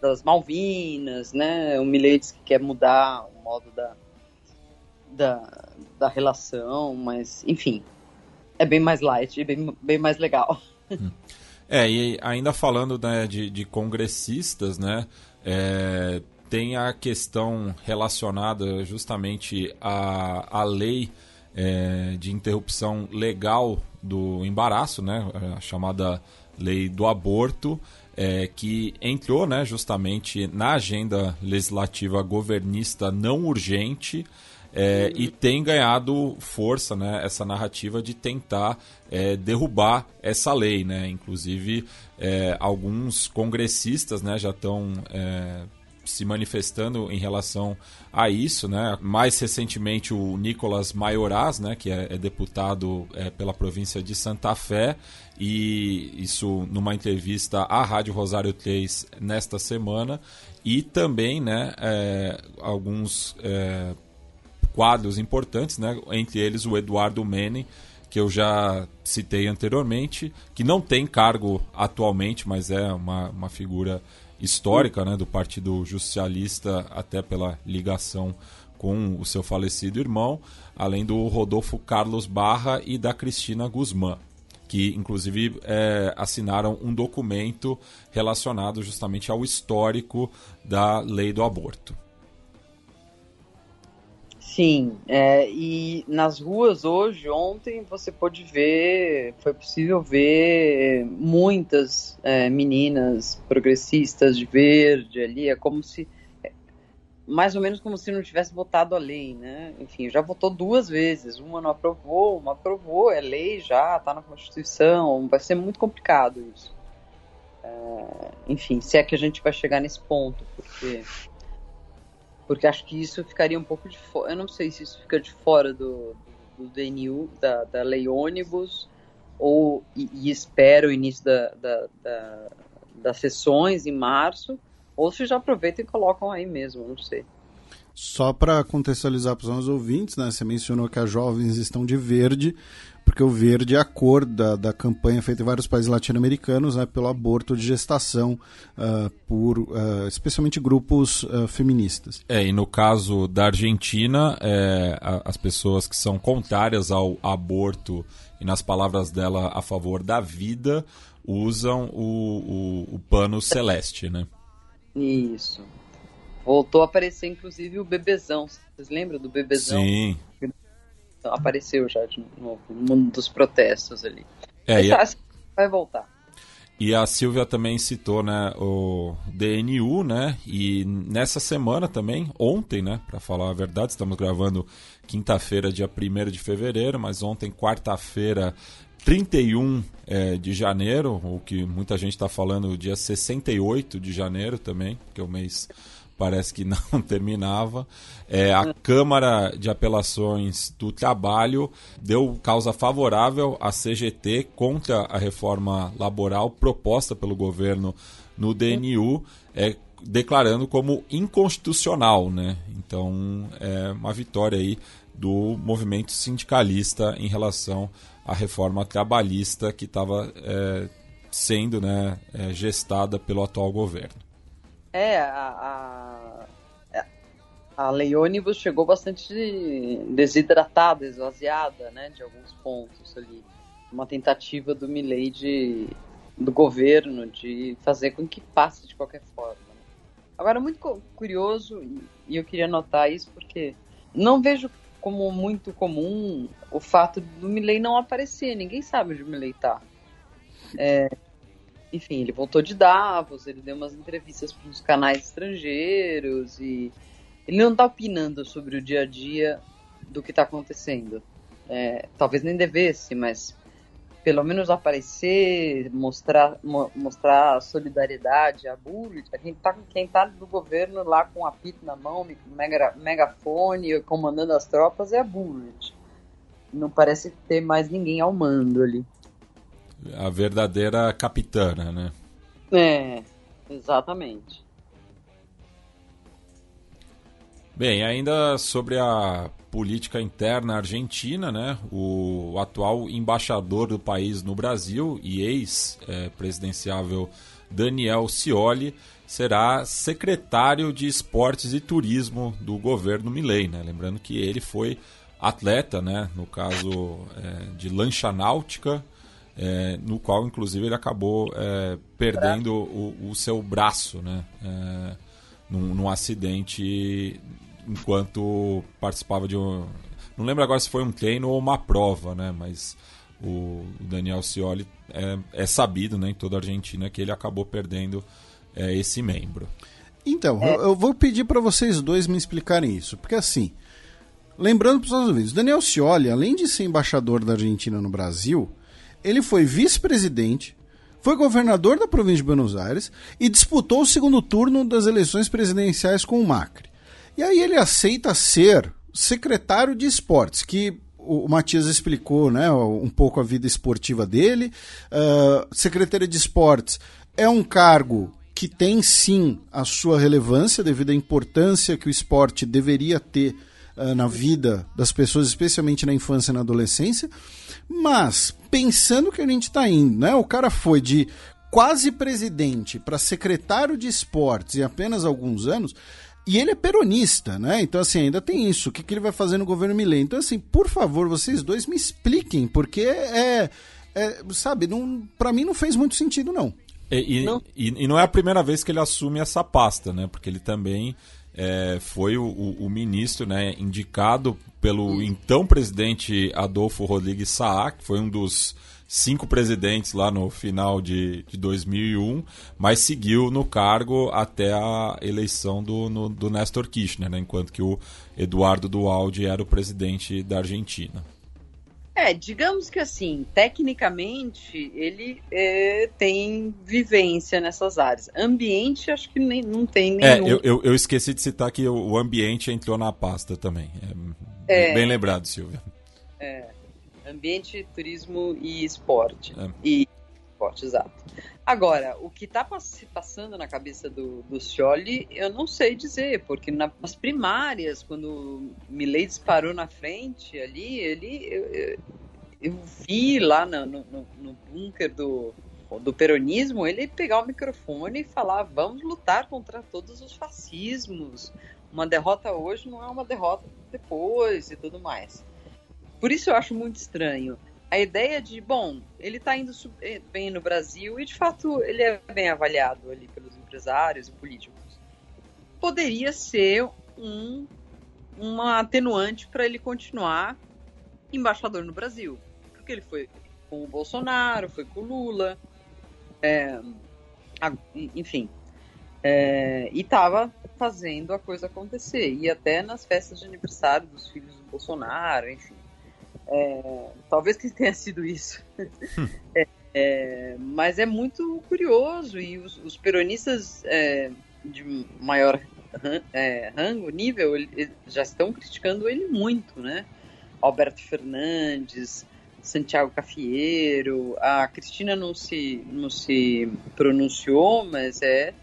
das Malvinas, né? O Millet que quer mudar o modo da, da, da relação, mas enfim, é bem mais light, bem, bem mais legal. É, e ainda falando né, de, de congressistas, né? É, tem a questão relacionada justamente à, à lei é, de interrupção legal do embaraço, né, a chamada lei do aborto, é, que entrou né, justamente na agenda legislativa governista não urgente é, e tem ganhado força né, essa narrativa de tentar é, derrubar essa lei. Né? Inclusive, é, alguns congressistas né, já estão é, se manifestando em relação a isso, né? Mais recentemente o Nicolas Maioraz, né, que é, é deputado é, pela província de Santa Fé, e isso numa entrevista à Rádio Rosário 3 nesta semana, e também, né, é, alguns é, quadros importantes, né, entre eles o Eduardo Menem, que eu já citei anteriormente, que não tem cargo atualmente, mas é uma, uma figura histórica né, do Partido Justicialista, até pela ligação com o seu falecido irmão, além do Rodolfo Carlos Barra e da Cristina Guzmán, que inclusive é, assinaram um documento relacionado justamente ao histórico da lei do aborto. Sim, é, e nas ruas hoje, ontem, você pôde ver, foi possível ver muitas é, meninas progressistas de verde ali, é como se, é, mais ou menos como se não tivesse votado a lei, né? Enfim, já votou duas vezes, uma não aprovou, uma aprovou, é lei já, tá na Constituição, vai ser muito complicado isso. É, enfim, se é que a gente vai chegar nesse ponto, porque porque acho que isso ficaria um pouco de fora. Eu não sei se isso fica de fora do, do DNU, da, da lei ônibus, ou e, e espera o início da, da, da, das sessões em março, ou se já aproveitam e colocam aí mesmo, não sei. Só para contextualizar para os nossos ouvintes, né, você mencionou que as jovens estão de verde, porque o verde é a cor da, da campanha feita em vários países latino-americanos né, pelo aborto de gestação uh, por uh, especialmente grupos uh, feministas. É, e no caso da Argentina, é, as pessoas que são contrárias ao aborto e nas palavras dela a favor da vida usam o, o, o pano celeste, né? Isso. Voltou a aparecer, inclusive, o bebezão. Vocês lembram do bebezão? Sim apareceu já de novo no mundo dos protestos ali. É, e a... vai voltar. E a Silvia também citou, né, o DNU, né? E nessa semana também, ontem, né, para falar a verdade, estamos gravando quinta-feira, dia 1 de fevereiro, mas ontem, quarta-feira, 31 é, de janeiro, o que muita gente está falando, dia 68 de janeiro também, que é o mês parece que não terminava. É, a Câmara de Apelações do Trabalho deu causa favorável à CGT contra a reforma laboral proposta pelo governo no DNU, é, declarando como inconstitucional. Né? Então, é uma vitória aí do movimento sindicalista em relação à reforma trabalhista que estava é, sendo né, é, gestada pelo atual governo. É, a, a, a lei ônibus chegou bastante desidratada, esvaziada, né, de alguns pontos ali. Uma tentativa do Milley de, do governo de fazer com que passe de qualquer forma. Agora, muito curioso, e eu queria notar isso porque não vejo como muito comum o fato do Milley não aparecer. Ninguém sabe onde o Milley está. É, enfim, ele voltou de Davos, ele deu umas entrevistas para uns canais estrangeiros e ele não está opinando sobre o dia a dia do que está acontecendo. É, talvez nem devesse, mas pelo menos aparecer, mostrar, mo mostrar solidariedade a Bullitt, a gente tá, quem tá do governo lá com o apito na mão, mega, megafone, comandando as tropas é a Bullitt. Não parece ter mais ninguém ao mando ali. A verdadeira capitana, né? É, exatamente. Bem, ainda sobre a política interna argentina, né? O atual embaixador do país no Brasil e ex-presidenciável Daniel Scioli será secretário de Esportes e Turismo do governo Milei, né? Lembrando que ele foi atleta, né? No caso é, de lancha náutica, é, no qual inclusive ele acabou é, perdendo o, o, seu braço, né? É, num, num acidente enquanto participava de um. Não lembro agora se foi um treino ou uma prova, né? Mas o Daniel Scioli é, é sabido né, em toda a Argentina que ele acabou perdendo é, esse membro. Então, eu, eu vou pedir para vocês dois me explicarem isso, porque assim, lembrando para os Estados Unidos, Daniel Scioli, além de ser embaixador da Argentina no Brasil, ele foi vice-presidente, foi governador da província de Buenos Aires e disputou o segundo turno das eleições presidenciais com o Macri. E aí ele aceita ser secretário de esportes, que o Matias explicou né, um pouco a vida esportiva dele. Uh, de esportes é um cargo que tem sim a sua relevância devido à importância que o esporte deveria ter uh, na vida das pessoas, especialmente na infância e na adolescência. Mas, pensando que a gente está indo, né, o cara foi de quase presidente para secretário de esportes em apenas alguns anos e ele é peronista, né? Então, assim, ainda tem isso. O que, que ele vai fazer no governo Milei? Então, assim, por favor, vocês dois me expliquem, porque é. é sabe, não, pra mim não fez muito sentido, não. E, e, não. E, e, não é a primeira vez que ele assume essa pasta, né? Porque ele também é, foi o, o, ministro né, indicado pelo hum. então presidente Adolfo Rodrigues Saá, que foi um dos cinco presidentes lá no final de, de 2001, mas seguiu no cargo até a eleição do, no, do Néstor Kirchner, né, enquanto que o Eduardo Dualdi era o presidente da Argentina. É, digamos que assim, tecnicamente ele é, tem vivência nessas áreas. Ambiente, acho que nem, não tem é, nenhum. É, eu, eu, eu esqueci de citar que o, ambiente entrou na pasta também. É, é, bem lembrado, Silvia. É. Ambiente, turismo e esporte. É. E exato. Agora, o que está se passando na cabeça do, do Scioli, eu não sei dizer, porque nas primárias, quando Milley disparou na frente ali, ele eu, eu, eu vi lá no, no, no bunker do, do peronismo ele pegar o microfone e falar: vamos lutar contra todos os fascismos. Uma derrota hoje não é uma derrota depois e tudo mais. Por isso eu acho muito estranho. A ideia de, bom, ele está indo eh, bem no Brasil e de fato ele é bem avaliado ali pelos empresários e políticos. Poderia ser um, uma atenuante para ele continuar embaixador no Brasil. Porque ele foi com o Bolsonaro, foi com o Lula, é, enfim. É, e estava fazendo a coisa acontecer. E até nas festas de aniversário dos filhos do Bolsonaro, enfim. É, talvez que tenha sido isso. Hum. É, é, mas é muito curioso e os, os peronistas é, de maior é, rango, nível, ele, já estão criticando ele muito, né? Alberto Fernandes, Santiago Cafiero, a Cristina não se, não se pronunciou, mas é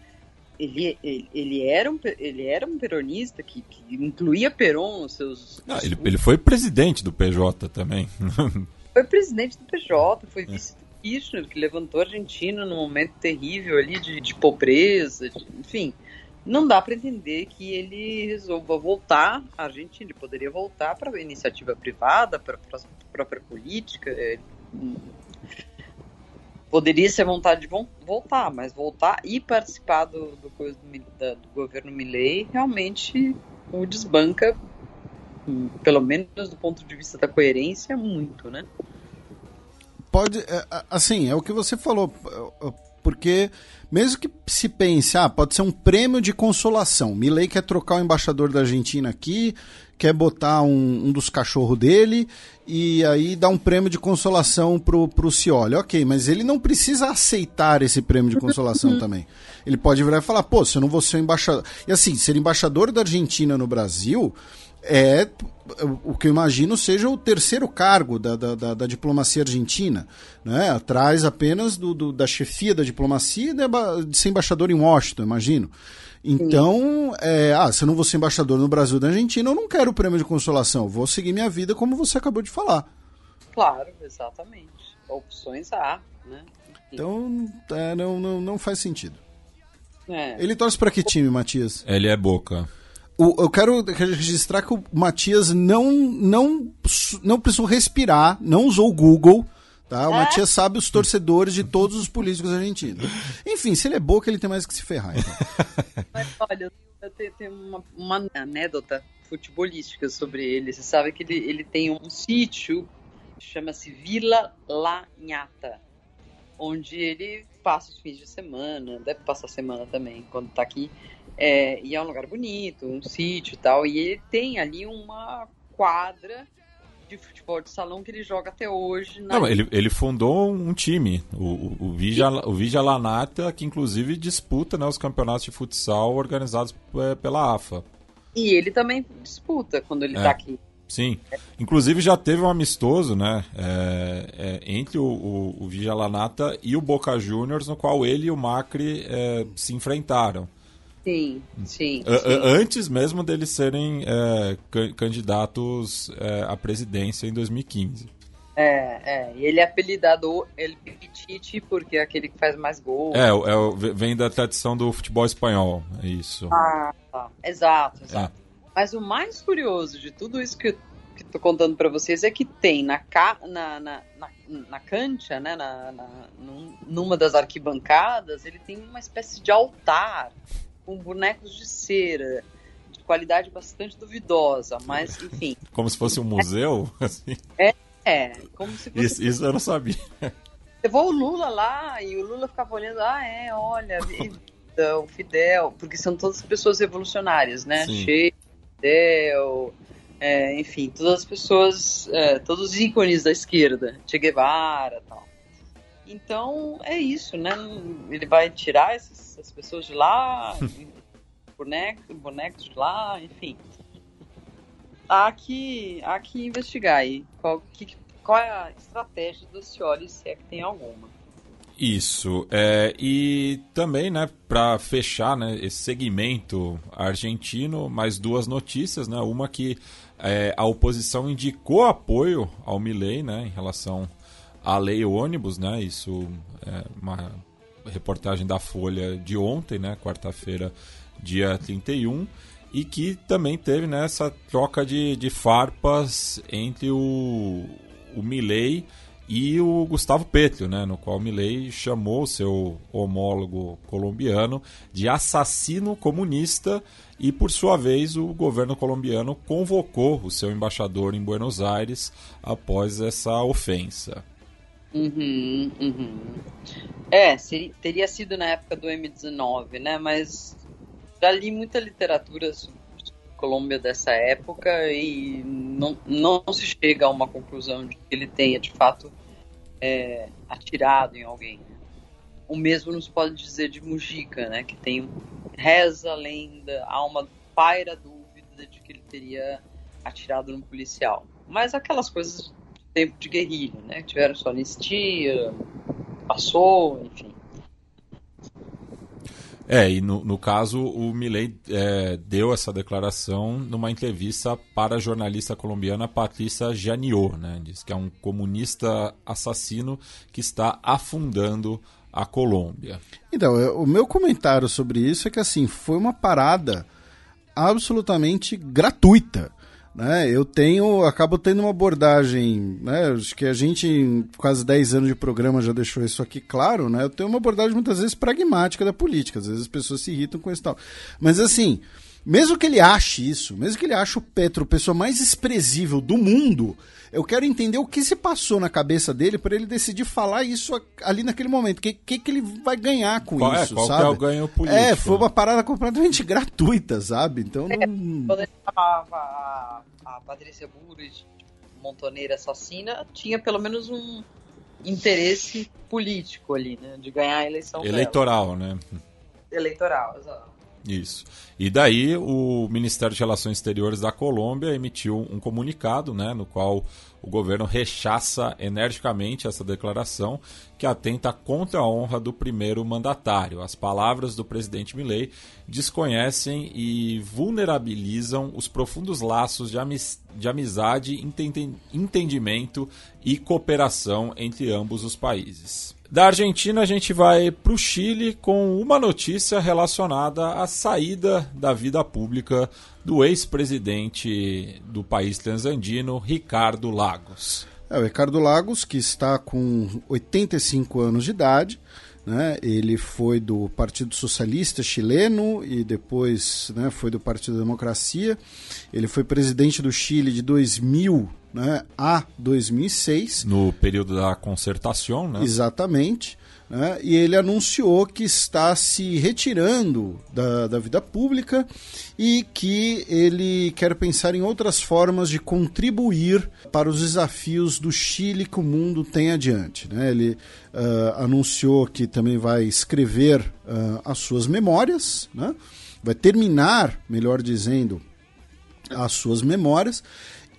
ele, ele, ele, era um, ele era um peronista que, que incluía Peron nos seus. Ah, ele, ele foi presidente do PJ também. foi presidente do PJ, foi é. vice do Kirchner, que levantou a Argentina num momento terrível ali de, de pobreza, de, enfim. Não dá para entender que ele resolva voltar à Argentina. Ele poderia voltar para a iniciativa privada, para a própria política. Ele, poderia ser vontade de voltar, mas voltar e participar do, do, do, do governo Milley realmente o desbanca, pelo menos do ponto de vista da coerência, muito, né? Pode, é, assim, é o que você falou. porque mesmo que se pense, ah, pode ser um prêmio de consolação. Milley quer trocar o embaixador da Argentina aqui, quer botar um, um dos cachorros dele e aí dar um prêmio de consolação pro, pro Cioli. Ok, mas ele não precisa aceitar esse prêmio de consolação também. Ele pode virar e falar, pô, se eu não vou ser embaixador. E assim, ser embaixador da Argentina no Brasil é o que eu imagino seja o terceiro cargo da, da, da, da diplomacia argentina, né? atrás apenas do, do, da chefia da diplomacia e de ser embaixador em Washington, imagino. Então, é, ah, se eu não vou ser embaixador no Brasil da Argentina, eu não quero o prêmio de consolação, vou seguir minha vida como você acabou de falar. Claro, exatamente. Opções há, né? Então, é, não, não, não faz sentido. É. Ele torce para que time, Matias? Ele é Boca. O, eu quero registrar que o Matias não, não, não precisou respirar, não usou o Google. Tá? O é? Matias sabe os torcedores de todos os políticos argentinos. Enfim, se ele é boca, ele tem mais que se ferrar. Então. Mas olha, eu tenho, uma, uma, anedota futebolística sobre ele. Você sabe que ele, ele tem um sítio, chama-se Vila Lanhata, onde ele passa os fins de semana, deve passar a semana também, quando tá aqui. É, e é um lugar bonito, um sítio e tal. E ele tem ali uma quadra de futebol de salão que ele joga até hoje. Não, ele, ele fundou um time, o, o, o, Vigia Lanata, que inclusive disputa né, os campeonatos de futsal organizados é, pela AFA. E ele também disputa quando ele está é. aqui. Sim, inclusive já teve um amistoso, né, é, é, entre o, o, o Vigia Lanata e o Boca Juniors, no qual ele e o Macri é, se enfrentaram. Sim, sim, sim. Antes mesmo deles serem é, candidatos é, à presidência em 2015. É, é. E ele é apelidado El Pichichi porque é aquele que faz mais gols. É, é, vem da tradição do futebol espanhol, é isso. Ah, tá. Exato, exato. É. Mas o mais curioso de tudo isso que eu que tô contando para vocês é que tem na, ca, na, na, na, na cancha, né, na, na, numa das arquibancadas, ele tem uma espécie de altar com bonecos de cera, de qualidade bastante duvidosa, mas enfim. Como se fosse um museu? Assim. É, é, como se fosse. Isso, isso eu não sabia. Levou o Lula lá e o Lula ficava olhando, ah, é, olha, o Fidel, porque são todas pessoas revolucionárias, né? Che, Fidel, é, enfim, todas as pessoas, é, todos os ícones da esquerda, Che Guevara tal. Então é isso, né? Ele vai tirar esses, essas pessoas de lá, bonecos, bonecos de lá, enfim. Há que, há que investigar aí qual, que, qual é a estratégia do Scioli, se é que tem alguma. Isso. É, e também, né, para fechar né, esse segmento argentino, mais duas notícias, né? Uma que é, a oposição indicou apoio ao Milley, né, em relação a lei ônibus, né? Isso é uma reportagem da Folha de ontem, né? Quarta-feira, dia 31. E que também teve né, essa troca de, de farpas entre o, o Milley e o Gustavo Petro, né, no qual Milley chamou seu homólogo colombiano de assassino comunista e, por sua vez, o governo colombiano convocou o seu embaixador em Buenos Aires após essa ofensa. Uhum, uhum. É, seria, teria sido na época do M19, né? Mas já li muita literatura sobre Colômbia dessa época e não, não se chega a uma conclusão de que ele tenha de fato é, atirado em alguém. O mesmo nos pode dizer de Mujica, né? Que tem reza a lenda, há uma paira dúvida de que ele teria atirado no policial. Mas aquelas coisas tempo de guerrilha, né? Tiveram sua anistia, passou, enfim. É, e no, no caso, o Milley é, deu essa declaração numa entrevista para a jornalista colombiana Patrícia Janiot, né? Diz que é um comunista assassino que está afundando a Colômbia. Então, o meu comentário sobre isso é que, assim, foi uma parada absolutamente gratuita. Né? Eu tenho, acabo tendo uma abordagem, né? Acho que a gente, em quase 10 anos de programa, já deixou isso aqui claro, né? Eu tenho uma abordagem muitas vezes pragmática da política, às vezes as pessoas se irritam com isso e tal. Mas assim, mesmo que ele ache isso, mesmo que ele ache o Petro a pessoa mais desprezível do mundo, eu quero entender o que se passou na cabeça dele para ele decidir falar isso ali naquele momento. O que, que, que, ele vai ganhar com qual isso, é, qual sabe? é o ganho político? É, foi uma parada completamente gratuita, sabe? Então não... Quando ele chamava a, a Patrícia Bullrich montoneira assassina, tinha pelo menos um interesse político ali, né? De ganhar a eleição Eleitoral, dela. né? Eleitoral, exato. Isso. E daí o Ministério de Relações Exteriores da Colômbia emitiu um comunicado, né, no qual o governo rechaça energicamente essa declaração que atenta contra a honra do primeiro mandatário. As palavras do presidente Milei desconhecem e vulnerabilizam os profundos laços de, amiz de amizade, entendimento e cooperação entre ambos os países. Da Argentina, a gente vai para o Chile com uma notícia relacionada à saída da vida pública do ex-presidente do país transandino, Ricardo Lagos. É, o Ricardo Lagos, que está com 85 anos de idade, né? ele foi do Partido Socialista chileno e depois né, foi do Partido Democracia. Ele foi presidente do Chile de 2000 né, a 2006. No período da concertação, né? Exatamente. Né, e ele anunciou que está se retirando da, da vida pública e que ele quer pensar em outras formas de contribuir para os desafios do Chile que o mundo tem adiante. Né? Ele uh, anunciou que também vai escrever uh, as suas memórias, né? vai terminar, melhor dizendo, as suas memórias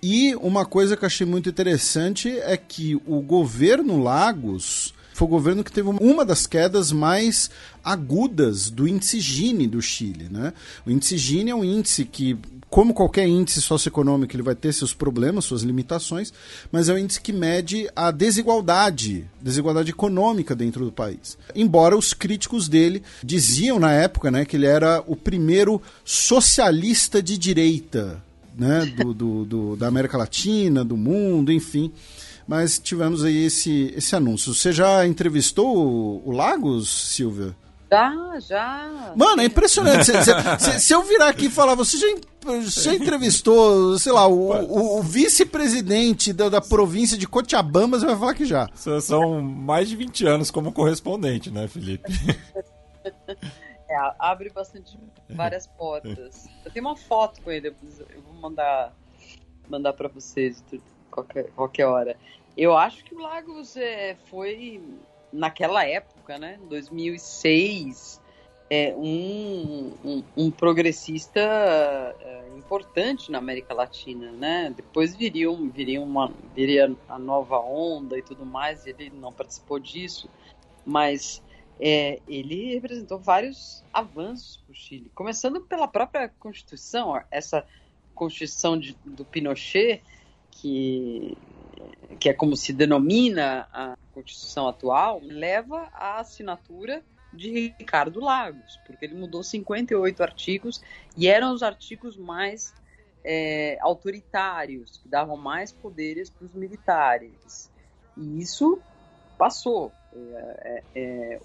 e uma coisa que achei muito interessante é que o governo Lagos foi o governo que teve uma das quedas mais agudas do índice Gini do Chile. Né? O índice Gini é um índice que, como qualquer índice socioeconômico, ele vai ter seus problemas, suas limitações, mas é um índice que mede a desigualdade, desigualdade econômica dentro do país. Embora os críticos dele diziam na época né, que ele era o primeiro socialista de direita né, do, do, do, da América Latina, do mundo, enfim. Mas tivemos aí esse, esse anúncio. Você já entrevistou o, o Lagos, Silvia? Já, já. Mano, é impressionante. se, se, se, eu virar aqui e falar, você já, já entrevistou, sei lá, o, o, o vice-presidente da, da, província de Cochabamba, você vai falar que já. São mais de 20 anos como correspondente, né, Felipe? É, abre bastante várias portas. Eu tenho uma foto com ele, eu vou mandar mandar para vocês qualquer, qualquer hora. Eu acho que o Lagos é, foi naquela época, né, 2006, é, um, um, um progressista é, importante na América Latina, né? Depois viria, viria, uma, viria a nova onda e tudo mais, ele não participou disso, mas é, ele representou vários avanços para o Chile, começando pela própria Constituição, essa Constituição de, do Pinochet, que, que é como se denomina a Constituição atual, leva à assinatura de Ricardo Lagos, porque ele mudou 58 artigos e eram os artigos mais é, autoritários, que davam mais poderes para os militares. E isso passou. É, é, é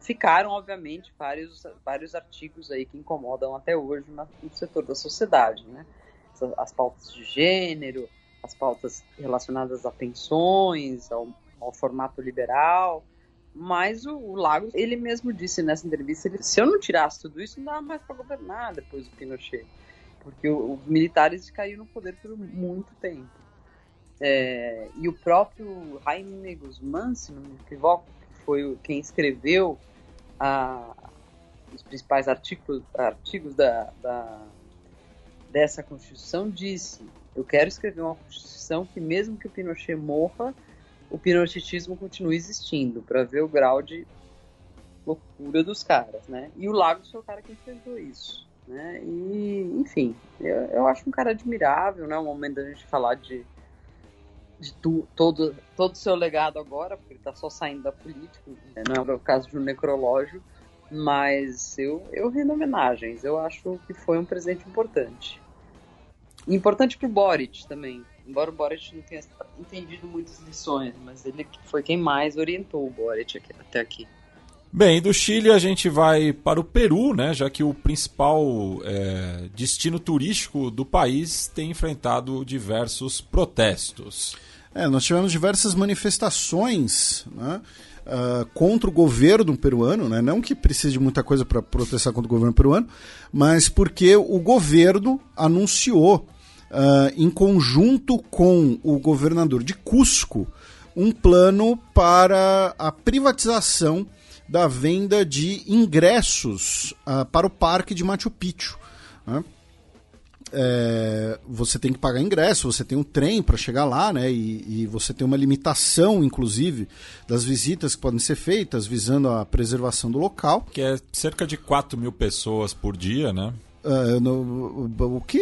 ficaram, obviamente, vários, vários artigos aí que incomodam até hoje no setor da sociedade, né? As pautas de gênero, as pautas relacionadas a pensões, ao, ao formato liberal, mas o, o Lagos, ele mesmo disse nessa entrevista, ele, se eu não tirasse tudo isso, não dava mais para governar depois do Pinochet, porque os militares caíram no poder por muito tempo. É, e o próprio Jaime Guzmán, se não me equivoco, que foi quem escreveu a, os principais artigos, artigos da, da, dessa Constituição, disse: Eu quero escrever uma Constituição que, mesmo que o Pinochet morra, o pinochetismo continue existindo, para ver o grau de loucura dos caras, né? E o Lagos foi o cara que enfrentou isso, né? E, enfim, eu, eu acho um cara admirável, né? O momento da gente falar de de tu, todo todo o seu legado agora, porque ele está só saindo da política, né? não é o caso de um necrológio, mas eu, eu rendo homenagens, eu acho que foi um presente importante. Importante para o Boric também, embora o Boric não tenha entendido muitas lições, mas ele foi quem mais orientou o Boric aqui, até aqui. Bem, do Chile a gente vai para o Peru, né, já que o principal é, destino turístico do país tem enfrentado diversos protestos. É, nós tivemos diversas manifestações né, uh, contra o governo peruano, né, não que precise de muita coisa para protestar contra o governo peruano, mas porque o governo anunciou, uh, em conjunto com o governador de Cusco, um plano para a privatização da venda de ingressos uh, para o parque de Machu Picchu. Né? É, você tem que pagar ingresso, você tem um trem para chegar lá, né? E, e, você tem uma limitação, inclusive, das visitas que podem ser feitas visando a preservação do local. Que é cerca de 4 mil pessoas por dia, né? Uh, no, o que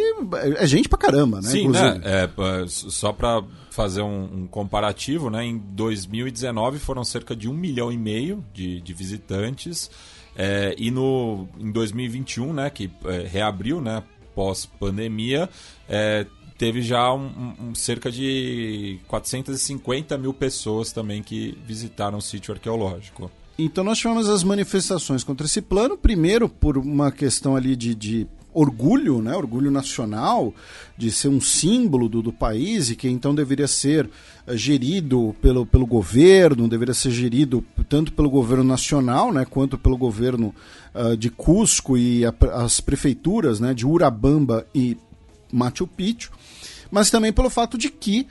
é gente pra caramba, né? Sim, né? É, só para fazer um, um, comparativo, né? Em 2019 foram cerca de um milhão e meio de, de visitantes. É, e no, em 2021, né, que é, reabriu, né, pós-pandemia, é, teve já um, um, cerca de 450 mil pessoas também que visitaram o sítio arqueológico. Então nós tivemos as manifestações contra esse plano, primeiro por uma questão ali de, de orgulho, né, orgulho nacional, de ser um símbolo do, do país e que então deveria ser uh, gerido pelo, pelo governo, deveria ser gerido tanto pelo governo nacional, né, quanto pelo governo uh, de Cusco e a, as prefeituras, né, de Urabamba e Machu Picchu, mas também pelo fato de que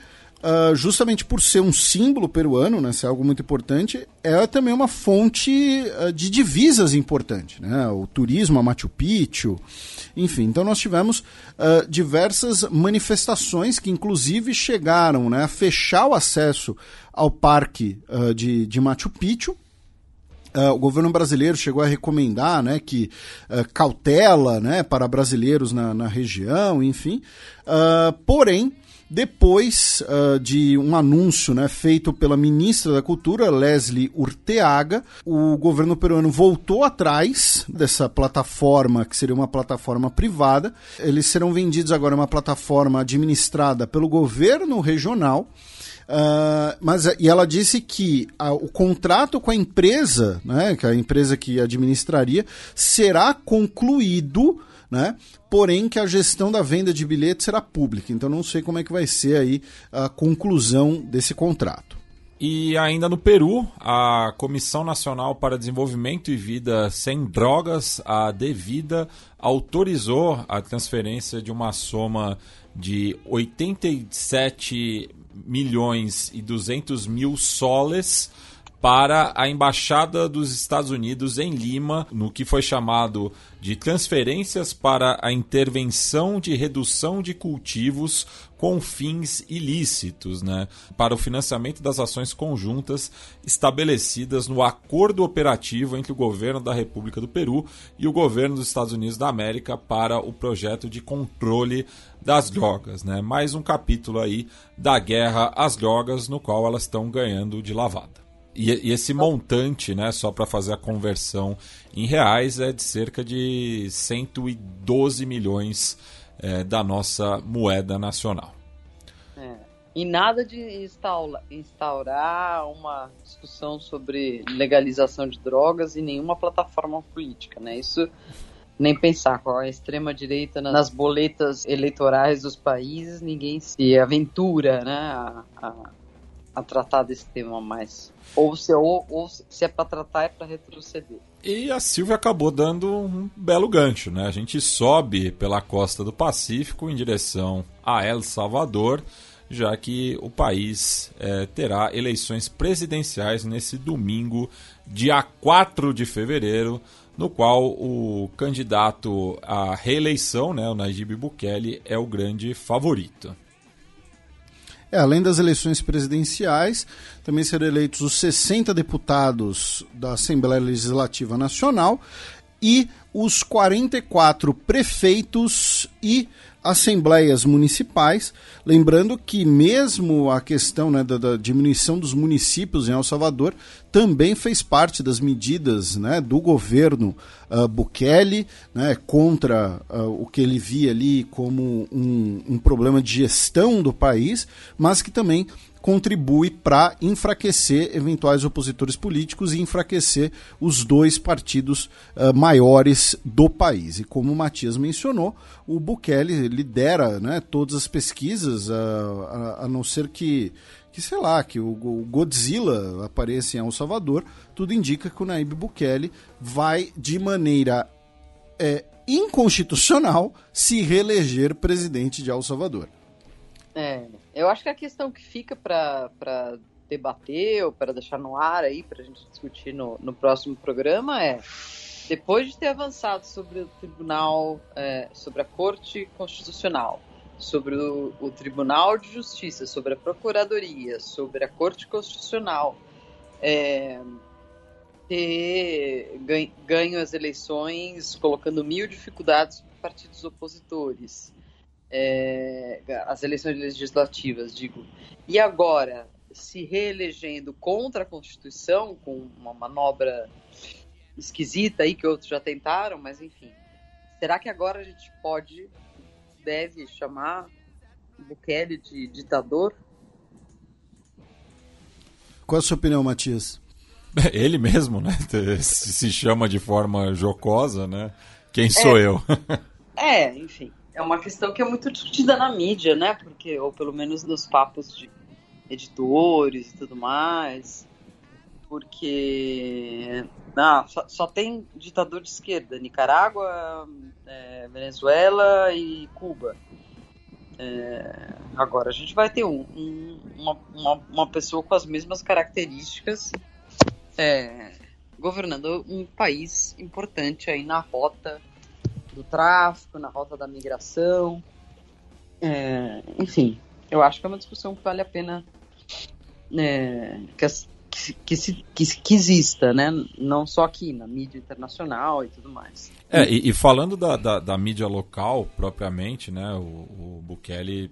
Uh, justamente por ser um símbolo peruano, né, ser algo muito importante, é também uma fonte uh, de divisas importante. Né? O turismo a Machu Picchu, enfim. Então nós tivemos uh, diversas manifestações que inclusive chegaram né, a fechar o acesso ao parque de, de Machu Picchu, Uh, o governo brasileiro chegou a recomendar né, que uh, cautela né, para brasileiros na, na região, enfim. Uh, porém, depois uh, de um anúncio né, feito pela ministra da Cultura, Leslie Urteaga, o governo peruano voltou atrás dessa plataforma, que seria uma plataforma privada. Eles serão vendidos agora uma plataforma administrada pelo governo regional. Uh, mas e ela disse que uh, o contrato com a empresa, né, que a empresa que administraria, será concluído né? Porém que a gestão da venda de bilhetes será pública. Então não sei como é que vai ser aí a conclusão desse contrato. E ainda no Peru, a Comissão Nacional para Desenvolvimento e Vida Sem Drogas, a Devida, autorizou a transferência de uma soma de 87 milhões e 200 mil soles para a Embaixada dos Estados Unidos em Lima, no que foi chamado de transferências para a intervenção de redução de cultivos com fins ilícitos, né, para o financiamento das ações conjuntas estabelecidas no acordo operativo entre o governo da República do Peru e o governo dos Estados Unidos da América para o projeto de controle das drogas, né? Mais um capítulo aí da guerra às drogas no qual elas estão ganhando de lavada. E, e esse montante, né, só para fazer a conversão em reais, é de cerca de 112 milhões é, da nossa moeda nacional. É. E nada de instaura, instaurar uma discussão sobre legalização de drogas em nenhuma plataforma política, né? Isso nem pensar com a extrema direita nas boletas eleitorais dos países, ninguém se aventura, né, a, a a tratar desse tema mais. Ou se, é, ou, ou se é para tratar, é para retroceder. E a Silvia acabou dando um belo gancho, né? A gente sobe pela costa do Pacífico em direção a El Salvador, já que o país é, terá eleições presidenciais nesse domingo, dia 4 de fevereiro, no qual o candidato à reeleição, né, o Nayib Bukele, é o grande favorito. É, além das eleições presidenciais, também serão eleitos os 60 deputados da Assembleia Legislativa Nacional e os 44 prefeitos e assembleias municipais. Lembrando que mesmo a questão né, da, da, diminuição dos municípios em El Salvador também fez parte das medidas né, do governo uh, Bukele né, contra uh, o que ele via ali como um, um problema de gestão do país, mas que também contribui para enfraquecer eventuais opositores políticos e enfraquecer os dois partidos uh, maiores do país. E como o Matias mencionou, o Bukele lidera né, todas as pesquisas, uh, a, a não ser que que, sei lá, que o, Godzilla apareça em El Salvador, tudo indica que o Naib Bukele vai, de maneira é, inconstitucional, se reeleger presidente de El Salvador. É, eu acho que a questão que fica para debater ou para deixar no ar aí, para a gente discutir no, no próximo programa é depois de ter avançado sobre o tribunal, é, sobre a Corte Constitucional, sobre o, o, Tribunal de Justiça, sobre a Procuradoria, sobre a Corte Constitucional, é, ter ganho, ganho as eleições colocando mil dificuldades para partidos opositores, é, as eleições legislativas, digo, e agora se reelegendo contra a Constituição, com uma manobra esquisita aí que outros já tentaram, mas enfim. Será que agora a gente pode deve chamar Bukele de ditador? Qual a sua opinião, Matias? Ele mesmo, né? Se chama de forma jocosa, né? Quem sou é, eu? é, enfim. É uma questão que é muito discutida na mídia, né? Porque, ou pelo menos nos papos de editores e tudo mais. Porque ah, só, só, tem ditador de esquerda: Nicarágua, é, Venezuela e Cuba. É, agora a gente vai ter um, um, uma, uma, uma, pessoa com as mesmas características é, governando um país importante aí na rota do tráfico, na rota da migração. É, enfim, eu acho que é uma discussão que vale a pena é, que, as, que, se, que, que, exista, né? Não só aqui, na mídia internacional e tudo mais. É, e, e falando da, da, da, mídia local propriamente, né? O, o Bukele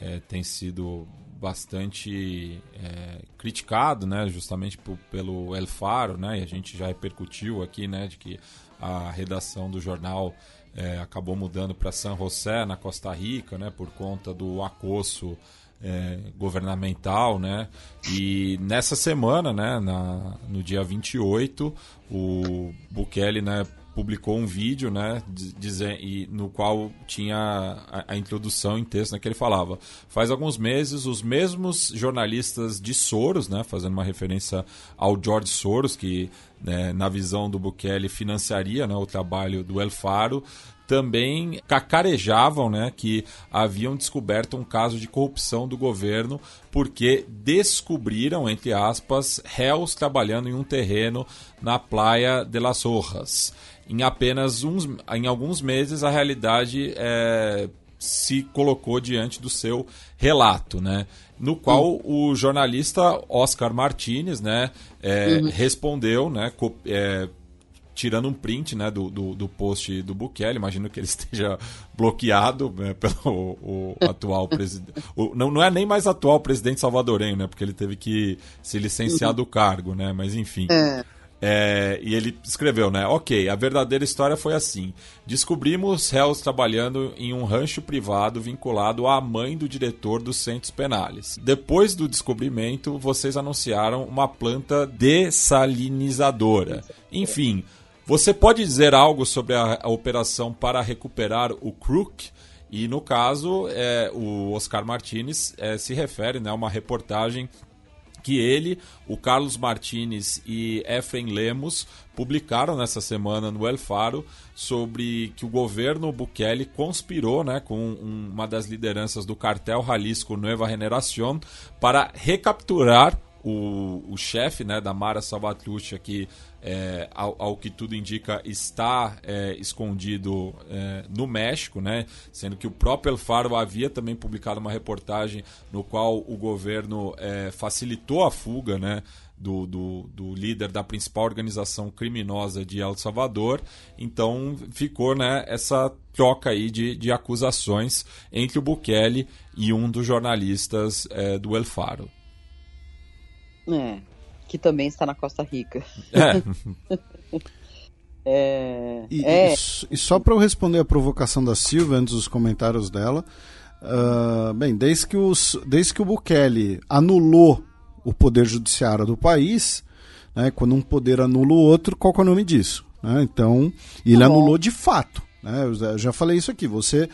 é, tem sido bastante é, criticado, né? Justamente por, pelo El Faro, né? E a gente já repercutiu aqui, né? De que a redação do jornal é, acabou mudando para San José, na Costa Rica, né? Por conta do acosso é, governamental, né? E nessa semana, né, na, no dia 28, o Bukele, né, publicou um vídeo, né, dizer, e, no qual tinha a, a, introdução em texto, né, que ele falava: faz alguns meses os mesmos jornalistas de Soros, né, fazendo uma referência ao George Soros, que né, na visão do Bukele financiaria né, o trabalho do El Faro, também cacarejavam né, que haviam descoberto um caso de corrupção do governo porque descobriram, entre aspas, réus trabalhando em um terreno na Praia de las Hojas. Em apenas uns, em alguns meses, a realidade é, se colocou diante do seu relato, né? No qual o jornalista Oscar Martinez, né, é, uhum. respondeu, né, é, tirando um print né, do, do, do, post do Bukele, imagino que ele esteja bloqueado né, pelo o, atual presidente. Não, não é nem mais atual presidente salvadorenho, né? Porque ele teve que se licenciar do cargo, né? Mas enfim. É. É, e ele escreveu, né? Ok, a verdadeira história foi assim. Descobrimos réus trabalhando em um rancho privado vinculado à mãe do diretor dos centros penais. Depois do descobrimento, vocês anunciaram uma planta dessalinizadora. Enfim, você pode dizer algo sobre a, a operação para recuperar o Crook? E no caso, é, o Oscar Martinez é, se refere né, a uma reportagem que ele, o Carlos Martinez e Efraim Lemos publicaram nessa semana no El Faro sobre que o governo Bukele conspirou né, com um, uma das lideranças do cartel Jalisco Nueva Generación para recapturar o, o chefe né, da Mara Salvatrucha, que é, ao, ao, que tudo indica está é, escondido é, no México, né? sendo que o próprio El Faro havia também publicado uma reportagem no qual o governo é, facilitou a fuga né? Do, do, do, líder da principal organização criminosa de El Salvador. Então ficou né, essa troca aí de, de acusações entre o Bukele e um dos jornalistas é, do El Faro. É, que também está na Costa Rica. É. é, e, é. e, só para eu responder a provocação da Silvia antes dos comentários dela, Uh, bem, desde que, os, desde que o Bukele anulou o poder judiciário do país, né, quando um poder anula o outro, qual é o nome disso? Né? Então, ele tá anulou de fato. Né? Eu já falei isso aqui. Você,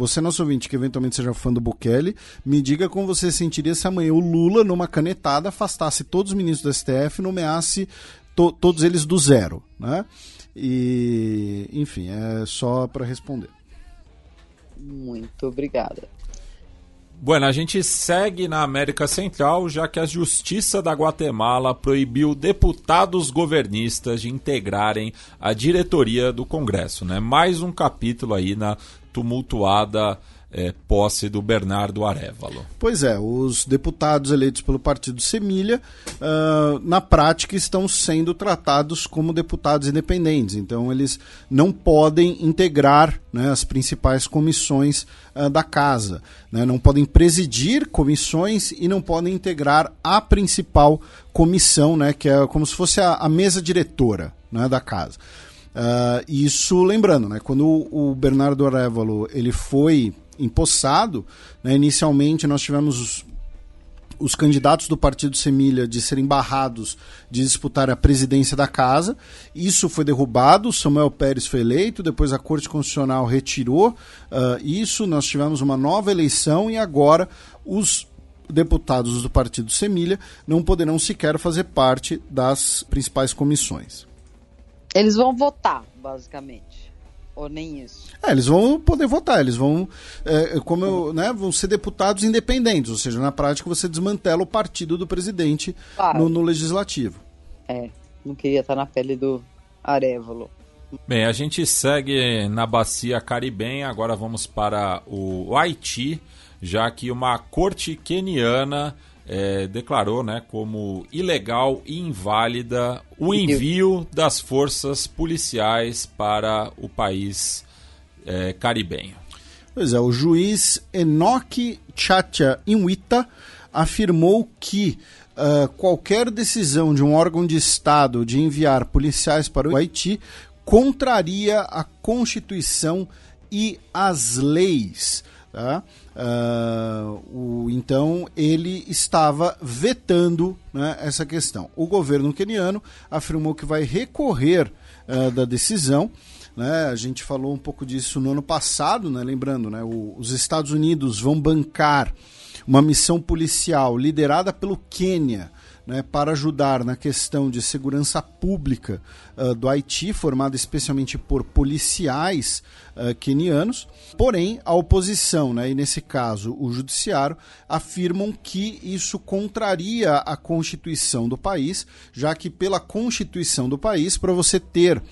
você, nosso ouvinte, que eventualmente seja fã do Bukele, me diga como você sentiria se amanhã o Lula, numa canetada, afastasse todos os ministros do STF e nomeasse to, todos eles do zero. Né? E, enfim, é só para responder. Muito obrigada. Bueno, a gente segue na América Central, já que a Justiça da Guatemala proibiu deputados governistas de integrarem a diretoria do Congresso. Né? Mais um capítulo aí na tumultuada é, posse do Bernardo Arevalo. Pois é, os deputados eleitos pelo partido Semilha, uh, na prática, estão sendo tratados como deputados independentes. Então, eles não podem integrar né, as principais comissões uh, da casa. Né? Não podem presidir comissões e não podem integrar a principal comissão, né, que é como se fosse a, a mesa diretora né, da casa. Uh, isso lembrando, né, quando o, Bernardo Arevalo ele foi empossado. Né? Inicialmente nós tivemos os, os candidatos do Partido Semilha de serem barrados de disputar a presidência da casa. Isso foi derrubado, Samuel Pérez foi eleito, depois a Corte Constitucional retirou uh, isso, nós tivemos uma nova eleição e agora os deputados do Partido Semilha não poderão sequer fazer parte das principais comissões. Eles vão votar, basicamente. Ou nem isso? É, eles vão poder votar, eles vão, é, como eu, né, vão ser deputados independentes, ou seja, na prática você desmantela o partido do presidente claro. no, no, legislativo. É, não queria estar na pele do Arevalo. Bem, a gente segue na bacia caribenha, agora vamos para o Haiti, já que uma corte queniana é, declarou né, como ilegal e inválida o envio das forças policiais para o país é, caribenho. Pois é, o juiz Enoque Chacha Inwita afirmou que uh, qualquer decisão de um órgão de Estado de enviar policiais para o Haiti contraria a Constituição e as leis. Tá? Uh, o, então ele estava vetando né, essa questão. O governo queniano afirmou que vai recorrer uh, da decisão. Né, a gente falou um pouco disso no ano passado, né, lembrando, né, o, os Estados Unidos vão bancar uma missão policial liderada pelo Quênia né, para ajudar na questão de segurança pública uh, do Haiti, formada especialmente por policiais uh, quenianos. Porém, a oposição, né, e nesse caso o judiciário, afirmam que isso contraria a Constituição do país, já que pela Constituição do país, para você ter uh,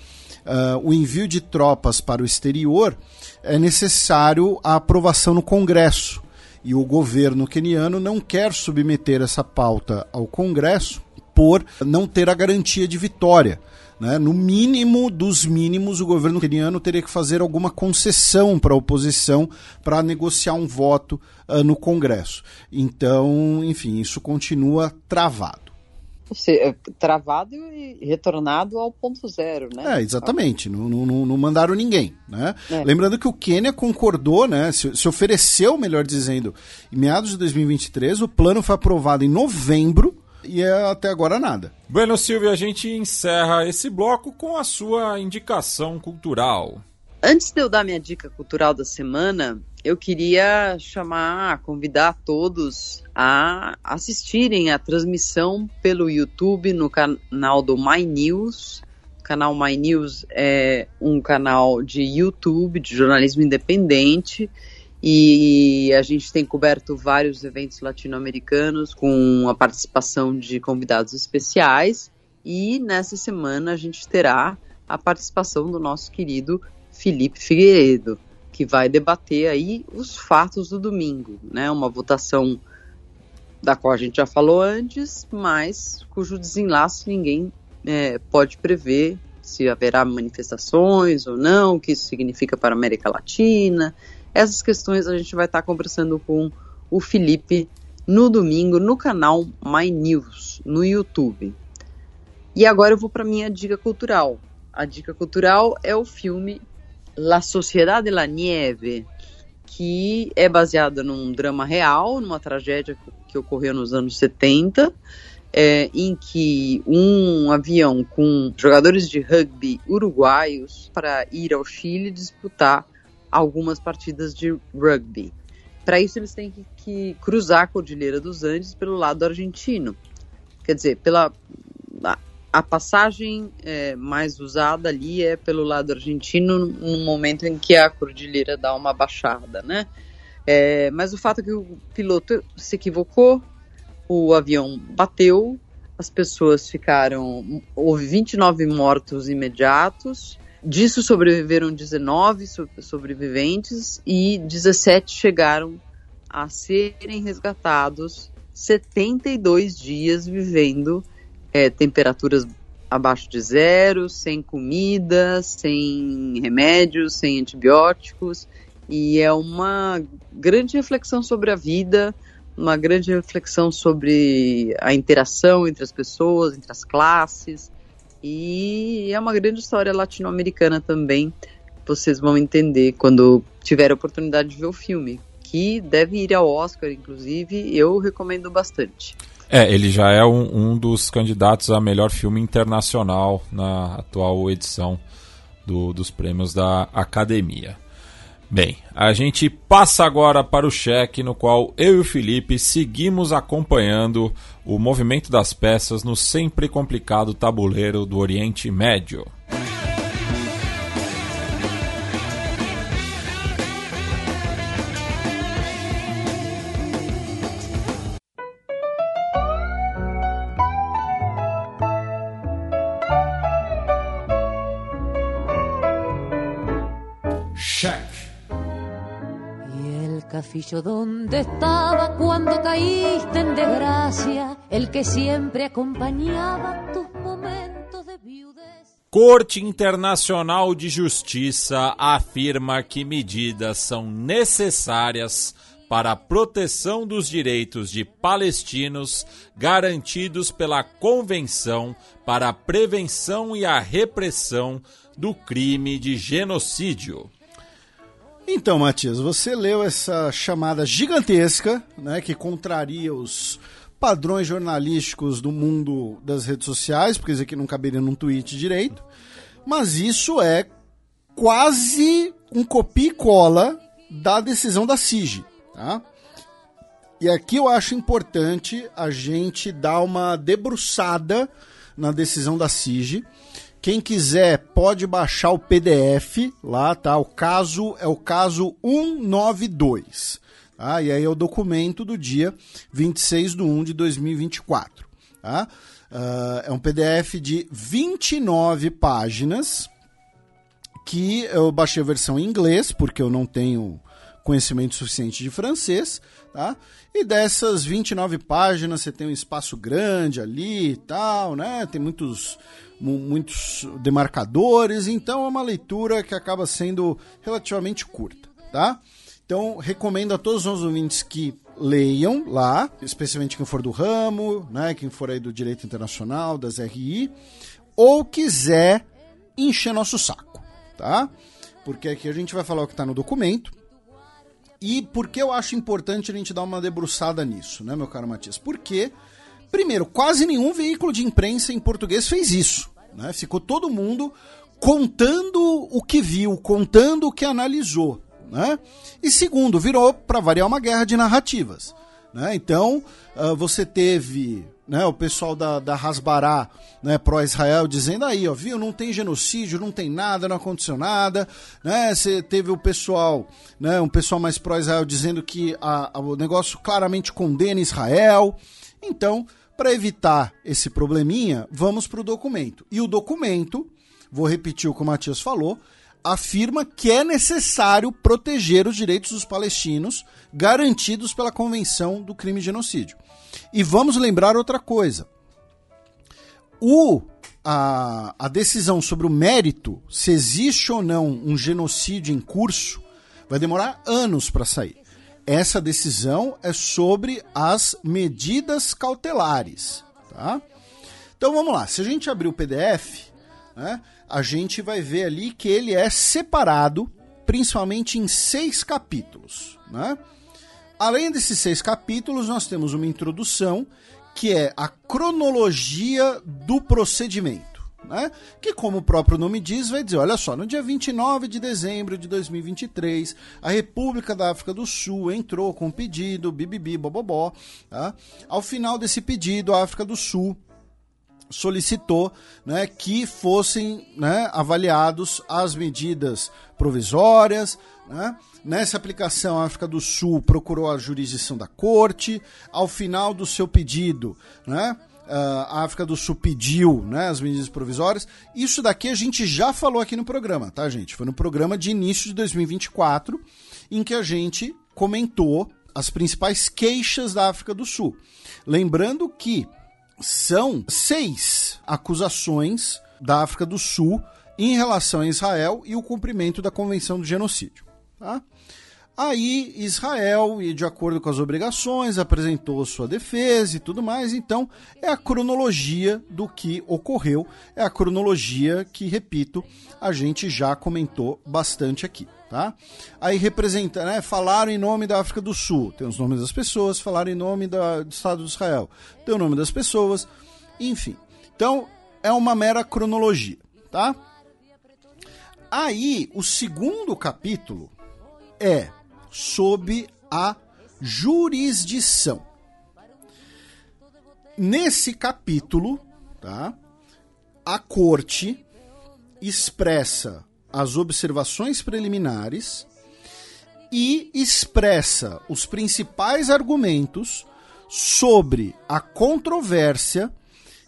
o envio de tropas para o exterior, é necessário a aprovação no Congresso e o governo queniano não quer submeter essa pauta ao Congresso por não ter a garantia de vitória. Né? No mínimo dos mínimos, o governo queniano teria que fazer alguma concessão para a oposição para negociar um voto uh, no Congresso. Então, enfim, isso continua travado. É, travado e retornado ao ponto zero, né? É, exatamente. Não, não, não mandaram ninguém, né? É. Lembrando que o Quênia concordou, né? Se, se, ofereceu, melhor dizendo, em meados de 2023. O plano foi aprovado em novembro e é até agora nada. Bueno, Silvio, a gente encerra esse bloco com a sua indicação cultural. Antes de eu dar minha dica cultural da semana, eu queria chamar, convidar todos a assistirem a transmissão pelo YouTube no canal do My News. O canal My News é um canal de YouTube de jornalismo independente e a gente tem coberto vários eventos latino-americanos com a participação de convidados especiais e nessa semana a gente terá a participação do nosso querido Felipe Figueiredo que vai debater aí os fatos do domingo, né? Uma votação da qual a gente já falou antes, mas cujo desenlace ninguém é, pode prever se haverá manifestações ou não, o que isso significa para a América Latina. Essas questões a gente vai estar conversando com o Felipe no domingo no canal My News, no YouTube. E agora eu vou para minha dica cultural. A dica cultural é o filme La Sociedade de la Nieve, que é baseada num drama real, numa tragédia que ocorreu nos anos 70, é, em que um avião com jogadores de rugby uruguaios para ir ao Chile disputar algumas partidas de rugby. Para isso, eles têm que, que, cruzar a Cordilheira dos Andes pelo lado argentino. Quer dizer, pela, a, passagem é, mais usada ali é pelo lado argentino, no momento em que a cordilheira dá uma baixada, né? É, mas o fato é que o piloto se equivocou, o avião bateu, as pessoas ficaram. Houve 29 mortos imediatos. Disso sobreviveram 19 sobreviventes e 17 chegaram a serem resgatados 72 dias vivendo é, temperaturas abaixo de zero, sem comida, sem remédios, sem antibióticos. E é uma grande reflexão sobre a vida, uma grande reflexão sobre a interação entre as pessoas, entre as classes. E é uma grande história latino-americana também. Vocês vão entender quando tiver a oportunidade de ver o filme, que deve ir ao Oscar, inclusive. Eu recomendo bastante. É, ele já é um, um dos candidatos a melhor filme internacional na atual edição do, dos prêmios da Academia. Bem, a gente passa agora para o cheque, no qual eu e o Felipe seguimos acompanhando o movimento das peças no sempre complicado tabuleiro do Oriente Médio. Castillo donde estaba cuando caíste en desgracia, el que siempre acompañaba tus momentos de viudez. Corte Internacional de Justiça afirma que medidas são necessárias para a proteção dos direitos de palestinos garantidos pela Convenção para a Prevenção e a Repressão do Crime de Genocídio. Então, Matias, você leu essa chamada gigantesca, né, que contraria os padrões jornalísticos do mundo das redes sociais, porque isso aqui não caberia num tweet direito, mas isso é quase um copia e cola da decisão da CIG, tá? E aqui eu acho importante a gente dar uma debruçada na decisão da CIG, quem quiser pode baixar o PDF lá, tá? O caso é o caso 192. Tá? E aí é o documento do dia 26 de 1 de 2024. Tá? Uh, é um PDF de 29 páginas que eu baixei a versão em inglês, porque eu não tenho conhecimento suficiente de francês, tá? E dessas 29 páginas você tem um espaço grande ali e tal, né? Tem muitos muitos demarcadores, então é uma leitura que acaba sendo relativamente curta, tá? Então, recomendo a todos os ouvintes que leiam lá, especialmente quem for do ramo, né, quem for aí do direito internacional, das RI, ou quiser encher nosso saco, tá? Porque aqui a gente vai falar o que está no documento. E por que eu acho importante a gente dar uma debruçada nisso, né, meu caro Matias? Porque Primeiro, quase nenhum veículo de imprensa em português fez isso. Né? Ficou todo mundo contando o que viu, contando o que analisou. Né? E segundo, virou, para variar, uma guerra de narrativas. Né? Então, uh, você teve né, o pessoal da, da Hasbará né, pró-Israel dizendo aí, ó, viu, não tem genocídio, não tem nada, não aconteceu nada. Né? Você teve o pessoal, né, um pessoal mais pró-Israel dizendo que a, a, o negócio claramente condena Israel. Então, para evitar esse probleminha, vamos para o documento. E o documento, vou repetir o que o Matias falou, afirma que é necessário proteger os direitos dos palestinos garantidos pela Convenção do Crime de Genocídio. E vamos lembrar outra coisa. O, a, a decisão sobre o mérito, se existe ou não um genocídio em curso, vai demorar anos para sair essa decisão é sobre as medidas cautelares. Tá? Então vamos lá, se a gente abrir o PDF, né, a gente vai ver ali que ele é separado principalmente em seis capítulos. Né? Além desses seis capítulos, nós temos uma introdução que é a cronologia do procedimento. Né? Que, como o próprio nome diz, vai dizer: olha só, no dia 29 de dezembro de 2023, a República da África do Sul entrou com um pedido, bibibi, bobobó. Tá? Ao final desse pedido, a África do Sul solicitou né, que fossem né, avaliados as medidas provisórias. Né? Nessa aplicação, a África do Sul procurou a jurisdição da corte. Ao final do seu pedido, né, a África do Sul pediu né, as medidas provisórias. Isso daqui a gente já falou aqui no programa, tá, gente? Foi no programa de início de 2024, em que a gente comentou as principais queixas da África do Sul. Lembrando que são seis acusações da África do Sul em relação a Israel e o cumprimento da Convenção do Genocídio. Tá? Aí Israel, e de acordo com as obrigações, apresentou sua defesa e tudo mais. Então, é a cronologia do que ocorreu, é a cronologia que, repito, a gente já comentou bastante aqui. Tá? Aí representa, né? Falaram em nome da África do Sul, tem os nomes das pessoas, falaram em nome da, do Estado de Israel, tem o nome das pessoas, enfim. Então, é uma mera cronologia, tá? Aí, o segundo capítulo é sob a jurisdição. Nesse capítulo, tá? A corte expressa as observações preliminares e expressa os principais argumentos sobre a controvérsia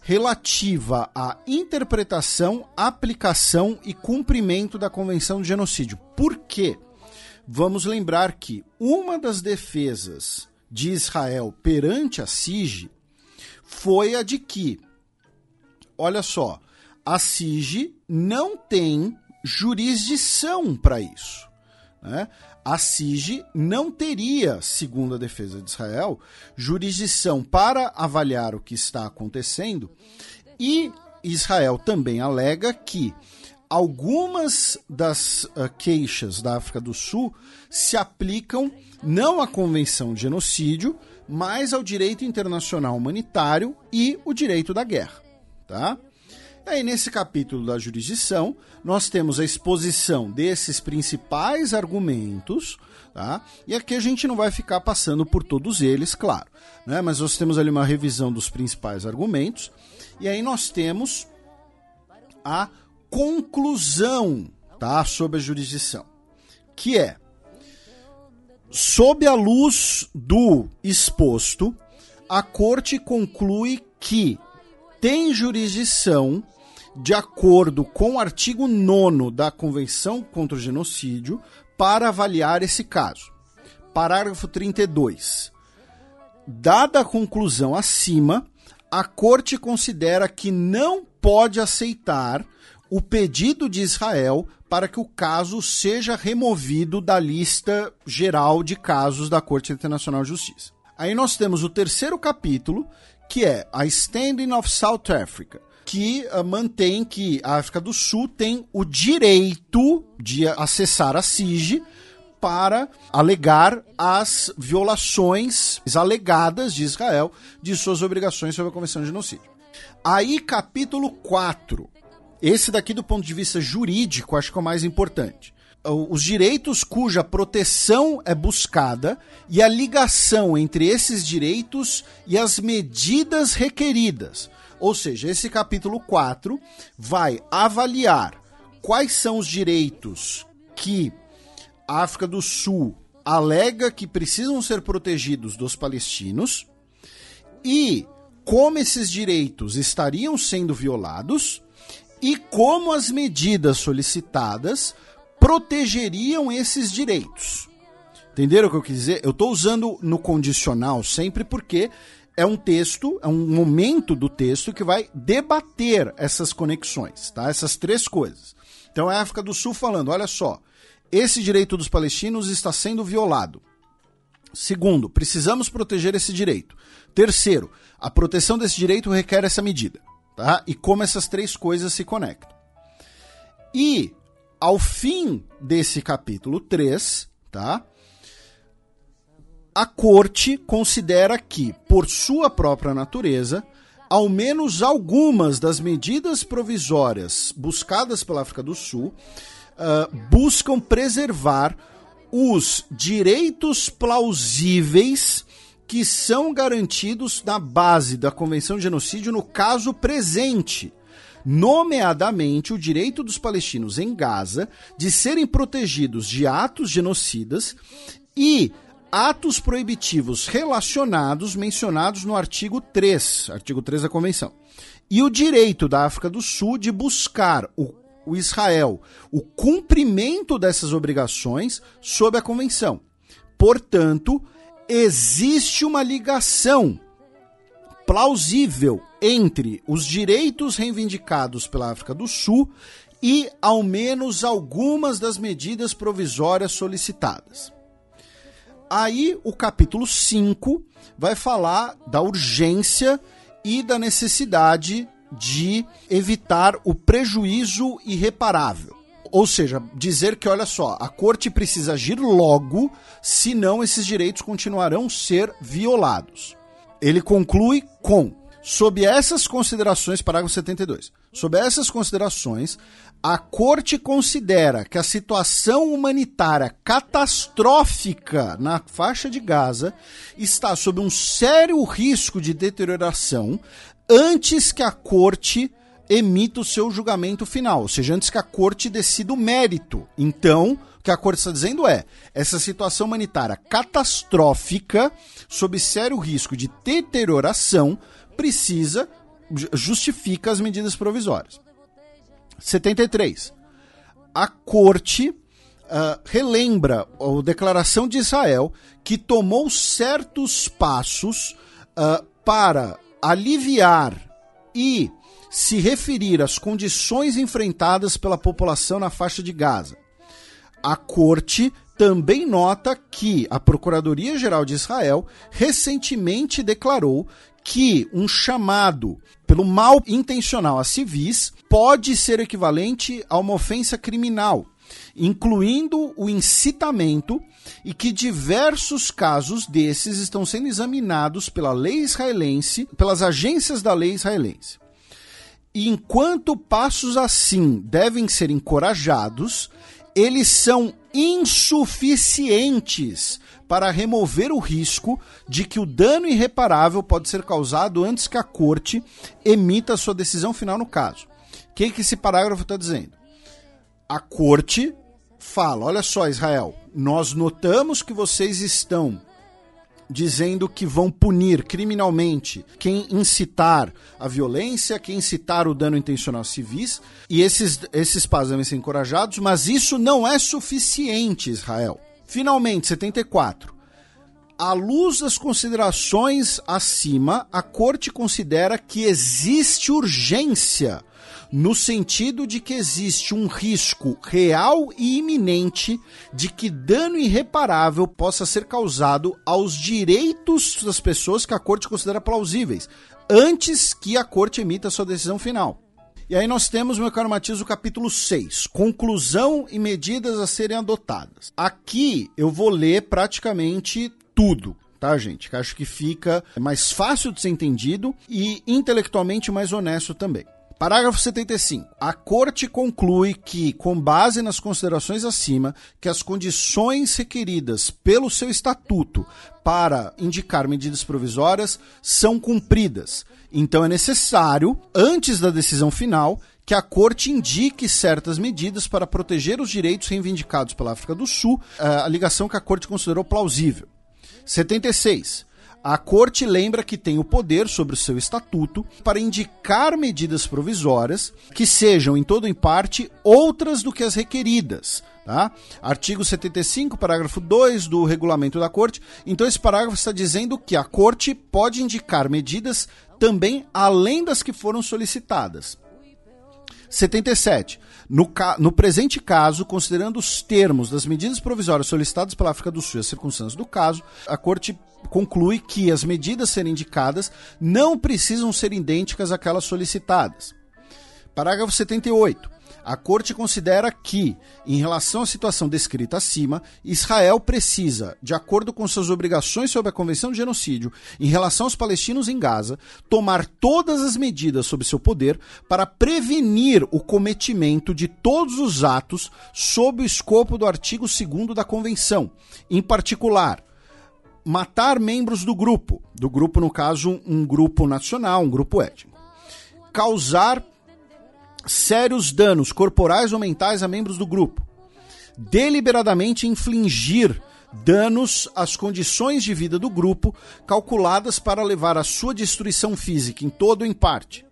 relativa à interpretação, aplicação e cumprimento da Convenção de Genocídio. Por quê? Vamos lembrar que uma das defesas de Israel perante a SIG foi a de que, olha só, a SIG não tem jurisdição para isso. Né? A SIG não teria, segundo a defesa de Israel, jurisdição para avaliar o que está acontecendo e Israel também alega que algumas das uh, queixas da África do Sul se aplicam não à Convenção de Genocídio, mas ao direito internacional humanitário e o direito da guerra. Tá? E aí, nesse capítulo da jurisdição, nós temos a exposição desses principais argumentos, tá? E aqui a gente não vai ficar passando por todos eles, claro, né? Mas nós temos ali uma revisão dos principais argumentos, e aí nós temos a conclusão tá, sobre a jurisdição, que é, sob a luz do exposto, a corte conclui que tem jurisdição de acordo com o artigo 9 da Convenção contra o Genocídio para avaliar esse caso. Parágrafo 32. Dada a conclusão acima, a Corte considera que não pode aceitar o pedido de Israel para que o caso seja removido da lista geral de casos da Corte Internacional de Justiça. Aí nós temos o terceiro capítulo, que é a Standing of South Africa, que uh, mantém que a África do Sul tem o direito de acessar a SIG para alegar as violações alegadas de Israel de suas obrigações sobre a Convenção de Genocídio. Aí, capítulo 4, esse daqui, do ponto de vista jurídico, acho que é o mais importante. Os direitos cuja proteção é buscada e a ligação entre esses direitos e as medidas requeridas. Ou seja, esse capítulo 4 vai avaliar quais são os direitos que a África do Sul alega que precisam ser protegidos dos palestinos e como esses direitos estariam sendo violados e como as medidas solicitadas protegeriam esses direitos. Entenderam o que eu quis dizer? Eu estou usando no condicional sempre porque é um texto, é um momento do texto que vai debater essas conexões, tá? Essas três coisas. Então é a África do Sul falando, olha só, esse direito dos palestinos está sendo violado. Segundo, precisamos proteger esse direito. Terceiro, a proteção desse direito requer essa medida tá? E como essas três coisas se conectam. E ao fim desse capítulo 3, tá? A corte considera que, por sua própria natureza, ao menos algumas das medidas provisórias buscadas pela África do Sul uh, buscam preservar os direitos plausíveis que são garantidos na base da Convenção de Genocídio no caso presente, nomeadamente o direito dos palestinos em Gaza de serem protegidos de atos genocidas e atos proibitivos relacionados mencionados no artigo 3, artigo 3 da Convenção. E o direito da África do Sul de buscar o, o Israel o cumprimento dessas obrigações sob a Convenção. Portanto, existe uma ligação plausível entre os direitos reivindicados pela África do Sul e ao menos algumas das medidas provisórias solicitadas. Aí o capítulo 5 vai falar da urgência e da necessidade de evitar o prejuízo irreparável. Ou seja, dizer que, olha só, a corte precisa agir logo, senão esses direitos continuarão ser violados. Ele conclui com: sob essas considerações, parágrafo 72, sob essas considerações, a corte considera que a situação humanitária catastrófica na faixa de Gaza está sob um sério risco de deterioração antes que a corte emita o seu julgamento final, ou seja, antes que a corte decida o mérito. Então, o que a corte está dizendo é: essa situação humanitária catastrófica, sob sério risco de deterioração, precisa, justifica as medidas provisórias. 73. A corte uh, relembra a declaração de Israel que tomou certos passos uh, para aliviar e se referir às condições enfrentadas pela população na faixa de Gaza. A corte também nota que a Procuradoria-Geral de Israel recentemente declarou que um chamado pelo mal intencional a civis pode ser equivalente a uma ofensa criminal, incluindo o incitamento, e que diversos casos desses estão sendo examinados pela lei israelense, pelas agências da lei israelense. E enquanto passos assim devem ser encorajados, eles são insuficientes para remover o risco de que o dano irreparável pode ser causado antes que a corte emita sua decisão final no caso. O que, que esse parágrafo está dizendo? A corte fala: olha só, Israel, nós notamos que vocês estão dizendo que vão punir criminalmente quem incitar a violência, quem incitar o dano intencional civis, e esses, esses passos devem ser encorajados, mas isso não é suficiente, Israel. Finalmente, 74. À luz das considerações acima, a Corte considera que existe urgência no sentido de que existe um risco real e iminente de que dano irreparável possa ser causado aos direitos das pessoas que a corte considera plausíveis, antes que a corte emita sua decisão final. E aí nós temos, meu caro Matias, o capítulo 6, conclusão e medidas a serem adotadas. Aqui eu vou ler praticamente tudo, tá, gente? Que acho que fica mais fácil de ser entendido e intelectualmente mais honesto também. Parágrafo 75. A Corte conclui que, com base nas considerações acima, que as condições requeridas pelo seu estatuto para indicar medidas provisórias são cumpridas. Então é necessário, antes da decisão final, que a Corte indique certas medidas para proteger os direitos reivindicados pela África do Sul, eh, a ligação que a Corte considerou plausível. 76. A Corte lembra que tem o poder sobre o seu estatuto para indicar medidas provisórias que sejam, em todo ou em parte, outras do que as requeridas. Tá? Artigo 75, parágrafo 2 do regulamento da Corte. Então, esse parágrafo está dizendo que a Corte pode indicar medidas também além das que foram solicitadas. 77. No, no, presente caso, considerando os termos das medidas provisórias solicitadas pela África do Sul e as circunstâncias do caso, a Corte conclui que as medidas serem indicadas não precisam ser idênticas àquelas solicitadas. Parágrafo 78. A Corte considera que, em relação à situação descrita acima, Israel precisa, de acordo com suas obrigações sob a Convenção de Genocídio, em relação aos palestinos em Gaza, tomar todas as medidas sob seu poder para prevenir o cometimento de todos os atos sob o escopo do artigo 2 da Convenção, em particular, matar membros do grupo, do grupo, no caso, um grupo nacional, um grupo étnico, causar sérios danos corporais ou mentais a membros do grupo, deliberadamente infligir danos às condições de vida do grupo calculadas para levar à sua destruição física, em todo ou em parte,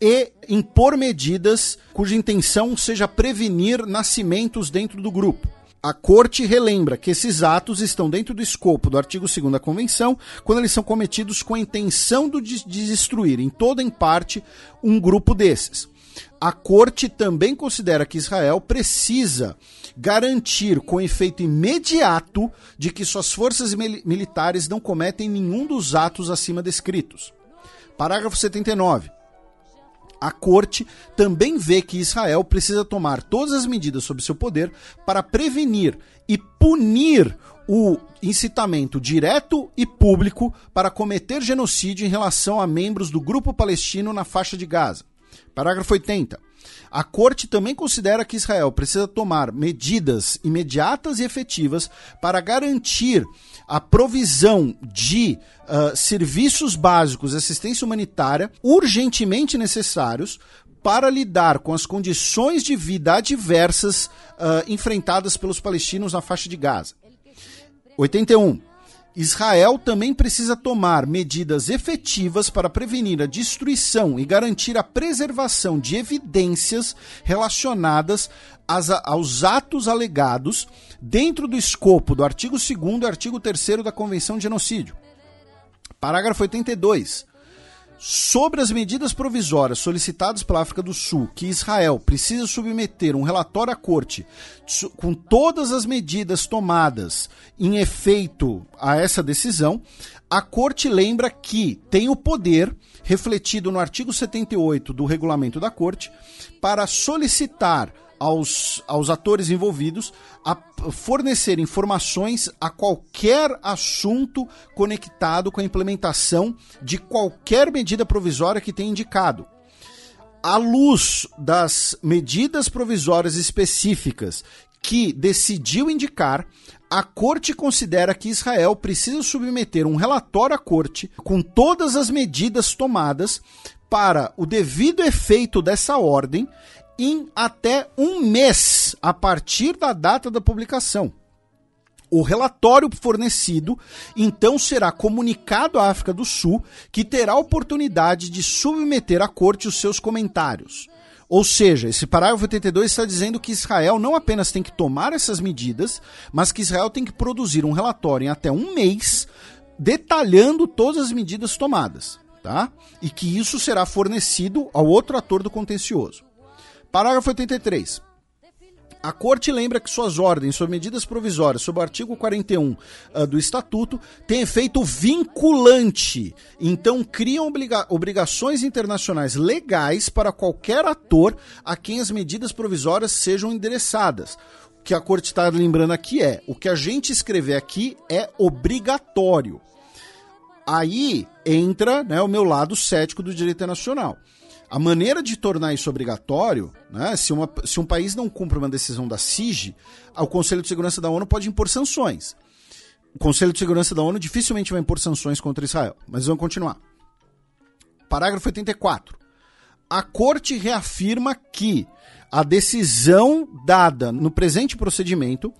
e impor medidas cuja intenção seja prevenir nascimentos dentro do grupo. A Corte relembra que esses atos estão dentro do escopo do artigo 2 da Convenção, quando eles são cometidos com a intenção de destruir, em toda em parte, um grupo desses. A Corte também considera que Israel precisa garantir com efeito imediato de que suas forças militares não cometem nenhum dos atos acima descritos. Parágrafo 79. A Corte também vê que Israel precisa tomar todas as medidas sob seu poder para prevenir e punir o incitamento direto e público para cometer genocídio em relação a membros do grupo palestino na faixa de Gaza. Parágrafo 80. A Corte também considera que Israel precisa tomar medidas imediatas e efetivas para garantir a provisão de uh, serviços básicos assistência humanitária urgentemente necessários para lidar com as condições de vida adversas uh, enfrentadas pelos palestinos na faixa de Gaza. 81. Israel também precisa tomar medidas efetivas para prevenir a destruição e garantir a preservação de evidências relacionadas aos atos alegados dentro do escopo do artigo 2 e artigo 3 da Convenção de Genocídio. Parágrafo 82 sobre as medidas provisórias solicitadas pela África do Sul, que Israel precisa submeter um relatório à corte com todas as medidas tomadas em efeito a essa decisão, a corte lembra que tem o poder, refletido no artigo 78 do regulamento da corte, para solicitar aos, aos atores envolvidos a fornecer informações a qualquer assunto conectado com a implementação de qualquer medida provisória que tenha indicado. À luz das medidas provisórias específicas que decidiu indicar, a Corte considera que Israel precisa submeter um relatório à Corte com todas as medidas tomadas para o devido efeito dessa ordem em até um mês a partir da data da publicação. O relatório fornecido então será comunicado à África do Sul, que terá a oportunidade de submeter à corte os seus comentários. Ou seja, esse parágrafo 82 está dizendo que Israel não apenas tem que tomar essas medidas, mas que Israel tem que produzir um relatório em até um mês detalhando todas as medidas tomadas, tá? E que isso será fornecido ao outro ator do contencioso. Parágrafo 83. A Corte lembra que suas ordens sobre medidas provisórias, sob o artigo 41 uh, ah, do Estatuto, têm efeito vinculante. Então, criam obriga obrigações internacionais legais para qualquer ator a quem as medidas provisórias sejam endereçadas. O que a Corte está lembrando aqui é: o que a gente escrever aqui é obrigatório. Aí entra né, o meu lado cético do direito internacional. A maneira de tornar isso obrigatório, né, se, uma, se um país não cumpre uma decisão da CIG, o Conselho de Segurança da ONU pode impor sanções. O Conselho de Segurança da ONU dificilmente vai impor sanções contra Israel. Mas vamos continuar. Parágrafo 84. A Corte reafirma que a decisão dada no presente procedimento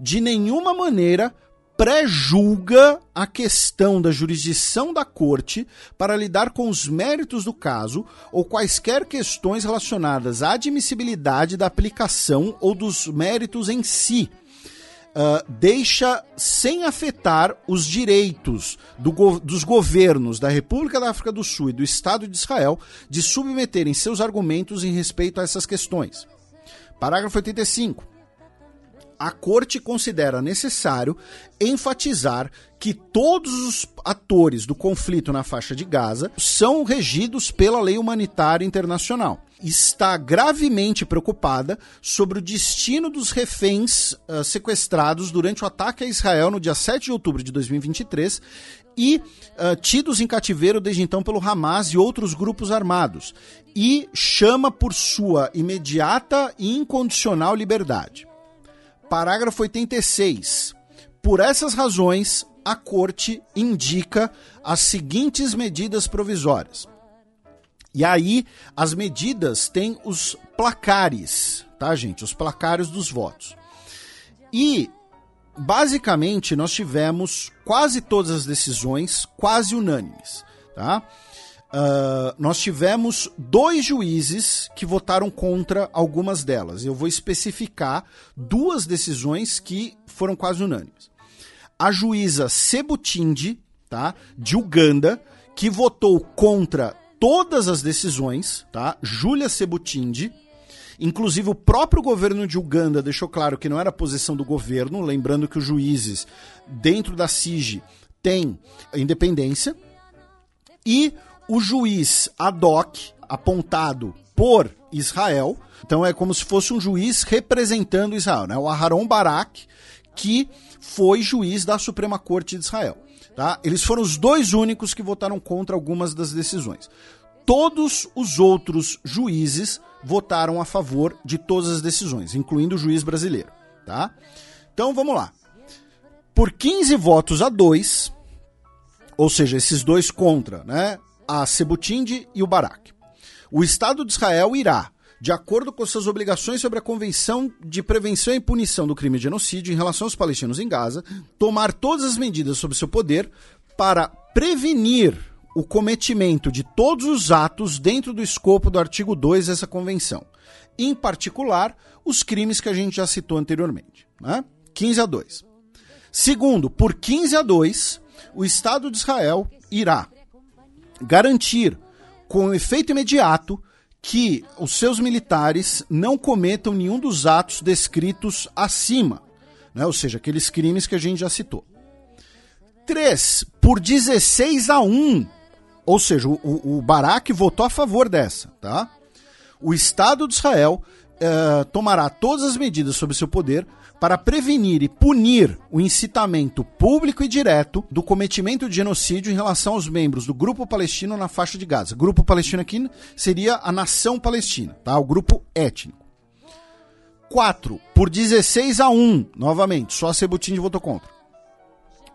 de nenhuma maneira pré-julga a questão da jurisdição da corte para lidar com os méritos do caso ou quaisquer questões relacionadas à admissibilidade da aplicação ou dos méritos em si. Uh, deixa sem afetar os direitos do, dos governos da República da África do Sul e do Estado de Israel de submeterem seus argumentos em respeito a essas questões. Parágrafo 85 a corte considera necessário enfatizar que todos os atores do conflito na faixa de Gaza são regidos pela lei humanitária internacional. Está gravemente preocupada sobre o destino dos reféns uh, sequestrados durante o ataque a Israel no dia 7 de outubro de 2023 e uh, tidos em cativeiro desde então pelo Hamas e outros grupos armados, e chama por sua imediata e incondicional liberdade. Parágrafo 86. Por essas razões, a Corte indica as seguintes medidas provisórias. E aí, as medidas têm os placares, tá, gente? Os placares dos votos. E, basicamente, nós tivemos quase todas as decisões quase unânimes, tá? Uh, nós tivemos dois juízes que votaram contra algumas delas. Eu vou especificar duas decisões que foram quase unânimes. A juíza Sebutindi, tá, de Uganda, que votou contra todas as decisões, tá? Júlia Sebutindi. Inclusive, o próprio governo de Uganda deixou claro que não era posição do governo, lembrando que os juízes, dentro da SIG, têm independência. E o juiz ad hoc, apontado por Israel, então é como se fosse um juiz representando Israel, né? O Aharon Barak, que foi juiz da Suprema Corte de Israel. Tá? Eles foram os dois únicos que votaram contra algumas das decisões. Todos os outros juízes votaram a favor de todas as decisões, incluindo o juiz brasileiro. Tá? Então vamos lá. Por 15 votos a 2, ou seja, esses dois contra, né? A Sebutinde e o Barak. O Estado de Israel irá, de acordo com suas obrigações sobre a Convenção de Prevenção e Punição do Crime de Genocídio em relação aos palestinos em Gaza, tomar todas as medidas sob seu poder para prevenir o cometimento de todos os atos dentro do escopo do artigo 2 dessa convenção, em particular os crimes que a gente já citou anteriormente. Né? 15 a 2. Segundo, por 15 a 2, o Estado de Israel irá garantir com efeito imediato que os seus militares não cometam nenhum dos atos descritos acima, né? ou seja, aqueles crimes que a gente já citou. 3 por 16 a 1, ou seja, o, o Barak votou a favor dessa, tá? O Estado de Israel uh, tomará todas as medidas sob seu poder para prevenir e punir o incitamento público e direto do cometimento de genocídio em relação aos membros do grupo palestino na faixa de Gaza. Grupo palestino aqui seria a nação palestina, tá? O grupo étnico. 4 por 16 a 1, novamente, só a Sebutin votou contra.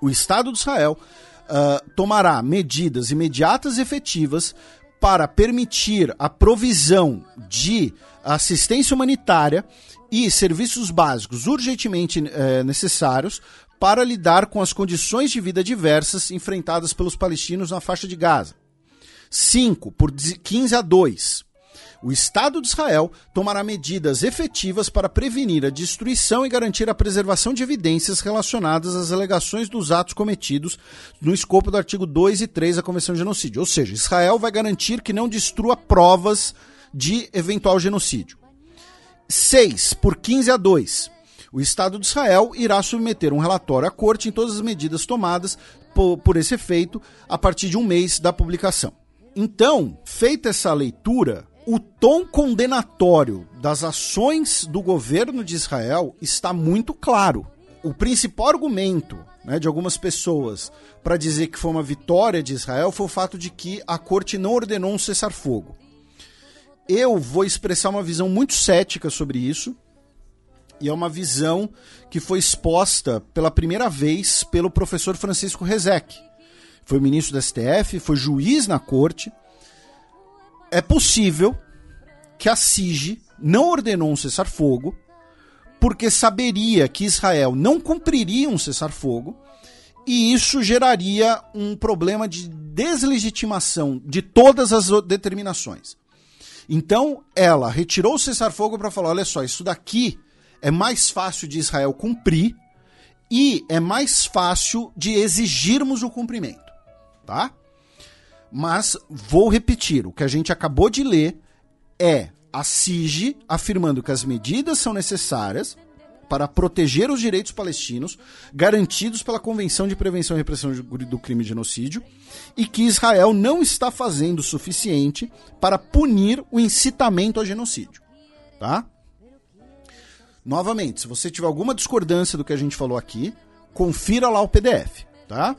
O Estado de Israel uh, tomará medidas imediatas e efetivas para permitir a provisão de assistência humanitária e serviços básicos urgentemente é, necessários para lidar com as condições de vida diversas enfrentadas pelos palestinos na faixa de Gaza. 5 por 15 a 2. O Estado de Israel tomará medidas efetivas para prevenir a destruição e garantir a preservação de evidências relacionadas às alegações dos atos cometidos no escopo do artigo 2 e 3 da Convenção de Genocídio. Ou seja, Israel vai garantir que não destrua provas de eventual genocídio. 6 por 15 a 2. O Estado de Israel irá submeter um relatório à corte em todas as medidas tomadas por, por esse efeito a partir de um mês da publicação. Então, feita essa leitura, o tom condenatório das ações do governo de Israel está muito claro. O principal argumento né, de algumas pessoas para dizer que foi uma vitória de Israel foi o fato de que a corte não ordenou um cessar-fogo eu vou expressar uma visão muito cética sobre isso. E é uma visão que foi exposta pela primeira vez pelo professor Francisco Rezec. Foi ministro da STF, foi juiz na corte. É possível que a SIG não ordenou um cessar-fogo porque saberia que Israel não cumpriria um cessar-fogo e isso geraria um problema de deslegitimação de todas as determinações. Então, ela retirou o cessar-fogo para falar: olha só, isso daqui é mais fácil de Israel cumprir e é mais fácil de exigirmos o cumprimento, tá? Mas vou repetir, o que a gente acabou de ler é a SIG afirmando que as medidas são necessárias para proteger os direitos palestinos garantidos pela Convenção de Prevenção e Repressão do Crime de Genocídio e que Israel não está fazendo o suficiente para punir o incitamento a genocídio. Tá? Novamente, se você tiver alguma discordância do que a gente falou aqui, confira lá o PDF, tá?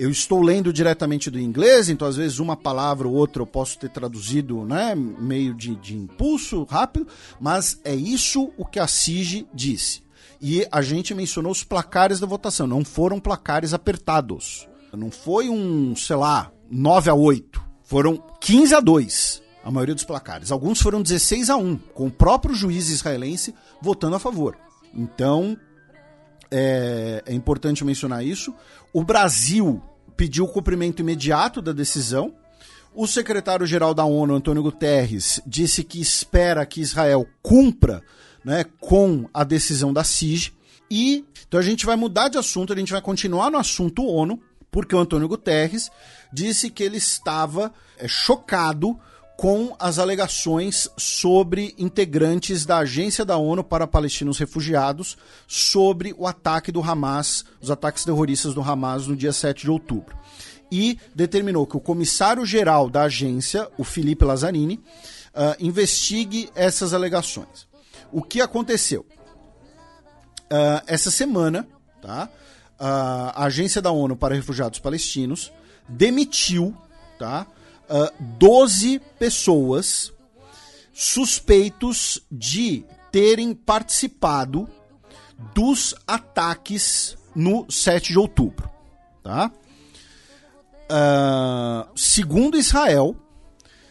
Eu estou lendo diretamente do inglês, então às vezes uma palavra ou outra eu posso ter traduzido, né, meio de, de impulso, rápido, mas é isso o que a CIG disse. E a gente mencionou os placares da votação, não foram placares apertados. Não foi um, sei lá, 9 a 8. Foram 15 a 2 a maioria dos placares. Alguns foram 16 a 1, com o próprio juiz israelense votando a favor. Então, é, é importante mencionar isso. O Brasil pediu o cumprimento imediato da decisão. O secretário-geral da ONU, Antônio Guterres, disse que espera que Israel cumpra né, com a decisão da CIG. E então a gente vai mudar de assunto, a gente vai continuar no assunto ONU, porque o Antônio Guterres disse que ele estava é, chocado com as alegações sobre integrantes da Agência da ONU para Palestinos Refugiados sobre o ataque do Hamas, os ataques terroristas do Hamas no dia 7 de outubro. E determinou que o comissário-geral da agência, o Felipe Lazzarini, uh, investigue essas alegações. O que aconteceu? Uh, essa semana, tá? Uh, a Agência da ONU para Refugiados Palestinos demitiu, tá? Uh, ah, 12 pessoas suspeitos de terem participado dos ataques no 7 de outubro. Tá? Uh, segundo Israel,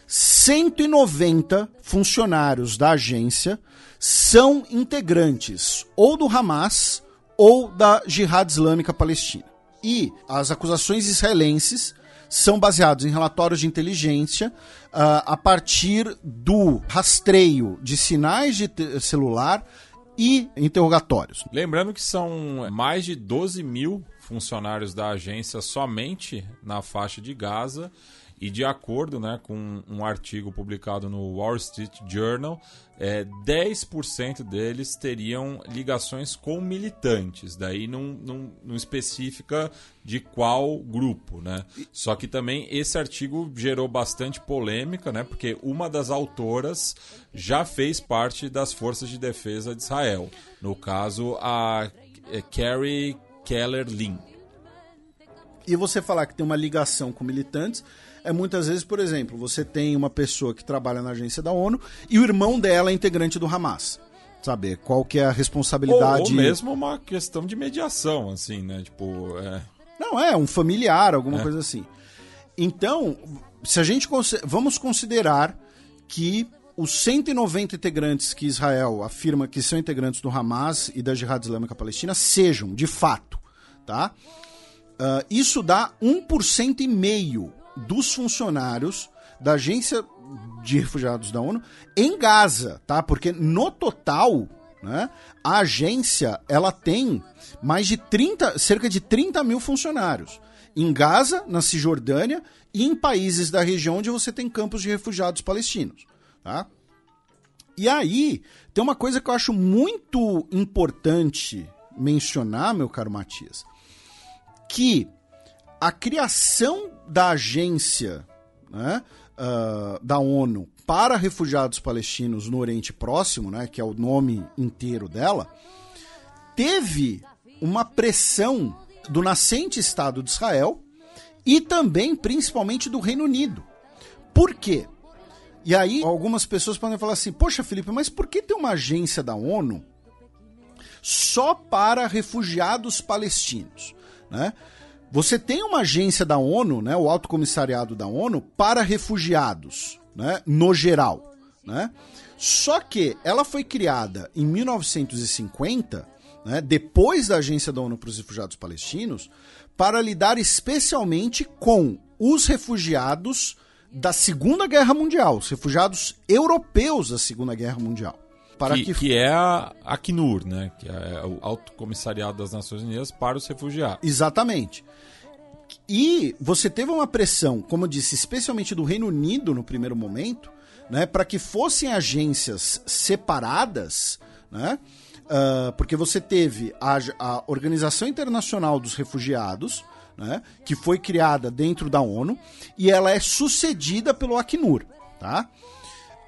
190 funcionários da agência são integrantes ou do Hamas ou da Jihad Islâmica Palestina. E as acusações israelenses são baseados em relatórios de inteligência uh, a partir do rastreio de sinais de celular e interrogatórios. Lembrando que são mais de 12 mil funcionários da agência somente na faixa de Gaza e de acordo né, com um artigo publicado no Wall Street Journal, é, 10% deles teriam ligações com militantes. Daí não, não, especifica de qual grupo. Né? Só que também esse artigo gerou bastante polêmica, né, porque uma das autoras já fez parte das forças de defesa de Israel. No caso, a é, Carrie Keller Lynn. E você falar que tem uma ligação com militantes é muitas vezes, por exemplo, você tem uma pessoa que trabalha na agência da ONU e o irmão dela é integrante do Hamas. Saber qual que é a responsabilidade. Ou, ou mesmo uma questão de mediação, assim, né? Tipo. É... Não, é, um familiar, alguma é. coisa assim. Então, se a gente. Vamos considerar que os 190 integrantes que Israel afirma que são integrantes do Hamas e da Jihad Islâmica Palestina sejam, de fato, tá? Uh, isso dá 1% e meio dos funcionários da agência de refugiados da ONU em Gaza, tá? Porque no total, né, a agência ela tem mais de 30, cerca de 30 mil funcionários em Gaza, na Cisjordânia e em países da região onde você tem campos de refugiados palestinos, tá? E aí, tem uma coisa que eu acho muito importante mencionar, meu caro Matias, que a criação da agência né, uh, da ONU para refugiados palestinos no Oriente Próximo, né, que é o nome inteiro dela, teve uma pressão do nascente Estado de Israel e também, principalmente, do Reino Unido. Por quê? E aí, algumas pessoas podem falar assim: Poxa, Felipe, mas por que tem uma agência da ONU só para refugiados palestinos? Né? Você tem uma agência da ONU, né, o Alto Comissariado da ONU, para refugiados, né, no geral. Né? Só que ela foi criada em 1950, né, depois da Agência da ONU para os Refugiados Palestinos, para lidar especialmente com os refugiados da Segunda Guerra Mundial, os refugiados europeus da Segunda Guerra Mundial. Para que, que... que é a Acnur, né? Que é o Alto Comissariado das Nações Unidas para os Refugiados. Exatamente. E você teve uma pressão, como eu disse, especialmente do Reino Unido no primeiro momento, né, para que fossem agências separadas né? Uh, porque você teve a, a Organização Internacional dos Refugiados, né, que foi criada dentro da ONU, e ela é sucedida pelo Acnur. Tá?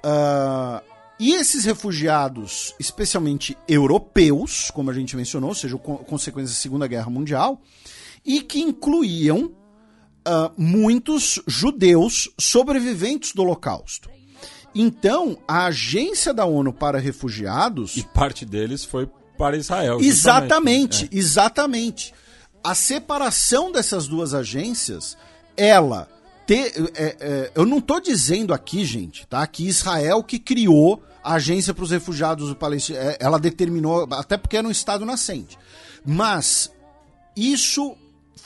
Uh, e esses refugiados, especialmente europeus, como a gente mencionou, ou seja, consequência da Segunda Guerra Mundial, e que incluíam uh, muitos judeus sobreviventes do Holocausto. Então, a agência da ONU para refugiados. E parte deles foi para Israel. Exatamente, é. exatamente. A separação dessas duas agências, ela. Te, é, é, eu não estou dizendo aqui, gente, tá? Que Israel que criou a agência para os refugiados do Palestina. É, ela determinou, até porque era um Estado nascente. Mas isso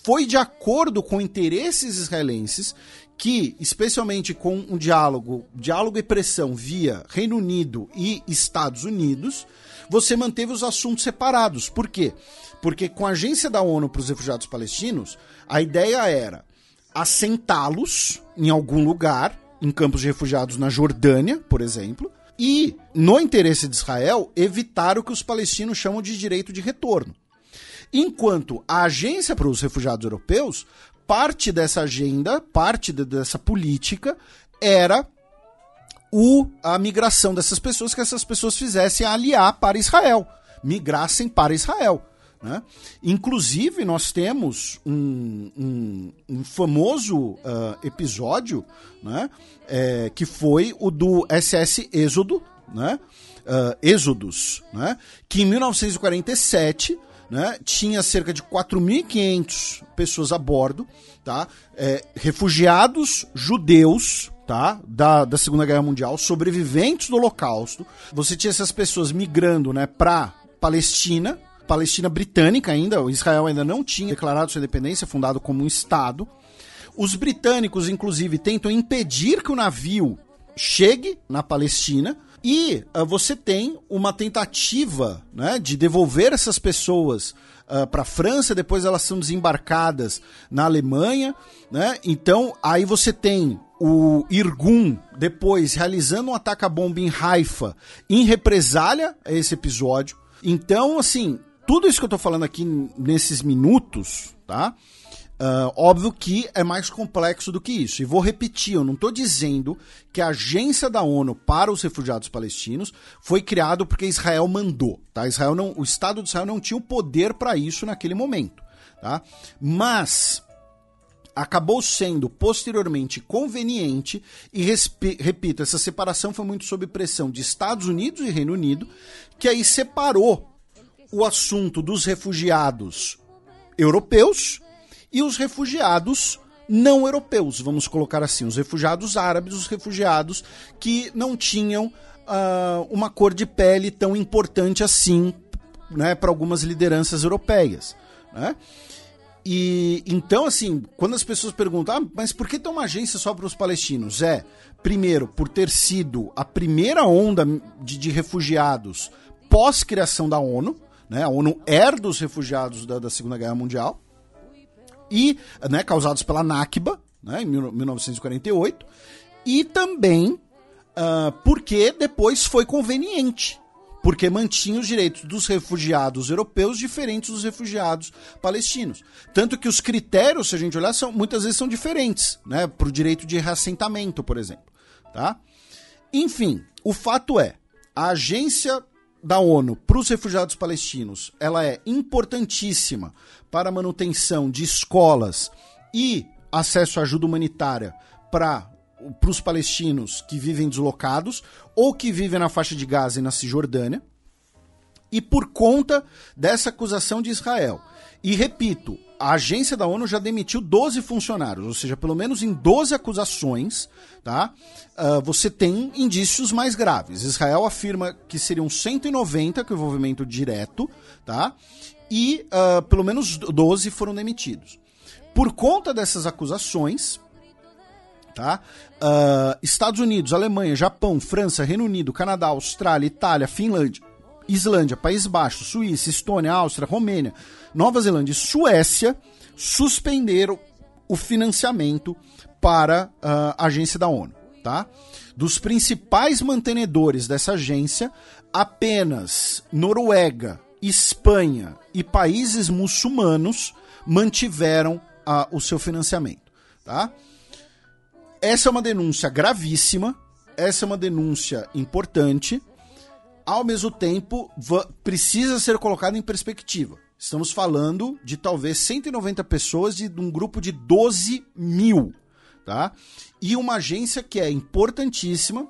foi de acordo com interesses israelenses que, especialmente com um diálogo, diálogo e pressão via Reino Unido e Estados Unidos, você manteve os assuntos separados. Por quê? Porque com a agência da ONU para os refugiados palestinos, a ideia era assentá-los em algum lugar, em campos de refugiados na Jordânia, por exemplo, e, no interesse de Israel, evitar o que os palestinos chamam de direito de retorno. Enquanto a agência para os refugiados europeus parte dessa agenda, parte de, dessa política era o, a migração dessas pessoas, que essas pessoas fizessem aliar para Israel, migrassem para Israel. Né? Inclusive, nós temos um, um, um famoso uh, episódio né? É, que foi o do SS Êxodo, né? Uh, Êxodos, né? que em 1947 né, tinha cerca de 4.500 pessoas a bordo, tá? É, refugiados judeus, tá? Da, da Segunda Guerra Mundial, sobreviventes do Holocausto. Você tinha essas pessoas migrando, né, para Palestina, Palestina britânica ainda, Israel ainda não tinha declarado sua independência, fundado como um estado. Os britânicos, inclusive, tentam impedir que o navio chegue na Palestina, e uh, você tem uma tentativa né, de devolver essas pessoas uh, para a França, depois elas são desembarcadas na Alemanha. Né? Então, aí você tem o Irgun depois realizando um ataque a bomba em Haifa em represália a esse episódio. Então, assim, tudo isso que eu estou falando aqui nesses minutos, tá? Uh, óbvio que é mais complexo do que isso. E vou repetir, eu não estou dizendo que a agência da ONU para os refugiados palestinos foi criado porque Israel mandou. Tá? Israel não, o Estado de Israel não tinha o poder para isso naquele momento. Tá? Mas acabou sendo posteriormente conveniente e repito, essa separação foi muito sob pressão de Estados Unidos e Reino Unido, que aí separou o assunto dos refugiados europeus e os refugiados não europeus, vamos colocar assim, os refugiados árabes, os refugiados que não tinham uh, uma cor de pele tão importante assim né, para algumas lideranças europeias. Né? E então, assim, quando as pessoas perguntam, ah, mas por que tem uma agência só para os palestinos? É, primeiro, por ter sido a primeira onda de, de refugiados pós-criação da ONU, né? A ONU herda os refugiados da, da Segunda Guerra Mundial e né, causados pela Nakba, né, em 1948, e também uh, porque depois foi conveniente, porque mantinha os direitos dos refugiados europeus diferentes dos refugiados palestinos. Tanto que os critérios, se a gente olhar, são, muitas vezes são diferentes, né, para o direito de reassentamento, por exemplo. Tá? Enfim, o fato é, a agência da ONU para os refugiados palestinos, ela é importantíssima para a manutenção de escolas e acesso à ajuda humanitária para para os palestinos que vivem deslocados ou que vivem na faixa de Gaza e na Cisjordânia, e por conta dessa acusação de Israel. E repito, a agência da ONU já demitiu 12 funcionários, ou seja, pelo menos em 12 acusações, tá? Uh, você tem indícios mais graves. Israel afirma que seriam 190 com envolvimento direto, tá? E uh, pelo menos 12 foram demitidos. Por conta dessas acusações, tá? Uh, Estados Unidos, Alemanha, Japão, França, Reino Unido, Canadá, Austrália, Itália, Finlândia, Islândia, País Baixo, Suíça, Estônia, Áustria, Romênia, Nova Zelândia e Suécia suspenderam o financiamento para a agência da ONU, tá? Dos principais mantenedores dessa agência, apenas Noruega, Espanha e países muçulmanos mantiveram ah, o seu financiamento. Tá? Essa é uma denúncia gravíssima, essa é uma denúncia importante, ao mesmo tempo precisa ser colocada em perspectiva. Estamos falando de talvez 190 pessoas de, de um grupo de 12 mil, tá? E uma agência que é importantíssima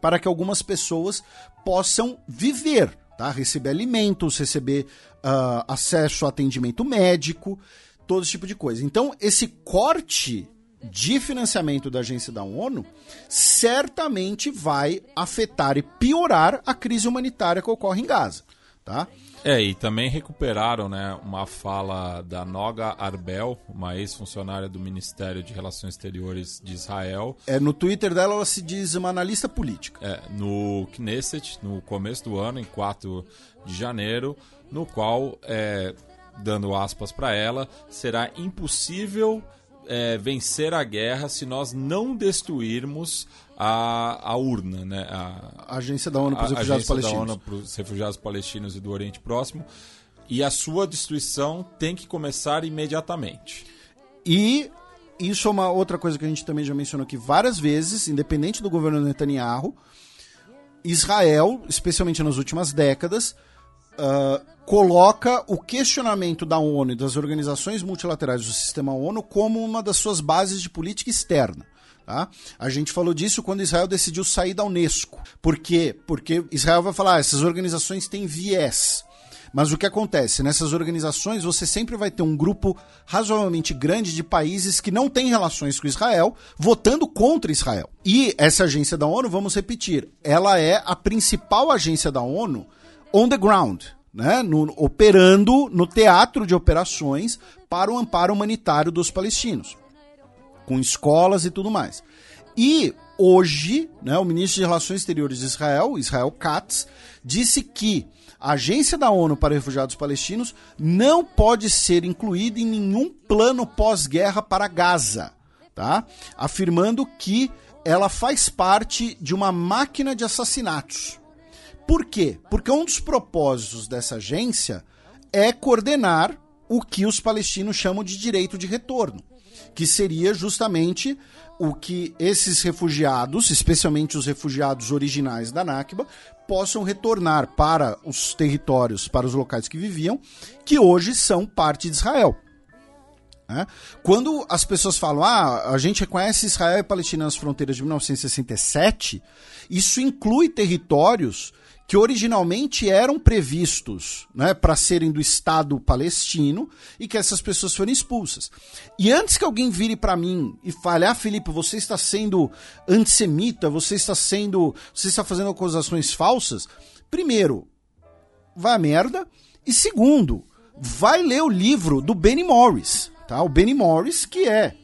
para que algumas pessoas possam viver, tá? Receber alimentos, receber uh, acesso a atendimento médico, todo esse tipo de coisa. Então, esse corte de financiamento da agência da ONU certamente vai afetar e piorar a crise humanitária que ocorre em Gaza, tá? É, e também recuperaram né, uma fala da Noga Arbel, uma ex-funcionária do Ministério de Relações Exteriores de Israel. É, no Twitter dela ela se diz uma analista política. É, no Knesset, no começo do ano, em 4 de janeiro, no qual, é, dando aspas para ela, será impossível é, vencer a guerra se nós não destruirmos a, a urna, né? A, a Agência da ONU para os Refugiados Palestinos. Da ONU para os Refugiados Palestinos e do Oriente Próximo. E a sua destruição tem que começar imediatamente. E isso é uma outra coisa que a gente também já mencionou aqui várias vezes, independente do governo Netanyahu, Israel, especialmente nas últimas décadas, uh, coloca o questionamento da ONU e das organizações multilaterais do sistema ONU como uma das suas bases de política externa. Tá? A gente falou disso quando Israel decidiu sair da Unesco. Por quê? Porque Israel vai falar: ah, essas organizações têm viés. Mas o que acontece? Nessas organizações você sempre vai ter um grupo razoavelmente grande de países que não têm relações com Israel votando contra Israel. E essa agência da ONU, vamos repetir, ela é a principal agência da ONU on the ground. Né, no, operando no teatro de operações para o amparo humanitário dos palestinos com escolas e tudo mais. E hoje, né, o ministro de Relações Exteriores de Israel, Israel Katz, disse que a Agência da ONU para Refugiados Palestinos não pode ser incluída em nenhum plano pós-guerra para Gaza, tá? Afirmando que ela faz parte de uma máquina de assassinatos. Por quê? Porque um dos propósitos dessa agência é coordenar o que os palestinos chamam de direito de retorno que seria justamente o que esses refugiados, especialmente os refugiados originais da Nakba, possam retornar para os territórios, para os locais que viviam, que hoje são parte de Israel. É? Quando as pessoas falam, ah, a gente reconhece Israel e Palestina nas fronteiras de 1967, isso inclui territórios que originalmente eram previstos né, para serem do Estado palestino e que essas pessoas foram expulsas. E antes que alguém vire para mim e fale, ah, você está sendo antissemita, você está sendo. você está fazendo acusações falsas, primeiro, vai a merda. E segundo, vai ler o livro do Benny Morris. Tá? O Benny Morris, que é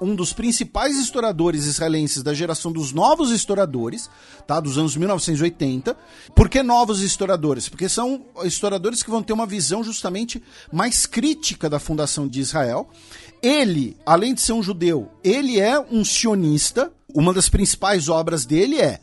um dos principais historiadores israelenses da geração dos novos historiadores, tá, dos anos 1980. Por que novos historiadores? Porque são historiadores que vão ter uma visão justamente mais crítica da fundação de Israel. Ele, além de ser um judeu, ele é um sionista. Uma das principais obras dele é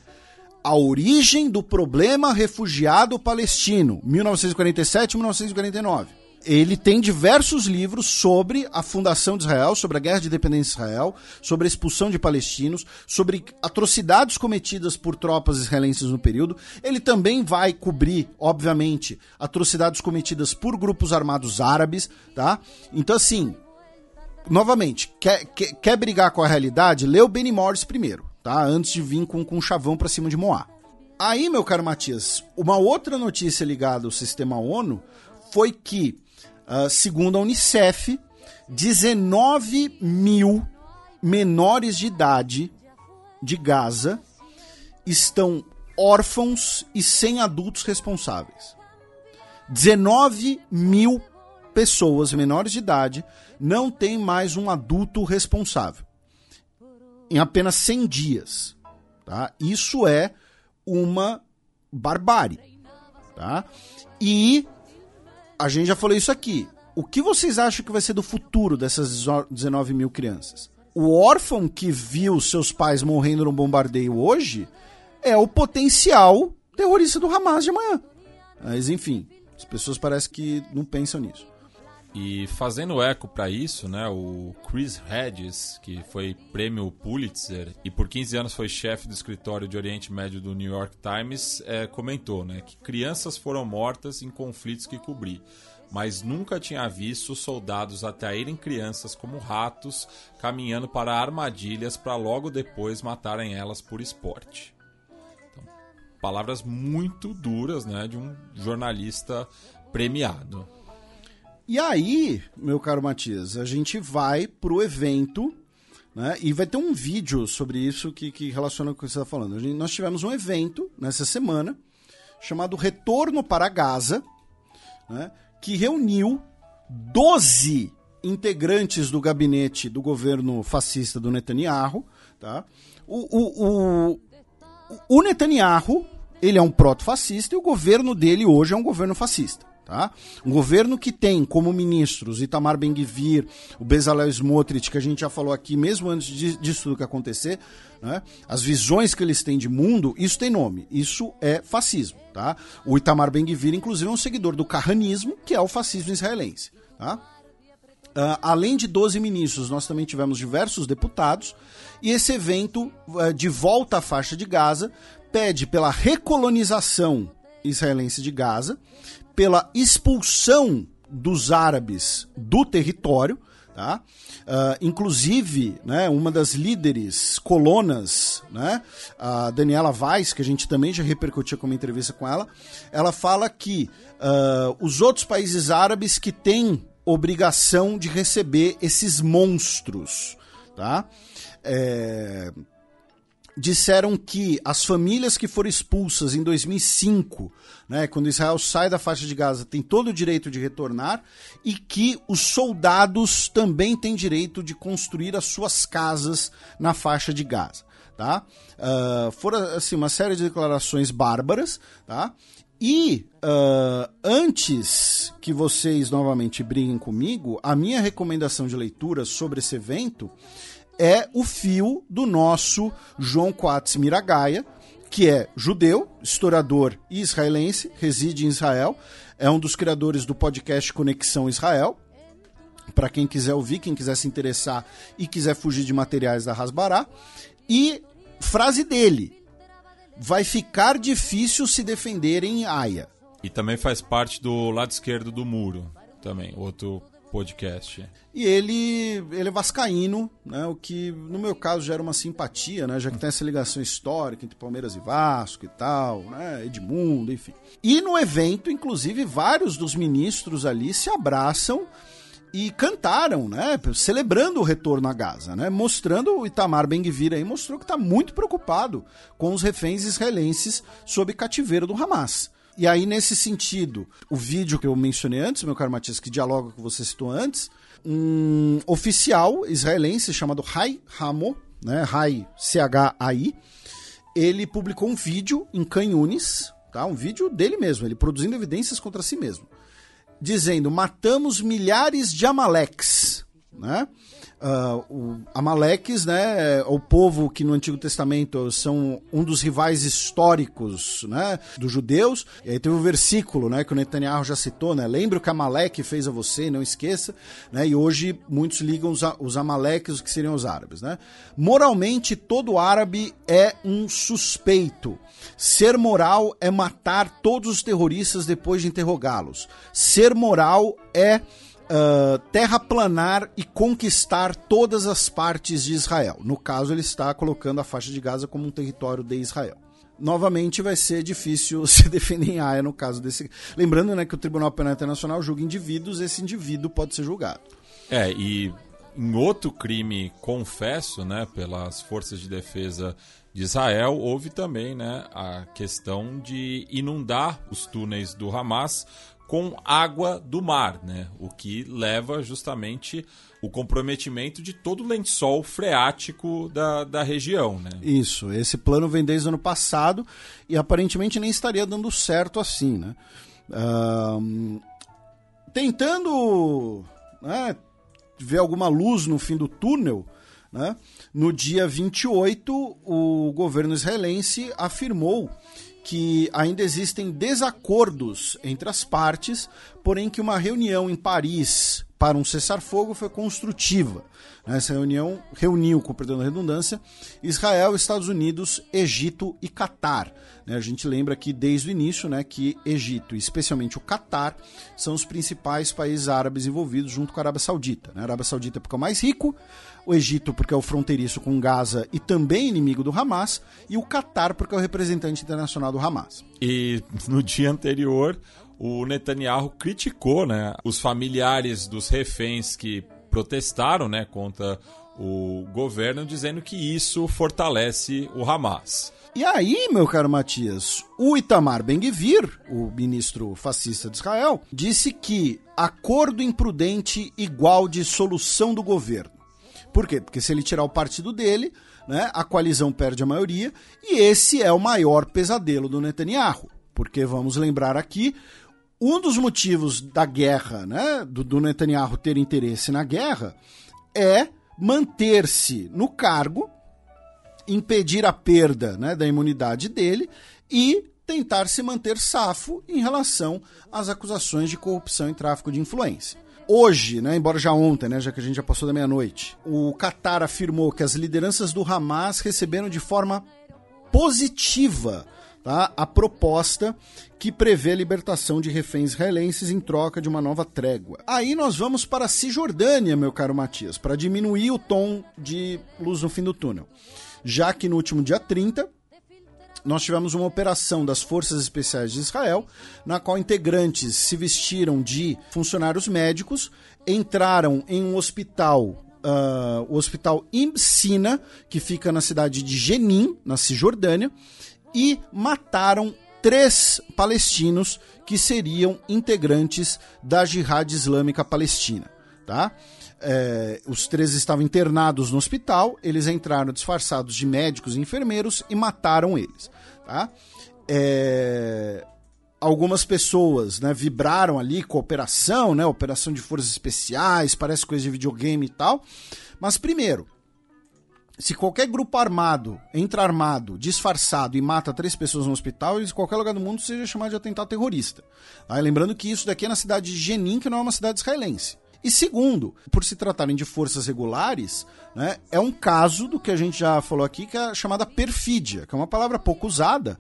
A Origem do Problema Refugiado Palestino, 1947-1949 ele tem diversos livros sobre a fundação de Israel, sobre a guerra de independência de Israel, sobre a expulsão de palestinos, sobre atrocidades cometidas por tropas israelenses no período. Ele também vai cobrir, obviamente, atrocidades cometidas por grupos armados árabes, tá? Então, assim, novamente, quer, quer, quer brigar com a realidade? Lê o Benny Morris primeiro, tá? Antes de vir com, com um chavão pra cima de Moá. Aí, meu caro Matias, uma outra notícia ligada ao sistema ONU foi que Uh, segundo a Unicef, 19 mil menores de idade de Gaza estão órfãos e sem adultos responsáveis. 19 mil pessoas menores de idade não têm mais um adulto responsável. Em apenas 100 dias. Tá? Isso é uma barbárie. Tá? E a gente já falou isso aqui. O que vocês acham que vai ser do futuro dessas 19 mil crianças? O órfão que viu seus pais morrendo num bombardeio hoje é o potencial terrorista do Hamas de amanhã. Mas enfim, as pessoas parecem que não pensam nisso. E fazendo eco para isso, né, o Chris Hedges, que foi prêmio Pulitzer e por 15 anos foi chefe do escritório de Oriente Médio do New York Times, é, comentou né, que crianças foram mortas em conflitos que cobri, mas nunca tinha visto soldados atraírem crianças como ratos caminhando para armadilhas para logo depois matarem elas por esporte. Então, palavras muito duras né, de um jornalista premiado. E aí, meu caro Matias, a gente vai pro evento, né? E vai ter um vídeo sobre isso que, que relaciona com o que você está falando. Gente, nós tivemos um evento nessa semana chamado Retorno para Gaza, né? Que reuniu 12 integrantes do gabinete do governo fascista do Netanyahu, tá? O, o, o, o Netanyahu, ele é um proto-fascista e o governo dele hoje é um governo fascista. Tá? Um governo que tem como ministros Itamar Ben-Gvir, o Bezalel Smotrich, que a gente já falou aqui mesmo antes disso tudo que acontecer, né? as visões que eles têm de mundo, isso tem nome, isso é fascismo. Tá? O Itamar Ben-Gvir, inclusive, é um seguidor do carranismo, que é o fascismo israelense. Tá? Uh, além de 12 ministros, nós também tivemos diversos deputados, e esse evento, uh, de volta à faixa de Gaza, pede pela recolonização israelense de Gaza, pela expulsão dos árabes do território, tá? Uh, inclusive, né, uma das líderes colonas, né, a Daniela Vaz, que a gente também já repercutiu com uma entrevista com ela, ela fala que uh, os outros países árabes que têm obrigação de receber esses monstros, tá? É, disseram que as famílias que foram expulsas em 2005, né, quando Israel sai da faixa de Gaza, têm todo o direito de retornar e que os soldados também têm direito de construir as suas casas na faixa de Gaza. Tá? Uh, foram assim, uma série de declarações bárbaras. Tá? E uh, antes que vocês novamente briguem comigo, a minha recomendação de leitura sobre esse evento é o fio do nosso João Quatz Miragaia, que é judeu, historiador e israelense, reside em Israel, é um dos criadores do podcast Conexão Israel. Para quem quiser ouvir, quem quiser se interessar e quiser fugir de materiais da Rasbará. E frase dele: vai ficar difícil se defender em Haia. E também faz parte do lado esquerdo do muro, também, outro podcast. E ele, ele é vascaíno, né? O que no meu caso gera uma simpatia, né? Já que tem essa ligação histórica entre Palmeiras e Vasco e tal, né? Edmundo, enfim. E no evento, inclusive, vários dos ministros ali se abraçam e cantaram, né, celebrando o retorno a Gaza, né, mostrando o Itamar Ben-Gvir aí mostrou que está muito preocupado com os reféns israelenses sob cativeiro do Hamas. E aí, nesse sentido, o vídeo que eu mencionei antes, meu caro Matias, que dialoga com você citou antes, um oficial israelense chamado Hai Hamo, né, Hai C-H-A-I, ele publicou um vídeo em Canhunes, tá, um vídeo dele mesmo, ele produzindo evidências contra si mesmo, dizendo, matamos milhares de Amaleques, né, Uh, o Amaleques, né, é o povo que no Antigo Testamento são um dos rivais históricos, né, dos judeus. E aí tem um versículo, né, que o Netanyahu já citou, né, lembra o que Amaleque fez a você, não esqueça, né, e hoje muitos ligam os, os Amaleques, que seriam os árabes, né. Moralmente, todo árabe é um suspeito. Ser moral é matar todos os terroristas depois de interrogá-los. Ser moral é uh, terraplanar e conquistar todas as partes de Israel. No caso, ele está colocando a faixa de Gaza como um território de Israel. Novamente vai ser difícil se defender em Haia no caso desse. Lembrando né, que o Tribunal Penal Internacional julga indivíduos, esse indivíduo pode ser julgado. É, e em outro crime confesso, né, pelas forças de defesa de Israel, houve também né, a questão de inundar os túneis do Hamas com água do mar, né? O que leva justamente o comprometimento de todo o lençol freático da, da região, né? Isso, esse plano vem desde o ano passado e aparentemente nem estaria dando certo assim, né? Tentando né, ver alguma luz no fim do túnel, né? No dia 28, o governo israelense afirmou que ainda existem desacordos entre as partes, porém que uma reunião em Paris para um cessar-fogo foi construtiva. Essa reunião reuniu, com perdão da redundância, Israel, Estados Unidos, Egito e Catar. Né? A gente lembra aqui desde o início né, que Egito, especialmente o Catar, são os principais países árabes envolvidos junto com a Arábia Saudita. Né? A Arábia Saudita porque é mais rico, o Egito porque é o fronteiriço com Gaza e também inimigo do Hamas, e o Catar porque é o representante internacional do Hamas. E no dia anterior, o Netanyahu criticou né, os familiares dos reféns que protestaram né, contra o governo, dizendo que isso fortalece o Hamas. E aí, meu caro Matias, o Itamar Ben-Gvir, o ministro fascista de Israel, disse que acordo imprudente igual de solução do governo. Por quê? Porque se ele tirar o partido dele, né, a coalizão perde a maioria, e esse é o maior pesadelo do Netanyahu. Porque vamos lembrar aqui, um dos motivos da guerra, né, do, do Netanyahu ter interesse na guerra, é manter-se no cargo impedir a perda né, da imunidade dele e tentar se manter safo em relação às acusações de corrupção e tráfico de influência. Hoje, né, embora já ontem, né, já que a gente já passou da meia-noite, o Qatar afirmou que as lideranças do Hamas receberam de forma positiva tá, a proposta que prevê a libertação de reféns israelenses em troca de uma nova trégua. Aí nós vamos para a Cisjordânia, meu caro Matias, para diminuir o tom de luz no fim do túnel já que no último dia 30 nós tivemos uma operação das Forças Especiais de Israel, na qual integrantes se vestiram de funcionários médicos, entraram em um hospital Uh, o hospital Imsina, que fica na cidade de Jenin, na Cisjordânia, e mataram três palestinos que seriam integrantes da Jihad Islâmica Palestina. Tá? É, os três estavam internados no hospital, eles entraram disfarçados de médicos e enfermeiros e mataram eles. Tá? É, algumas pessoas né, vibraram ali com a operação, né, operação de forças especiais, parece coisa de videogame e tal. Mas primeiro, se qualquer grupo armado entra armado, disfarçado e mata três pessoas no hospital, em qualquer lugar do mundo seja chamado de atentado terrorista. Tá? Lembrando que isso daqui é na cidade de Jenin, que não é uma cidade israelense. E segundo, por se tratarem de forças regulares, né, é um caso do que a gente já falou aqui, que é a chamada perfídia, que é uma palavra pouco usada,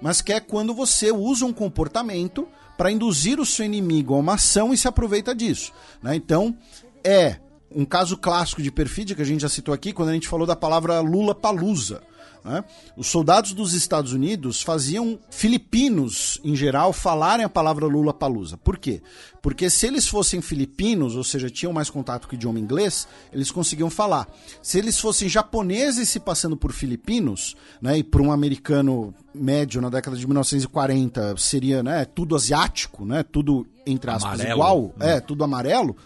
mas que é quando você usa um comportamento para induzir o seu inimigo a uma ação e se aproveita disso. Né? Então, é um caso clássico de perfídia que a gente já citou aqui quando a gente falou da palavra Lula Palusa. Né? Os soldados dos Estados Unidos faziam filipinos, em geral, falarem a palavra Lula Palusa. Por quê? Porque se eles fossem filipinos, ou seja, tinham mais contato com o idioma inglês, eles conseguiam falar. Se eles fossem japoneses se passando por filipinos, né, e por um americano médio na década de 1940 seria né, tudo asiático, né, tudo entre aspas amarelo, igual, né? é tudo amarelo,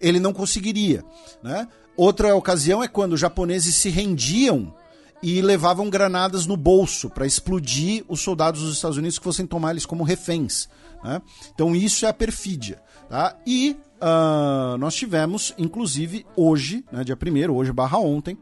ele não conseguiria. Né? Outra ocasião é quando os japoneses se rendiam e levavam granadas no bolso para explodir os soldados dos Estados Unidos que fossem tomar eles como reféns. Né? Então isso é a perfídia. Tá? E uh, nós tivemos, inclusive, hoje, né, dia 1 hoje barra ontem,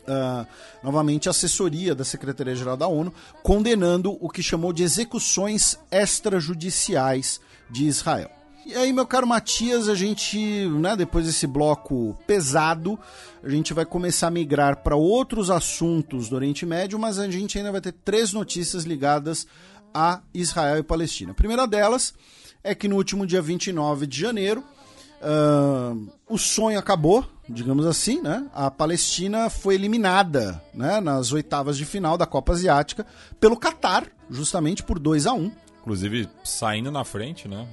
Uh, novamente assessoria da Secretaria-Geral da ONU condenando o que chamou de execuções extrajudiciais de Israel. E aí, meu caro Matias, a gente, né, depois desse bloco pesado, a gente vai começar a migrar para outros assuntos do Oriente Médio, mas a gente ainda vai ter três notícias ligadas a Israel e Palestina. A primeira delas é que no último dia 29 de janeiro, uh, o sonho acabou, digamos assim, né? A Palestina foi eliminada né, nas oitavas de final da Copa Asiática pelo Catar, justamente por 2 a 1 Inclusive saindo na frente, né?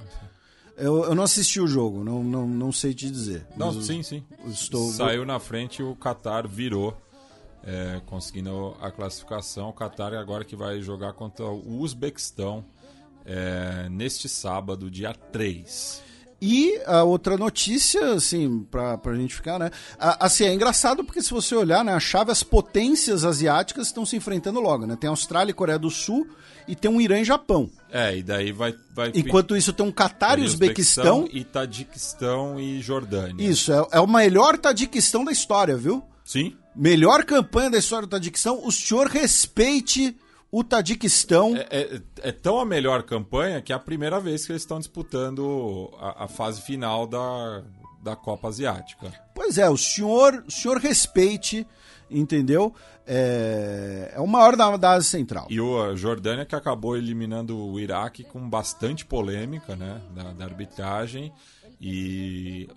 Eu, eu não assisti o jogo, não, não, não sei te dizer. Não, sim, sim. Estou... Saiu na frente e o Qatar virou, é, conseguindo a classificação. O Qatar agora que vai jogar contra o Uzbequistão é, neste sábado, dia 3. E a outra notícia, assim, pra, pra gente ficar, né? Assim, é engraçado porque se você olhar, né, a chave, as potências asiáticas estão se enfrentando logo, né? Tem Austrália e Coreia do Sul e tem um Irã e Japão. É, e daí vai. vai Enquanto isso tem um Catar e Uzbequistão. E Tadiquistão e Jordânia. Isso, é, é o melhor Tadiquistão da história, viu? Sim. Melhor campanha da história do Tadiquistão. O senhor respeite O Tadiquistão. É, é, é, tão a melhor campanha que é a primeira vez que eles estão disputando a, a fase final da, da Copa Asiática. Pois é, o senhor, o senhor respeite, entendeu? É, é o maior da, da Ásia Central. E o a Jordânia que acabou eliminando o Iraque com bastante polêmica né, da, da arbitragem. E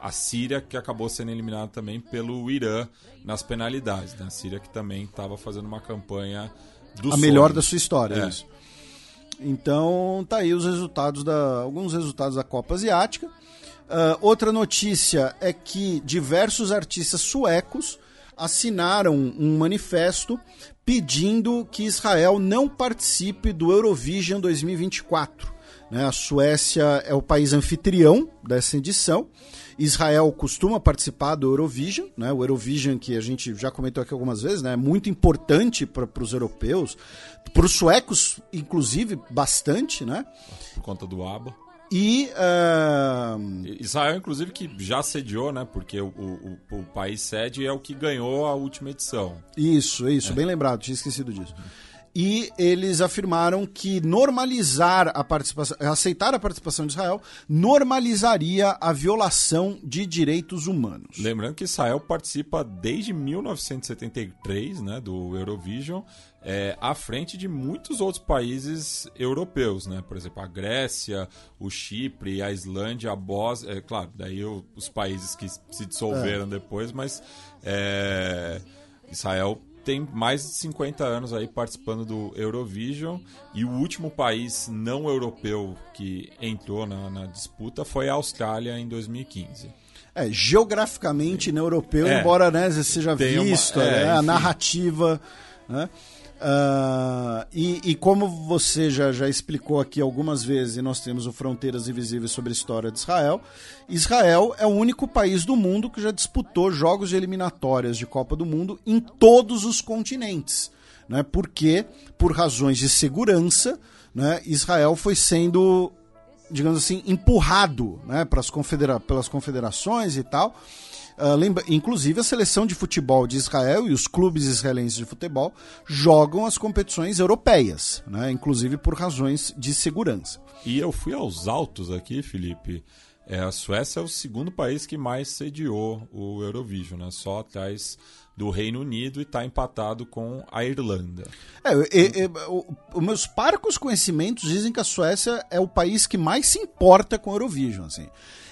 a Síria que acabou sendo eliminada também pelo Irã nas penalidades. Né? A Síria que também estava fazendo uma campanha do A sonho. melhor da sua história, É. isso. Então, tá aí os resultados da alguns resultados da Copa Asiática. Ah, outra notícia é que diversos artistas suecos assinaram um manifesto pedindo que Israel não participe do Eurovision 2024. né? A Suécia é o país anfitrião dessa edição. Israel costuma participar do Eurovision, né? O Eurovision que a gente já comentou aqui algumas vezes, né? É muito importante para os europeus, para os suecos, inclusive, bastante, né? Por conta do ABA. E ah, Israel, inclusive, que já sediou, né? Porque o, o, o país sede é o que ganhou a última edição. Isso, isso, bem lembrado, tinha esquecido disso. E eles afirmaram que normalizar a participação, aceitar a participação de Israel, normalizaria a violação de direitos humanos. Lembrando que Israel participa desde 1973, né? Do Eurovision. É, à frente de muitos outros países europeus, né? Por exemplo, a Grécia, o Chipre, a Islândia, a Bósnia. É, claro, daí o- os países que se dissolveram depois, mas é, Israel tem mais de 50 anos aí participando do Eurovision e o último país não europeu que entrou na, na disputa foi a Austrália em 2015. É, geograficamente não europeu, É. embora né, seja Tem uma- visto é, né, a narrativa. Né? Ah, e, e como você já, já explicou aqui algumas vezes, e nós temos o Fronteiras Invisíveis sobre a história de Israel, Israel é o único país do mundo que já disputou jogos de eliminatórias de Copa do Mundo em todos os continentes. Né? Porque, por razões de segurança, né, Israel foi sendo digamos assim, empurrado né, confedera pelas confederações e tal. Ah, lembra, inclusive a seleção de futebol de Israel e os clubes israelenses de futebol jogam as competições europeias, né, inclusive por razões de segurança. E eu fui aos altos aqui, Felipe. É, a Suécia é o segundo país que mais sediou o Eurovision, né? Só atrás do Reino Unido e está empatado com a Irlanda. É, e- e- o- meus parcos conhecimentos dizem que a Suécia é o país que mais se importa com o Eurovision. Assim.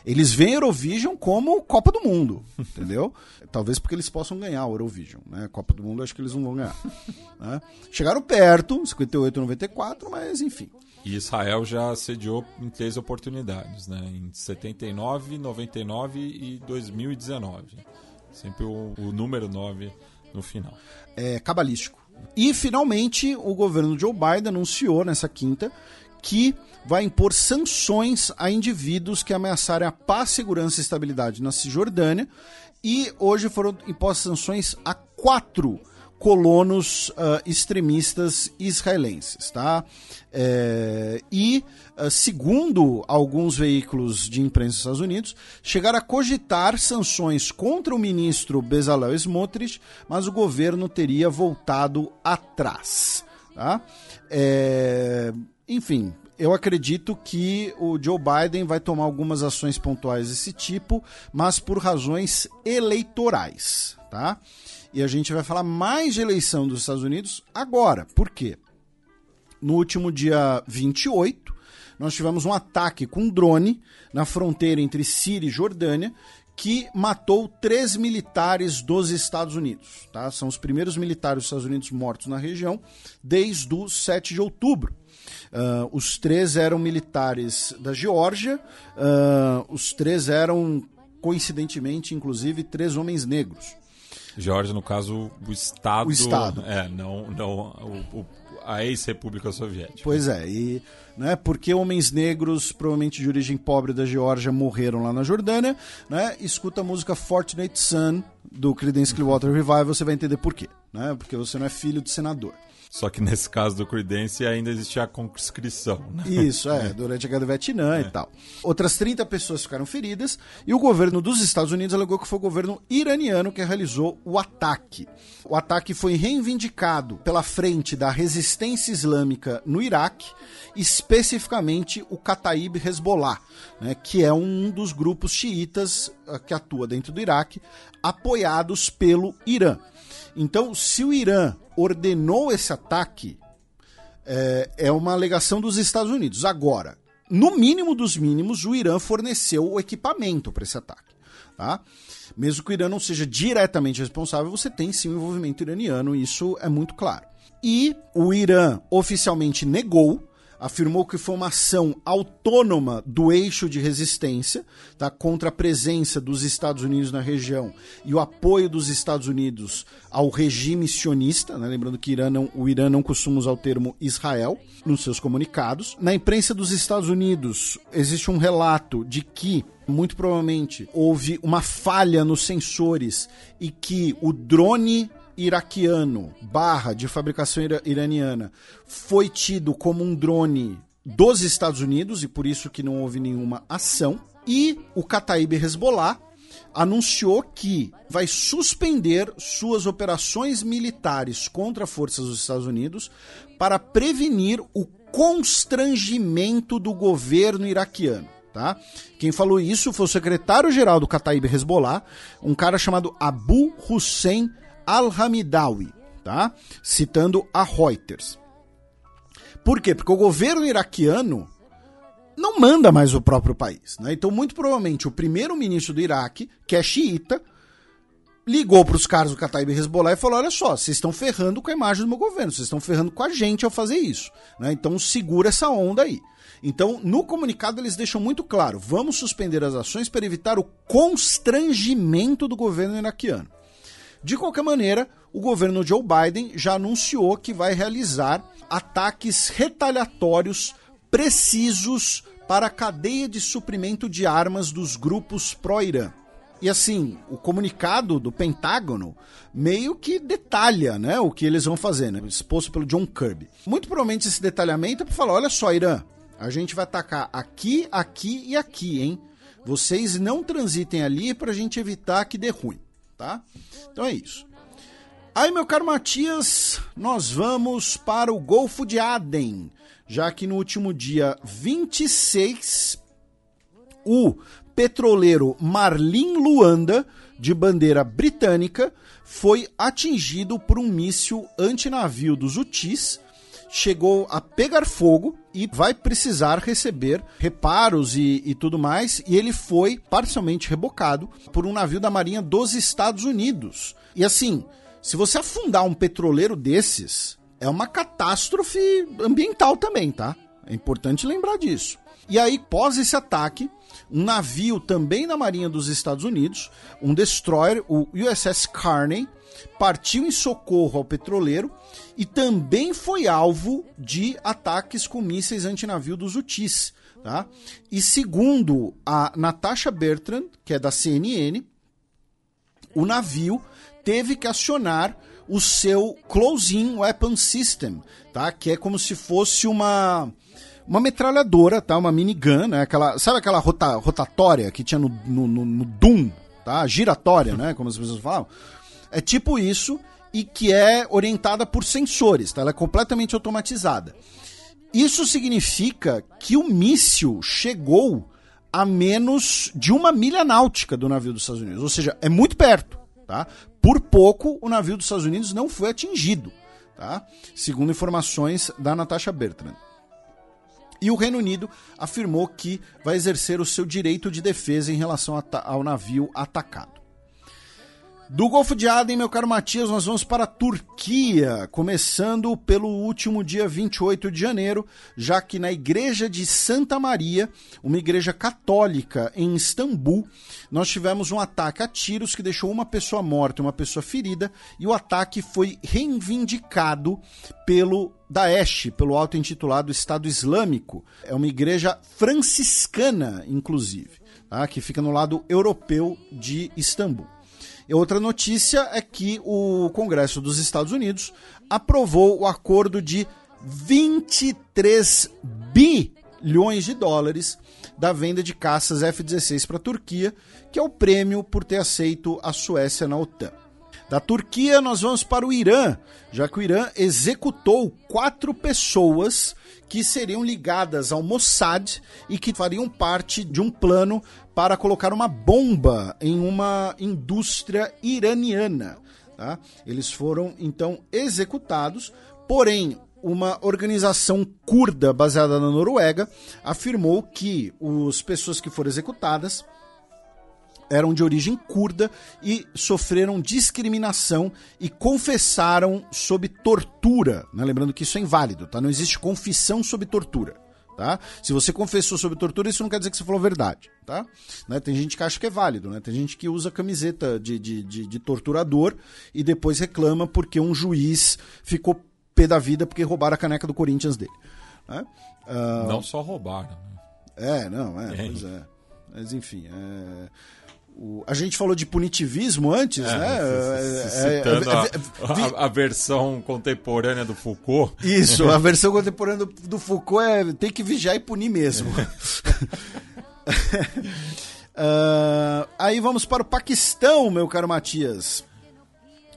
Eles veem Eurovision como Copa do Mundo, entendeu? Talvez porque eles possam ganhar o Eurovision. Né? Copa do Mundo acho que eles não vão ganhar. né? Chegaram perto, 58 94, mas enfim. E Israel já sediou em três oportunidades, né? Em 79, 99 e 2019. Sempre o, o número 9 no final. é, cabalístico. E, finalmente, o governo Joe Biden anunciou nessa quinta que vai impor sanções a indivíduos que ameaçarem a paz, segurança e estabilidade na Cisjordânia. E hoje foram impostas sanções a quatro colonos ah, extremistas israelenses, tá? É, e, ah, segundo alguns veículos de imprensa dos Estados Unidos, chegaram a cogitar sanções contra o ministro Bezalel Smotrich, mas o governo teria voltado atrás, tá? É, enfim, eu acredito que o Joe Biden vai tomar algumas ações pontuais desse tipo, mas por razões eleitorais, tá? E a gente vai falar mais de eleição dos Estados Unidos agora. Por quê? No último dia 28, nós tivemos um ataque com drone na fronteira entre Síria e Jordânia que matou três militares dos Estados Unidos. Tá? São os primeiros militares dos Estados Unidos mortos na região desde o 7 de outubro. Ah, os três eram militares da Geórgia, ah, os três eram, coincidentemente, inclusive, três homens negros. Geórgia, no caso, o Estado. O Estado. É, não, não o- o- a ex-República Soviética. Pois é, e né, porque homens negros, provavelmente de origem pobre da Geórgia, morreram lá na Jordânia, né? Escuta a música Fortunate Son do Creedence Clearwater Revival, você vai entender por quê, né? Porque você não é filho de senador. Só que nesse caso do Creedence ainda existia a conscrição. Né? Isso, é, durante a Guerra do Vietnã e tal. Outras 30 pessoas ficaram feridas e o governo dos Estados Unidos alegou que foi o governo iraniano que realizou o ataque. O ataque foi reivindicado pela frente da resistência islâmica no Iraque, especificamente o Kataib Hezbollah, né, que é um dos grupos xiitas uh, que atua dentro do Iraque, apoiados pelo Irã. Então, se o Irã ordenou esse ataque, é, é uma alegação dos Estados Unidos. Agora, no mínimo dos mínimos, o Irã forneceu o equipamento para esse ataque. Tá? Mesmo que o Irã não seja diretamente responsável, você tem sim um envolvimento iraniano, isso é muito claro. E o Irã oficialmente negou afirmou que foi uma ação autônoma do eixo de resistência tá, contra a presença dos Estados Unidos na região e o apoio dos Estados Unidos ao regime sionista. Né, lembrando que Irã não, o Irã não costuma usar o termo Israel nos seus comunicados. Na imprensa dos Estados Unidos existe um relato de que muito provavelmente houve uma falha nos sensores e que o drone iraquiano barra de fabricação iraniana foi tido como um drone dos Estados Unidos e por isso que não houve nenhuma ação. E o Kataib Hezbollah anunciou que vai suspender suas operações militares contra forças dos Estados Unidos para prevenir o constrangimento do governo iraquiano. Tá? Quem falou isso foi o secretário-geral do Kataib Hezbollah, um cara chamado Abu Hussein al-Hamidawi, tá? citando a Reuters. Por quê? Porque o governo iraquiano não manda mais o próprio país. Né? Então, muito provavelmente, o primeiro-ministro do Iraque, que é xiita, ligou para os caras do Kataib Hezbollah e falou: olha só, vocês estão ferrando com a imagem do meu governo, vocês estão ferrando com a gente ao fazer isso. Né? Então, segura essa onda aí. Então, no comunicado, eles deixam muito claro: vamos suspender as ações para evitar o constrangimento do governo iraquiano. De qualquer maneira, o governo Joe Biden já anunciou que vai realizar ataques retaliatórios precisos para a cadeia de suprimento de armas dos grupos pró-Irã. E assim, o comunicado do Pentágono meio que detalha né, o que eles vão fazer, né, exposto pelo John Kirby. Muito provavelmente esse detalhamento é para falar: olha só, Irã, a gente vai atacar aqui, aqui e aqui, hein? Vocês não transitem ali para a gente evitar que dê ruim tá? Então é isso. Aí, meu caro Matias, nós vamos para o Golfo de Aden, já que no último dia 26, o petroleiro Marlin Luanda, de bandeira britânica, foi atingido por um míssil antinavio dos Houthis chegou a pegar fogo e vai precisar receber reparos e, e, tudo mais. E ele foi parcialmente rebocado por um navio da Marinha dos Estados Unidos. E assim, se você afundar um petroleiro desses, é uma catástrofe ambiental também, tá? É importante lembrar disso. E aí, pós esse ataque, um navio também da Marinha dos Estados Unidos, um destroyer, o USS Carney, partiu em socorro ao petroleiro e também foi alvo de ataques com mísseis antinavio dos UTIs. Tá? E segundo a Natasha Bertrand, que é da CNN, o navio teve que acionar o seu Close-in Weapon System, tá? que é como se fosse uma uma metralhadora, tá? Uma minigun, né? Aquela, sabe aquela rota, rotatória que tinha no, no, no, no Doom, tá? Giratória, né? Como as pessoas falam. É tipo isso e que é orientada por sensores, tá? Ela é completamente automatizada. Isso significa que o míssil chegou a menos de uma milha náutica do navio dos Estados Unidos, ou seja, é muito perto, tá? Por pouco o navio dos Estados Unidos não foi atingido, tá? Segundo informações da Natasha Bertrand. E o Reino Unido afirmou que vai exercer o seu direito de defesa em relação ao navio atacado. Do Golfo de Aden, meu caro Matias, nós vamos para a Turquia, começando pelo último dia 28 de janeiro, já que na igreja de Santa Maria, uma igreja católica em Istambul, nós tivemos um ataque a tiros que deixou uma pessoa morta e uma pessoa ferida, e o ataque foi reivindicado pelo Daesh, pelo auto-intitulado Estado Islâmico. É uma igreja franciscana, inclusive, tá? que fica no lado europeu de Istambul. E outra notícia é que o Congresso dos Estados Unidos aprovou o acordo de 23 bilhões de dólares da venda de caças F-16 para a Turquia, que é o prêmio por ter aceito a Suécia na OTAN. Da Turquia, nós vamos para o Irã, já que o Irã executou quatro pessoas que seriam ligadas ao Mossad e que fariam parte de um plano para colocar uma bomba em uma indústria iraniana. Tá? Eles foram então executados, porém uma organização curda baseada na Noruega afirmou que as pessoas que foram executadas eram de origem curda e sofreram discriminação e confessaram sob tortura. Né? Lembrando que isso é inválido, tá? Não existe confissão sob tortura. Tá? Se você confessou sob tortura, isso não quer dizer que você falou a verdade. Tá? Né? Tem gente que acha que é válido, né? tem gente que usa camiseta de, de, de, de torturador e depois reclama porque um juiz ficou pé da vida porque roubaram a caneca do Corinthians dele. Né? Uh... Não só roubaram. Né? É, não, é, é. pois é. Mas enfim, é... O, a gente falou de punitivismo antes, é, né? Citando é, é, a, a, a, versão contemporânea do Foucault. Isso, a versão contemporânea do, do Foucault é tem que vigiar e punir mesmo. uh, aí vamos para o Paquistão, meu caro Matias.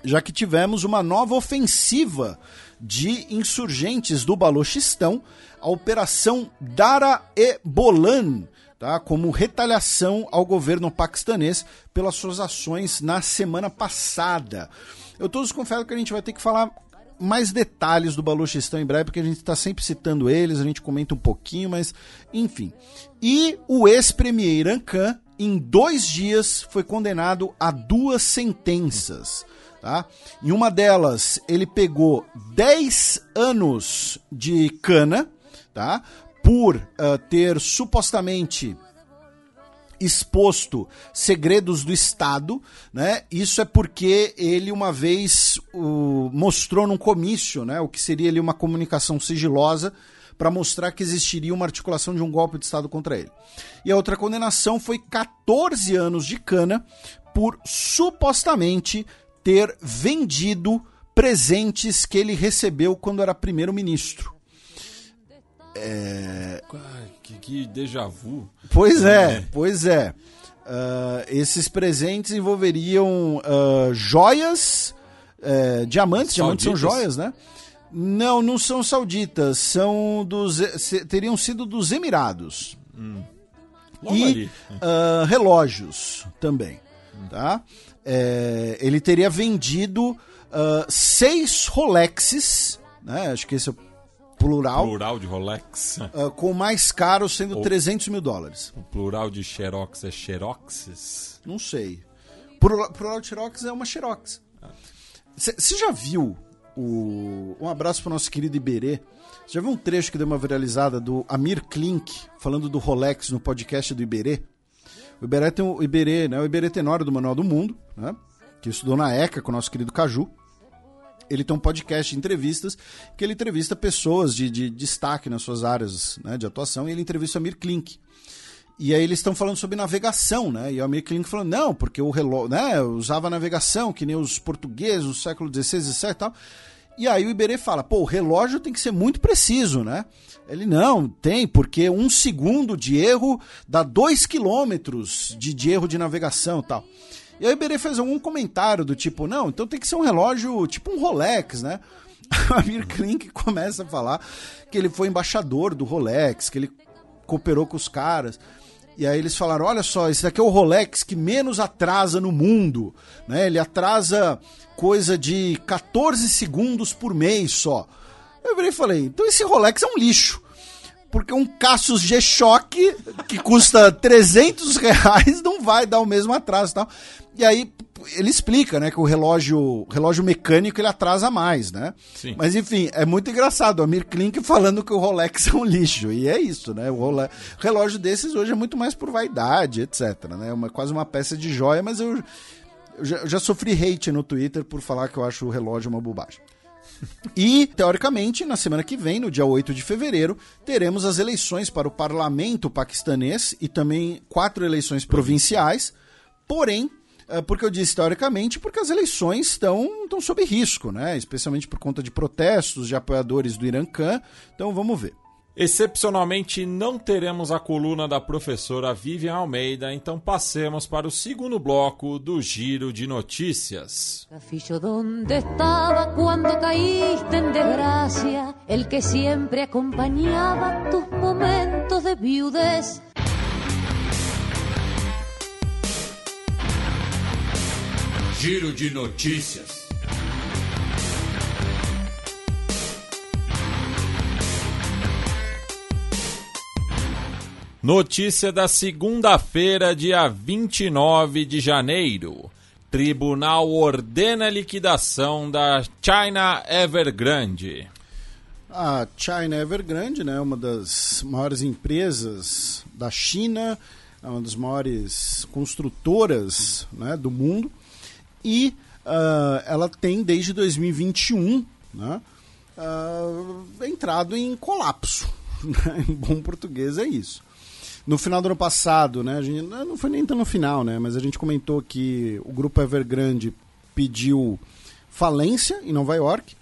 Já que tivemos uma nova ofensiva de insurgentes do Balochistão, a Operação Dara-e-Bolan, tá? como retaliação ao governo paquistanês pelas suas ações na semana passada. Eu todos confesso que a gente vai ter que falar mais detalhes do Baluchistão em breve, porque a gente está sempre citando eles, a gente comenta um pouquinho, mas enfim. E o ex-premier Irã Khan, em dois dias, foi condenado a duas sentenças. Tá? Em uma delas, ele pegou 10 anos de cana, tá? Por uh, ter supostamente exposto segredos do Estado, né? Isso é porque ele uma vez uh, mostrou num comício, né, o que seria ali uma comunicação sigilosa para mostrar que existiria uma articulação de um golpe de Estado contra ele. E a outra condenação foi 14 anos de cana por supostamente ter vendido presentes que ele recebeu quando era primeiro-ministro. É... Que, que déjà vu. Pois é, é. pois é. Uh, esses presentes envolveriam uh, joias, uh, diamantes, sauditas? diamantes são joias, né? Não, não são sauditas, são dos. teriam sido dos Emirados. Hum. e uh, relógios também. Hum. Tá? É, ele teria vendido seis Rolexes, né? Acho que esse é o plural. Plural de Rolex. Uh, com o mais caro sendo Ou 300 mil dólares. O plural de Xerox é Xeroxes? Não sei. Plural, plural de Xerox é uma Xerox. Você já viu o... Um abraço para o nosso querido Iberê. Você já viu um trecho que deu uma viralizada do Amir Klink falando do Rolex no podcast do Iberê? O Iberê tem o Iberê, né? O Iberê Tenório do Manual do Mundo, né? Que estudou na ECA com o nosso querido Caju ele tem um podcast de entrevistas que ele entrevista pessoas de, de destaque nas suas áreas né, de atuação e ele entrevista o Amir Klink. E aí eles estão falando sobre navegação, né? E o Amir Klink falando, não, porque o relógio, né, usava navegação, que nem os portugueses do século XVI, XVII e tal. E aí o Iberê fala, pô, o relógio tem que ser muito preciso, né? Ele, não, tem, porque um segundo de erro dá dois quilômetros de, de erro de navegação e tal. E aí o Iberê fez algum comentário do tipo, não, então tem que ser um relógio tipo um Rolex, né? A Amir Klink começa a falar que ele foi embaixador do Rolex, que ele cooperou com os caras. E aí eles falaram: olha só, esse daqui é o Rolex que menos atrasa no mundo. Né? Ele atrasa coisa de 14 segundos por mês só. Eu virei e falei: então esse Rolex é um lixo. Porque um Cassius G-Shock que custa 300 reais não vai dar o mesmo atraso e tal. E aí ele explica, né, que o relógio, relógio mecânico ele atrasa mais, né? Sim. Mas enfim, é muito engraçado. O Amir Klink falando que o Rolex é um lixo. E é isso, né? O Rolex, relógio desses hoje é muito mais por vaidade, etc, né? É uma, quase uma peça de joia, mas eu, eu, já, eu já sofri hate no Twitter por falar que eu acho o relógio uma bobagem. E, teoricamente, na semana que vem, no dia 8 de fevereiro, teremos as eleições para o parlamento paquistanês e também quatro eleições provinciais. Porém, Uh, porque eu disse teoricamente, porque as eleições estão, estão sob risco, né? especialmente por conta de protestos de apoiadores do Irã-Khan. Então vamos ver. Excepcionalmente, não teremos a coluna da professora Vivian Almeida, então passemos para o segundo bloco do Giro de Notícias. Cafillo, ¿dónde estaba cuando caíste en desgracia? El que siempre acompañaba tus momentos de viudez. Giro de Notícias. Notícia da segunda-feira, dia 29 de janeiro. Tribunal ordena a liquidação da China Evergrande. A China Evergrande, né, uma das maiores empresas da China, é uma das maiores construtoras né, do mundo, e uh, ela tem desde 2021 né, uh, entrado em colapso. Né, em bom português é isso. No final do ano passado, né, a gente, não foi nem tão no final, né, mas a gente comentou que o grupo Evergrande pediu falência em Nova York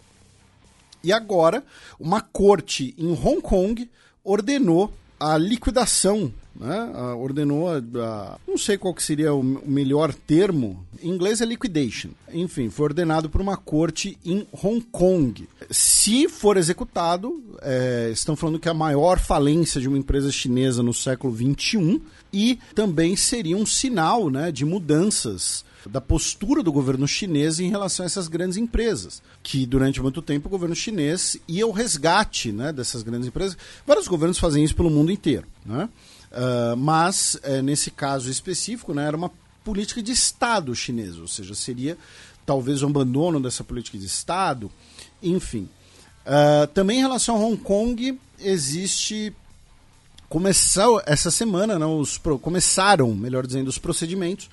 e agora uma corte em Hong Kong ordenou a liquidação né? Uh, ordenou a, a, não sei qual que seria o, melhor termo, em inglês é liquidation. Enfim, foi ordenado por uma corte em Hong Kong. Se for executado, é, estão falando que é a maior falência de uma empresa chinesa no século 21 e também seria um sinal né, de mudanças da postura do governo chinês em relação a essas grandes empresas, que durante muito tempo o governo chinês ia ao resgate né, dessas grandes empresas. Vários governos fazem isso pelo mundo inteiro. Né? Uh, mas, uh, nesse caso específico, né, era uma política de Estado chinesa, ou seja, seria talvez o abandono dessa política de Estado, enfim. Uh, também em relação a Hong Kong, existe. Começou essa semana, né, os, começaram, melhor dizendo, os procedimentos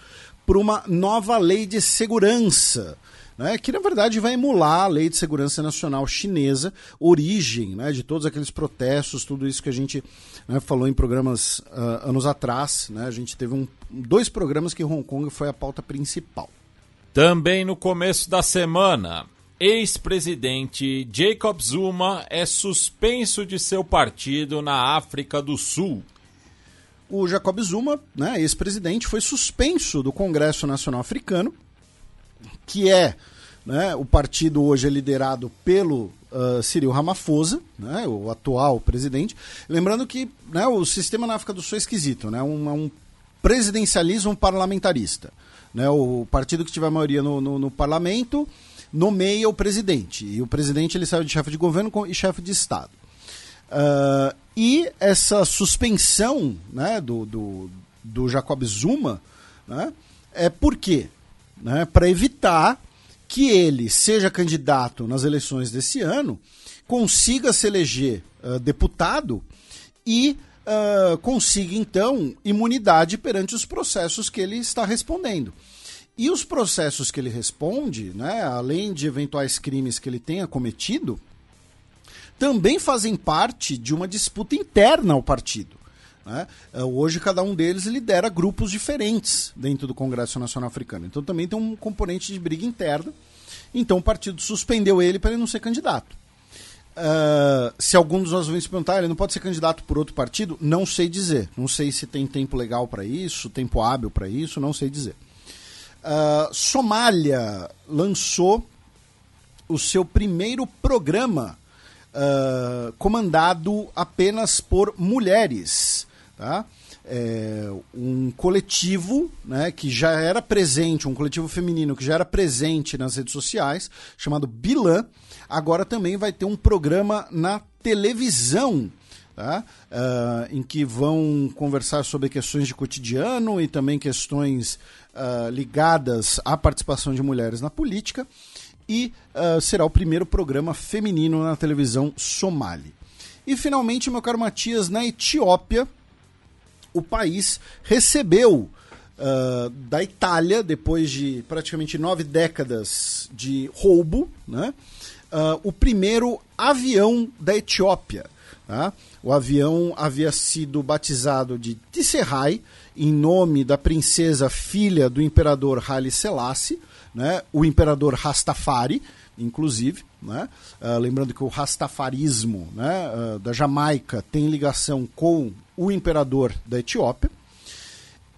por uma nova lei de segurança né, que na verdade vai emular a Lei de Segurança Nacional chinesa, origem né, de todos aqueles protestos, tudo isso que a gente né, falou em programas uh, anos atrás. Né, a gente teve um, dois programas que Hong Kong foi a pauta principal. Também no começo da semana, ex-presidente Jacob Zuma é suspenso de seu partido na África do Sul. O Jacob Zuma, né, ex-presidente, foi suspenso do Congresso Nacional Africano que é né, o partido hoje é liderado pelo uh, Cyril Ramaphosa, né, o atual presidente. Lembrando que né, o sistema na África do Sul é esquisito, né, um, um presidencialismo parlamentarista. Né, o partido que tiver maioria no, no, no, parlamento nomeia o presidente, e o presidente ele serve de chefe de governo e chefe de Estado. Uh, e essa suspensão né, do, do, do Jacob Zuma né, é por quê? né, para evitar que ele seja candidato nas eleições desse ano, consiga se eleger uh, deputado e uh, consiga então imunidade perante os processos que ele está respondendo. E os processos que ele responde, né, além de eventuais crimes que ele tenha cometido, também fazem parte de uma disputa interna ao partido. Né? É, hoje, cada um deles lidera grupos diferentes dentro do Congresso Nacional Africano. Então, também tem um componente de briga interna. Então, o partido suspendeu ele para ele não ser candidato. Uh, se algum dos nossos ouvintes perguntar, ele não pode ser candidato por outro partido? Não sei dizer. Não sei se tem tempo legal para isso, tempo hábil para isso, não sei dizer. Uh, Somália lançou o seu primeiro programa uh, comandado apenas por mulheres. Tá? É, um coletivo né, que já era presente, um coletivo feminino que já era presente nas redes sociais, chamado Bilan, agora também vai ter um programa na televisão. Tá? Uh, em que vão conversar sobre questões de cotidiano e também questões uh, ligadas à participação de mulheres na política. E uh, será o primeiro programa feminino na televisão somali. E finalmente, meu caro Matias, na Etiópia, o país recebeu uh, da Itália, depois de praticamente nove décadas de roubo, né, uh, o primeiro avião da Etiópia. Tá? O avião havia sido batizado de Tisserrai, em nome da princesa filha do imperador Haile Selassie, né? o imperador Rastafari, inclusive. Né? Uh, lembrando que o rastafarismo né, uh, da Jamaica tem ligação com o imperador da Etiópia.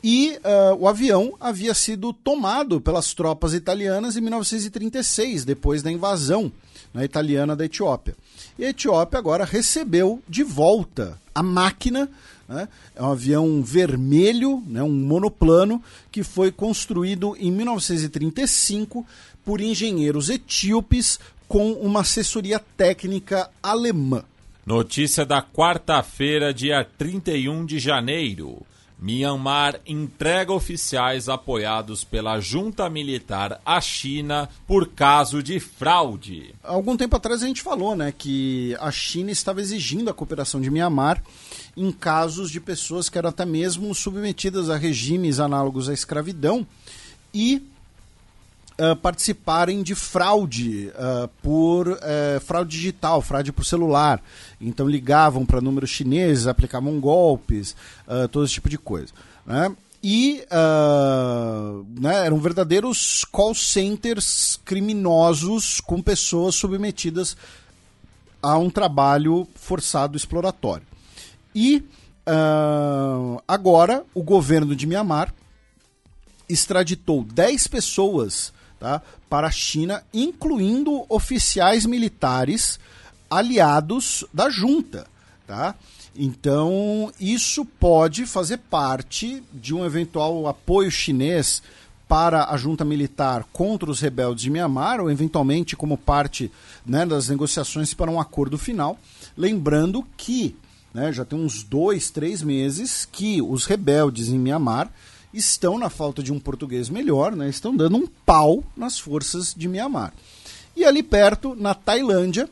E uh, o avião havia sido tomado pelas tropas italianas em 1936, depois da invasão né, italiana da Etiópia. E a Etiópia agora recebeu de volta a máquina. Né, é um avião vermelho, né, um monoplano, que foi construído em 1935 por engenheiros etíopes com uma assessoria técnica alemã. Notícia da quarta-feira, dia 31 de janeiro. Myanmar entrega oficiais apoiados pela junta militar à China por caso de fraude. Algum tempo atrás a gente falou, né, que a China estava exigindo a cooperação de Myanmar em casos de pessoas que eram até mesmo submetidas a regimes análogos à escravidão e uh, participarem de fraude uh, por uh, fraude digital, fraude por celular. Então ligavam para números chineses, aplicavam golpes, todo esse tipo de coisa. Né? E né, eram verdadeiros call centers criminosos com pessoas submetidas a um trabalho forçado exploratório. E agora o governo de Mianmar extraditou 10 pessoas tá, para a China, incluindo oficiais militares aliados da junta. Tá? Então, isso pode fazer parte de um eventual apoio chinês para a junta militar contra os rebeldes de Myanmar, ou eventualmente como parte né, das negociações para um acordo final. Lembrando que né, já tem uns dois, três meses que os rebeldes em Myanmar estão, na falta de um português melhor, né, estão dando um pau nas forças de Mianmar. E ali perto, na Tailândia,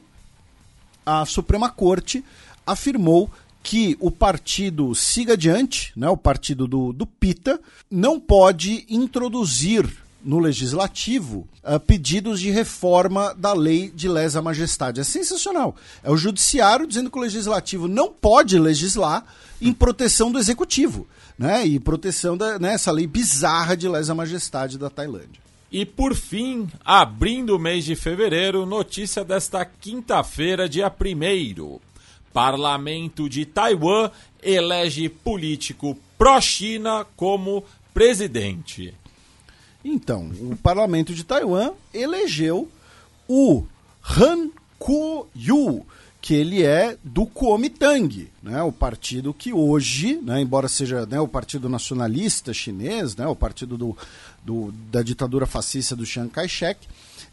a Suprema Corte afirmou que o partido siga adiante, né, o partido do, do PITA, não pode introduzir no legislativo uh, pedidos de reforma da lei de lesa majestade. É sensacional. É o judiciário dizendo que o legislativo não pode legislar em proteção do executivo né? E proteção dessa né, lei bizarra de lesa majestade da Tailândia. E por fim, abrindo o mês de fevereiro, notícia desta quinta-feira, dia 1 Parlamento de Taiwan elege político pró-China como presidente. Então, o parlamento de Taiwan elegeu o Han Kuo-yu, que ele é do Kuomintang, né, o partido que hoje, né, embora seja né, o partido nacionalista chinês, né, o partido do, do da ditadura fascista do Chiang Kai-shek,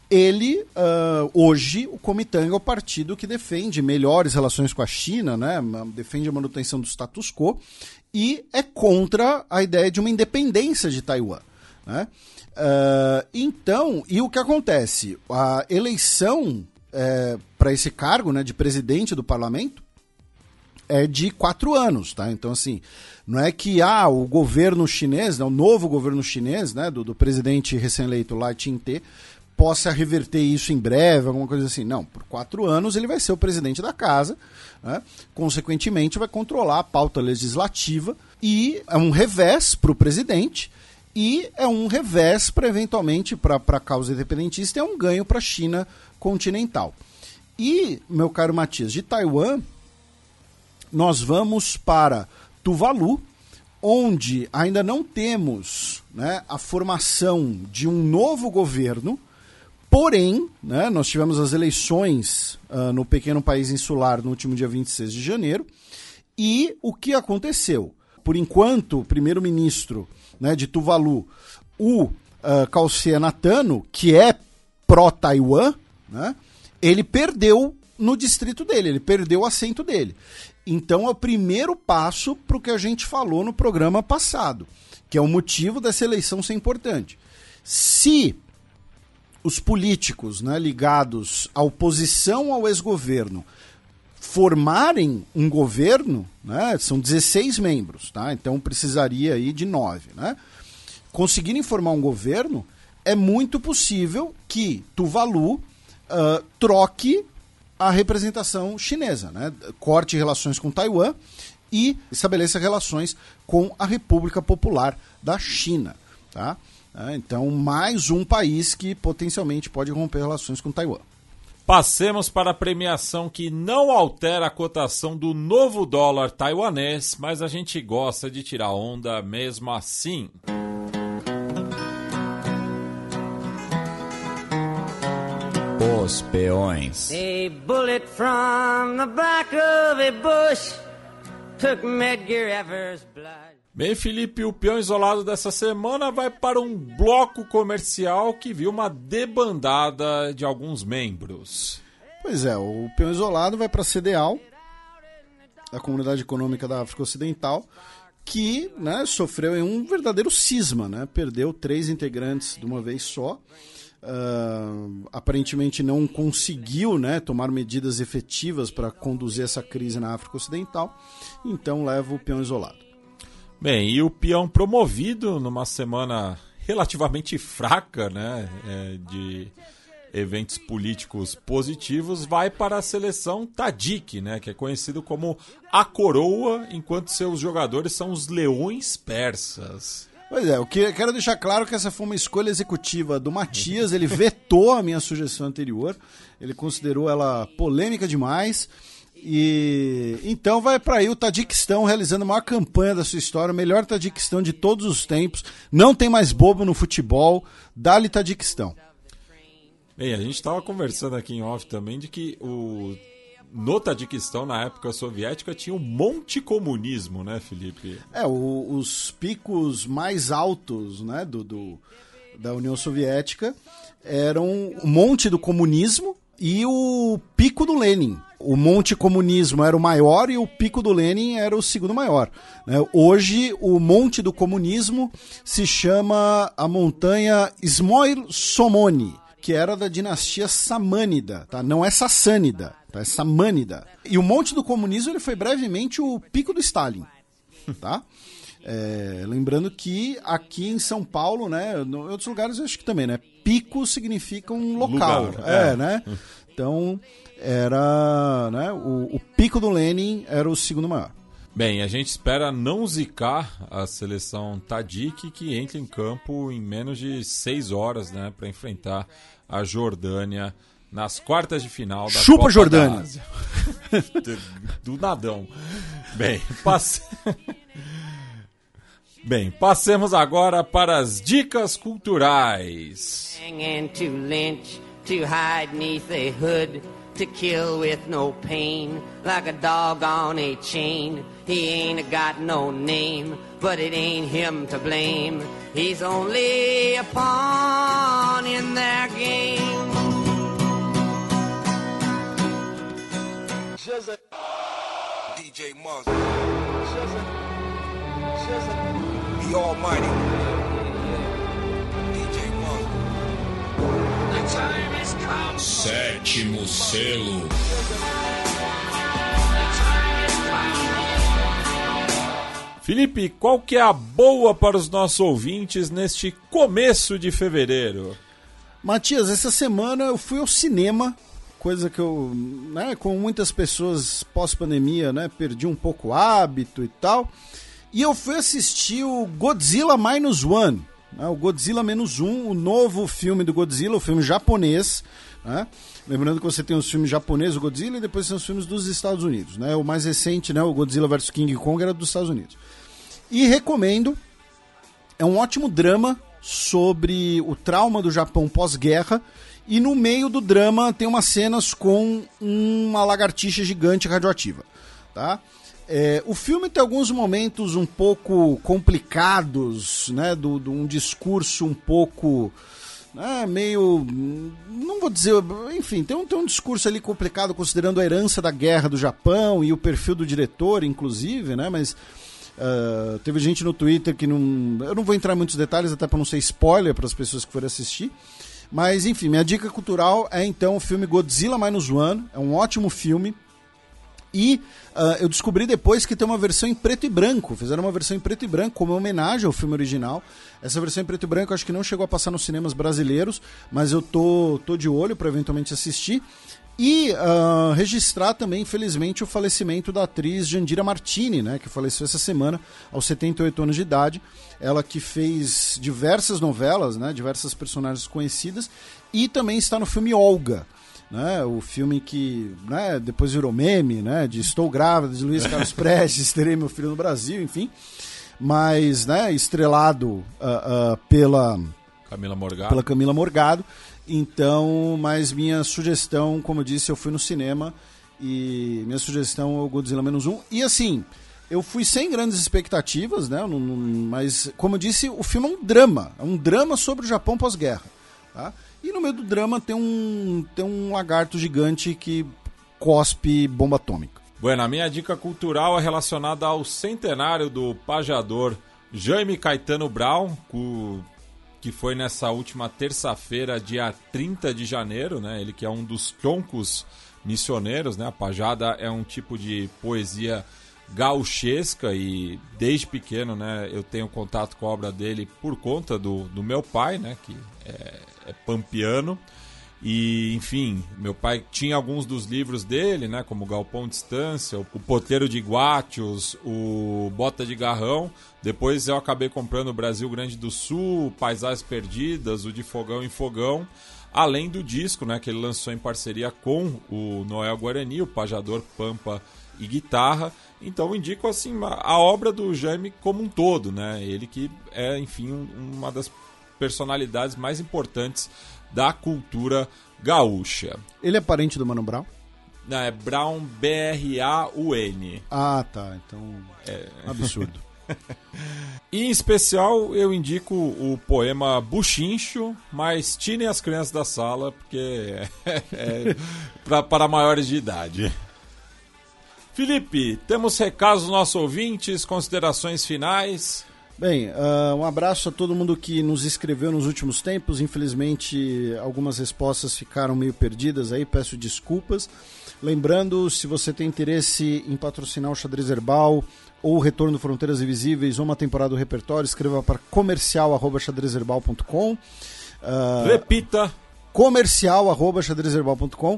ele, uh, hoje, o Kuomintang é o partido que defende melhores relações com a China, né, defende a manutenção do status quo e é contra a ideia de uma independência de Taiwan. Né? Uh, então, e o que acontece? A eleição é, para esse cargo né, de presidente do parlamento é de quatro anos, tá? Então, assim, não é que ah, o governo chinês, né, o novo governo chinês, né, do, do presidente recém-eleito Lai Ching-te, possa reverter isso em breve, alguma coisa assim. Não, por quatro anos ele vai ser o presidente da casa, né? consequentemente vai controlar a pauta legislativa e é um revés para o presidente e é um revés para eventualmente para a causa independentista é um ganho para a China continental. E, meu caro Matias, de Taiwan, nós vamos para Tuvalu, onde ainda não temos né, a formação de um novo governo, porém, né, nós tivemos as eleições uh, no pequeno país insular no último dia 26 de janeiro, e o que aconteceu? Por enquanto, o primeiro-ministro né, de Tuvalu, o uh, Natano, que é pró-Taiwan, né, ele perdeu no distrito dele, ele perdeu o assento dele. Então é o primeiro passo para o que a gente falou no programa passado, que é o motivo dessa eleição ser importante. Se os políticos né, ligados à oposição ao ex-governo formarem um governo, né, são 16 membros, tá? então precisaria aí de 9. Né? Conseguirem formar um governo, é muito possível que Tuvalu uh, troque a representação chinesa, né? Corte relações com Taiwan e estabeleça relações com a República Popular da China, tá? É, então, mais um país que potencialmente pode romper relações com Taiwan. Passemos para a premiação que não altera a cotação do novo dólar taiwanês, mas a gente gosta de tirar onda mesmo assim. Os peões. A bullet from the back of a bush took Medgar Evers' blood. Bem, Felipe, o peão isolado dessa semana vai para um bloco comercial que viu uma debandada de alguns membros. Pois é, o peão isolado vai para a CDAO, a Comunidade Econômica da África Ocidental, que né, sofreu em um verdadeiro cisma, né? perdeu três integrantes de uma vez só. Uh, aparentemente não conseguiu né, tomar medidas efetivas para conduzir essa crise na África Ocidental, então leva o peão isolado. Bem, e o peão promovido numa semana relativamente fraca né, é, de eventos políticos positivos vai para a seleção Tadic, né, que é conhecido como a coroa, enquanto seus jogadores são os leões persas. Pois é, eu quero deixar claro que essa foi uma escolha executiva do Matias, ele vetou a minha sugestão anterior, ele considerou ela polêmica demais. E então vai para aí o Tadiquistão realizando a maior campanha da sua história, o melhor Tadiquistão de todos os tempos. Não tem mais bobo no futebol. Dá-lhe Tadiquistão. Bem, a gente estava conversando aqui em off também de que o no Tadiquistão, na época soviética, tinha um monte comunismo, né, Felipe? É, o, os picos mais altos né, do, do, da União Soviética eram o monte do comunismo e o pico do Lenin. O monte comunismo era o maior e o pico do Lenin era o segundo maior. Né? Hoje, o monte do comunismo se chama a montanha Smoil Somoni, que era da dinastia Samânida, tá? não é Sassânida, tá? é Samânida. E o monte do comunismo ele foi brevemente o pico do Stalin. Tá? É, lembrando que aqui em São Paulo, né, em outros lugares eu acho que também, né, pico significa um local, Lugar, é, é. né? Então era, né, o, o pico do Lenin era o segundo maior. Bem, a gente espera não zicar a seleção Tadic que entra em campo em menos de seis horas, né, para enfrentar a Jordânia nas quartas de final da Chupa, Copa Jordânia. da Ásia. do, do nadão. Bem, passe... Bem, passemos agora para as dicas culturais. And to lynch, to hide neath a hood, to kill with no pain, like a dog on a chain. He ain't got no name, but it ain't him to blame. He's only a pawn in their game. DJ Monster. The Almighty. Sétimo selo. Felipe, qual que é a boa para os nossos ouvintes neste começo de fevereiro? Matias, essa semana eu fui ao cinema, coisa que eu, né, com muitas pessoas pós-pandemia, né, perdi um pouco o hábito e tal. E eu fui assistir o Godzilla Minus One, né, o Godzilla Menos Um, o novo filme do Godzilla, o filme japonês, né? Lembrando que você tem os filmes japoneses, o Godzilla, e depois tem os filmes dos Estados Unidos, né? O mais recente, né, o Godzilla vs King Kong era dos Estados Unidos. E recomendo, é um ótimo drama sobre o trauma do Japão pós-guerra. E no meio do drama tem umas cenas com uma lagartixa gigante radioativa. Tá? É, o filme tem alguns momentos um pouco complicados, né? Do, do um discurso um pouco. né, meio. Não vou dizer. Enfim, tem um, tem um discurso ali complicado considerando a herança da guerra do Japão e o perfil do diretor, inclusive, né? Mas Uh, teve gente no Twitter que não. Eu não vou entrar em muitos detalhes, até para não ser spoiler para as pessoas que forem assistir. Mas, enfim, minha dica cultural é então o filme Godzilla Minus One. É um ótimo filme. E uh, eu descobri depois que tem uma versão em preto e branco. Fizeram uma versão em preto e branco como homenagem ao filme original. Essa versão em preto e branco acho que não chegou a passar nos cinemas brasileiros, mas eu tô, tô de olho para eventualmente assistir. E uh, registrar também, infelizmente, o falecimento da atriz Jandira Martini, né, que faleceu essa semana, aos 78 anos de idade. Ela que fez diversas novelas, né, diversas personagens conhecidas, e também está no filme Olga. Né, o filme que né, depois virou meme, né, de Estou Grávida, de Luiz Carlos Prestes, Terei Meu Filho no Brasil, enfim. Mas né, estrelado uh, uh, pela Camila Morgado. Pela Camila Morgado. Então, mas minha sugestão, como eu disse, eu fui no cinema e minha sugestão é o Godzilla menos um. E assim, eu fui sem grandes expectativas, né? mas, como eu disse, o filme é um drama. É um drama sobre o Japão pós-guerra. Tá? E no meio do drama tem um, tem um lagarto gigante que cospe bomba atômica. Bueno, a minha dica cultural é relacionada ao centenário do pajador Jaime Caetano Brown, que foi nessa última terça-feira, dia 30 de janeiro, né? Ele que é um dos troncos missioneiros, né? A pajada é um tipo de poesia gauchesca e desde pequeno, né, eu tenho contato com a obra dele por conta do, do meu pai, né, que é, pampiano. E, enfim, meu pai tinha alguns dos livros dele, né, como Galpão Distância, O Poteiro de Guátios, o Bota de Garrão. Depois eu acabei comprando o Brasil Grande do Sul, Paisagens Perdidas, o De Fogão em Fogão, além do disco, né, que ele lançou em parceria com o Noel Guarani, o Pajador Pampa e Guitarra. Então indico assim a obra do Jaime como um todo, né? Ele que é, enfim, uma das personalidades mais importantes da cultura gaúcha. Ele é parente do Mano Brown? Não, é Brown B-R-A-U-N. Ah, tá. Então. É absurdo. e em especial eu indico o poema Buchincho, mas tirem as crianças da sala, porque é, é pra, para maiores de idade. Felipe, temos recados dos nossos ouvintes, considerações finais. Bem, uh, um abraço a todo mundo que nos escreveu nos últimos tempos. Infelizmente, algumas respostas ficaram meio perdidas aí, peço desculpas. Lembrando, se você tem interesse em patrocinar o Xadrez Herbal ou o Retorno do Fronteiras Invisíveis ou uma temporada do repertório, escreva para comercial.xadrezherbal.com. Uh, Repita! comercial.xadrezherbal.com.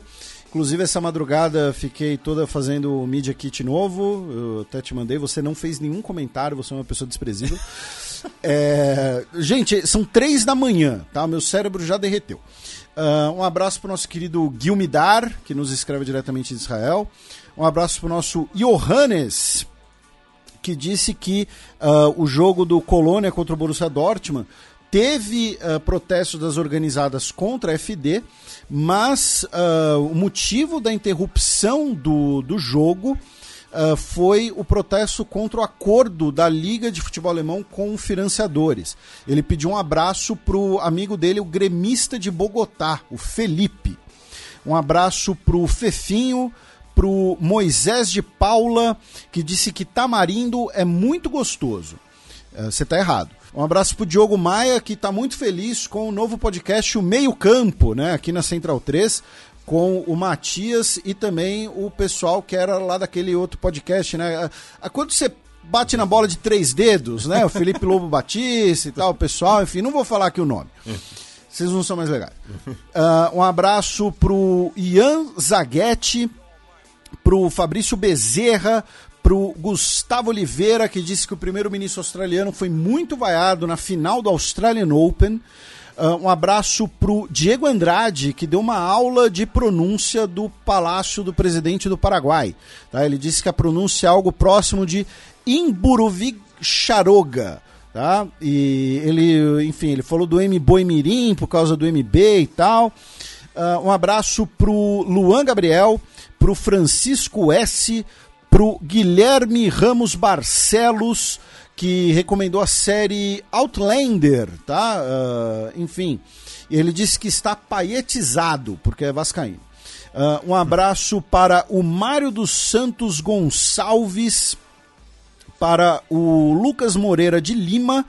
Inclusive, essa madrugada fiquei toda fazendo o Media Kit novo. Eu até te mandei. Você não fez nenhum comentário, você é uma pessoa desprezível. é... Gente, são três da manhã, tá? Meu cérebro já derreteu. Uh, um abraço para o nosso querido Gilmidar, que nos escreve diretamente de Israel. Um abraço para o nosso Johannes, que disse que uh, o jogo do Colônia contra o Borussia Dortmund teve uh, protestos das organizadas contra a FD, mas uh, o motivo da interrupção do, do jogo uh, foi o protesto contra o acordo da Liga de Futebol Alemão com financiadores. Ele pediu um abraço para o amigo dele, o gremista de Bogotá, o Felipe. Um abraço para o Fefinho, para o Moisés de Paula, que disse que tamarindo é muito gostoso. Você está errado. Um abraço pro Diogo Maia, que está muito feliz com o novo podcast O Meio Campo, né? Aqui na Central 3, com o Matias e também o pessoal que era lá daquele outro podcast, né? Quando você bate na bola de três dedos, né? O Felipe Lobo Batista e tal, o pessoal, enfim, não vou falar aqui o nome. Vocês não são mais legais. Uh, um abraço pro Ian Zaguetti, pro Fabrício Bezerra, para o Gustavo Oliveira, que disse que o primeiro-ministro australiano foi muito vaiado na final do Australian Open. Uh, um abraço para o Diego Andrade, que deu uma aula de pronúncia do Palácio do Presidente do Paraguai. Tá? Ele disse que a pronúncia é algo próximo de Imburuvicharoga. Tá? E ele, enfim, ele falou do M Boi Mirim por causa do MB e tal. Uh, um abraço para o Luan Gabriel, para o Francisco S., pro Guilherme Ramos Barcelos, que recomendou a série Outlander, tá? Uh, enfim, ele disse que está paietizado, porque é vascaíno. Uh, um abraço para o Mário dos Santos Gonçalves, para o Lucas Moreira de Lima,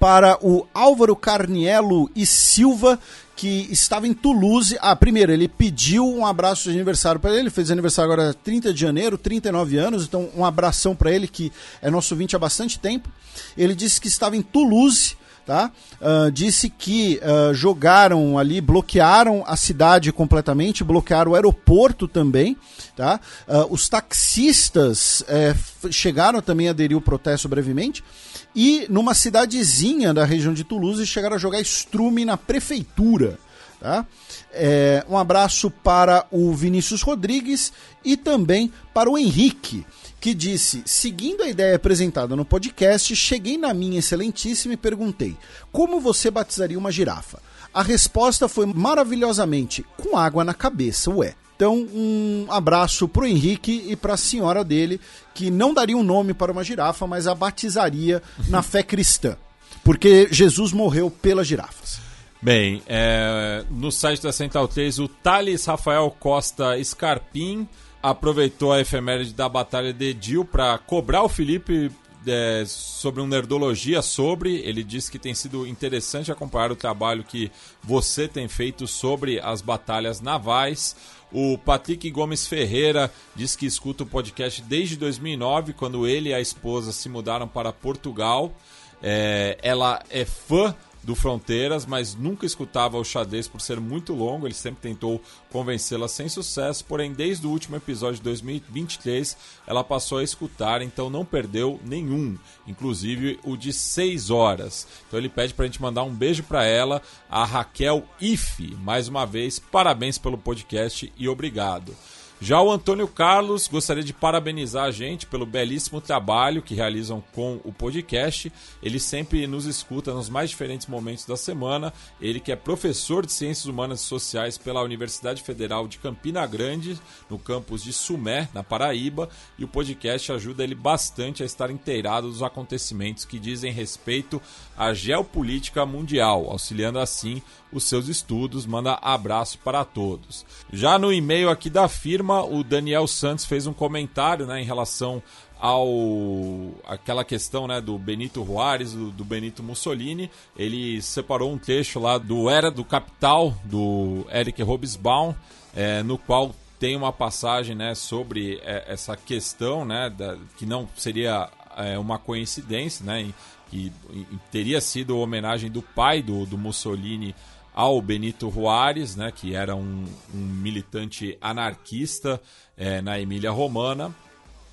para o Álvaro Carnielo e Silva, que estava em Toulouse. Ah, primeiro, ele pediu um abraço de aniversário para ele. Fez aniversário agora 30 de janeiro, 39 anos. Então, um abração para ele, que é nosso ouvinte há bastante tempo. Ele disse que estava em Toulouse, tá? Uh, disse que uh, jogaram ali, bloquearam a cidade completamente, bloquearam o aeroporto também, tá? Uh, os taxistas eh, chegaram também a aderir ao protesto brevemente e numa cidadezinha da região de Toulouse chegaram a jogar estrume na prefeitura, tá? É, um abraço para o Vinícius Rodrigues e também para o Henrique que disse: seguindo a ideia apresentada no podcast, cheguei na minha excelentíssima e perguntei: como você batizaria uma girafa? A resposta foi maravilhosamente: com água na cabeça, ué. Então, um abraço pro Henrique e para a senhora dele, que não daria um nome para uma girafa, mas a batizaria na fé cristã. Porque Jesus morreu pelas girafas. Bem, é, no site da Central 3, o Thales Rafael Costa Scarpim aproveitou a efeméride da Batalha de Edil para cobrar o Felipe é, sobre um Nerdologia sobre. Ele disse que tem sido interessante acompanhar o trabalho que você tem feito sobre as batalhas navais. O Patrick Gomes Ferreira diz que escuta o podcast desde 2009, quando ele e a esposa se mudaram para Portugal. É, ela é fã do Fronteiras, mas nunca escutava o xadrez por ser muito longo. Ele sempre tentou convencê-la sem sucesso, porém, desde o último episódio de 2023, ela passou a escutar, então não perdeu nenhum, inclusive o de 6 horas. Então ele pede para a gente mandar um beijo para ela, a Raquel Ife. Mais uma vez, parabéns pelo podcast e obrigado. Já o Antônio Carlos gostaria de parabenizar a gente pelo belíssimo trabalho que realizam com o podcast. Ele sempre nos escuta nos mais diferentes momentos da semana. Ele que é professor de Ciências Humanas e Sociais pela Universidade Federal de Campina Grande, no campus de Sumé, na Paraíba, e o podcast ajuda ele bastante a estar inteirado dos acontecimentos que dizem respeito à geopolítica mundial, auxiliando assim os seus estudos. Manda abraço para todos. Já no e-mail aqui da firma, o Daniel Santos fez um comentário né, em relação ao aquela questão né, do Benito Juárez, do, do, Benito Mussolini. Ele separou um trecho lá do Era do Capital, do Eric Robesbaum, é, no qual tem uma passagem né, sobre é, essa questão, né, da, que não seria é, uma coincidência, né, que teria sido homenagem do pai do, do Mussolini ao Benito Juárez, né, que era um, um militante anarquista é, na Emília Romana.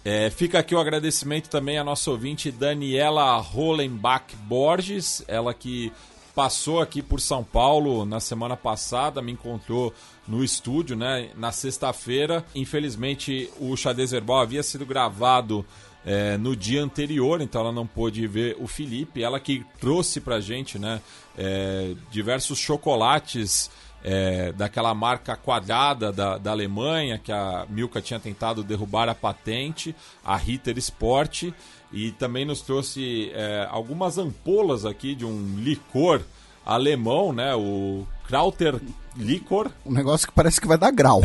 É, fica aqui o agradecimento também à nossa ouvinte Daniela Rollenbach Borges, ela que passou aqui por São Paulo na semana passada, me encontrou no estúdio, né, na sexta-feira. Infelizmente, o Xadrez Verbal havia sido gravado é, no dia anterior, então ela não pôde ver o Felipe. Ela que trouxe pra gente né, é, diversos chocolates é, daquela marca quadrada da, da Alemanha, que a Milka tinha tentado derrubar a patente, a Ritter Sport, e também nos trouxe é, algumas ampolas aqui de um licor alemão, né, o Krauter Licor. Um negócio que parece que vai dar grau.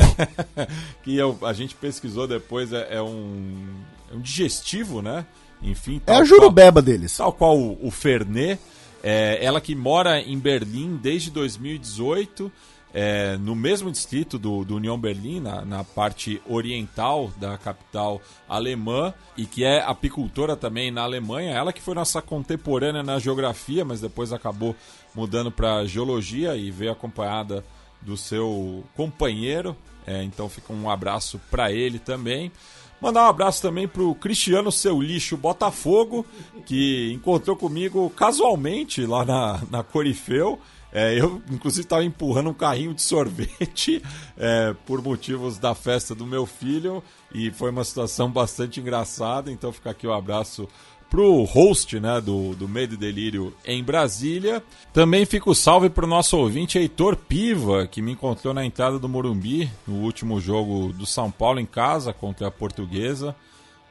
que eu, a gente pesquisou depois, é, é um um digestivo, né? Enfim. É a jurubeba qual, deles. Tal qual o, o Fernet. É, ela que mora em Berlim desde 2018, é, no mesmo distrito do, do União Berlim, na, na, parte oriental da capital alemã, e que é apicultora também na Alemanha. Ela que foi nossa contemporânea na geografia, mas depois acabou mudando para geologia e veio acompanhada do seu companheiro. É, então fica um abraço para ele também. Mandar um abraço também pro Cristiano Seu Lixo Botafogo, que encontrou comigo casualmente lá na, na Corifeu. É, eu, inclusive, estava empurrando um carrinho de sorvete é, por motivos da festa do meu filho e foi uma situação bastante engraçada. Então, fica aqui o um abraço pro host né, do, do Medo e Delírio em Brasília. Também fica o salve pro nosso ouvinte Heitor Piva, que me encontrou na entrada do Morumbi no último jogo do São Paulo em casa contra a Portuguesa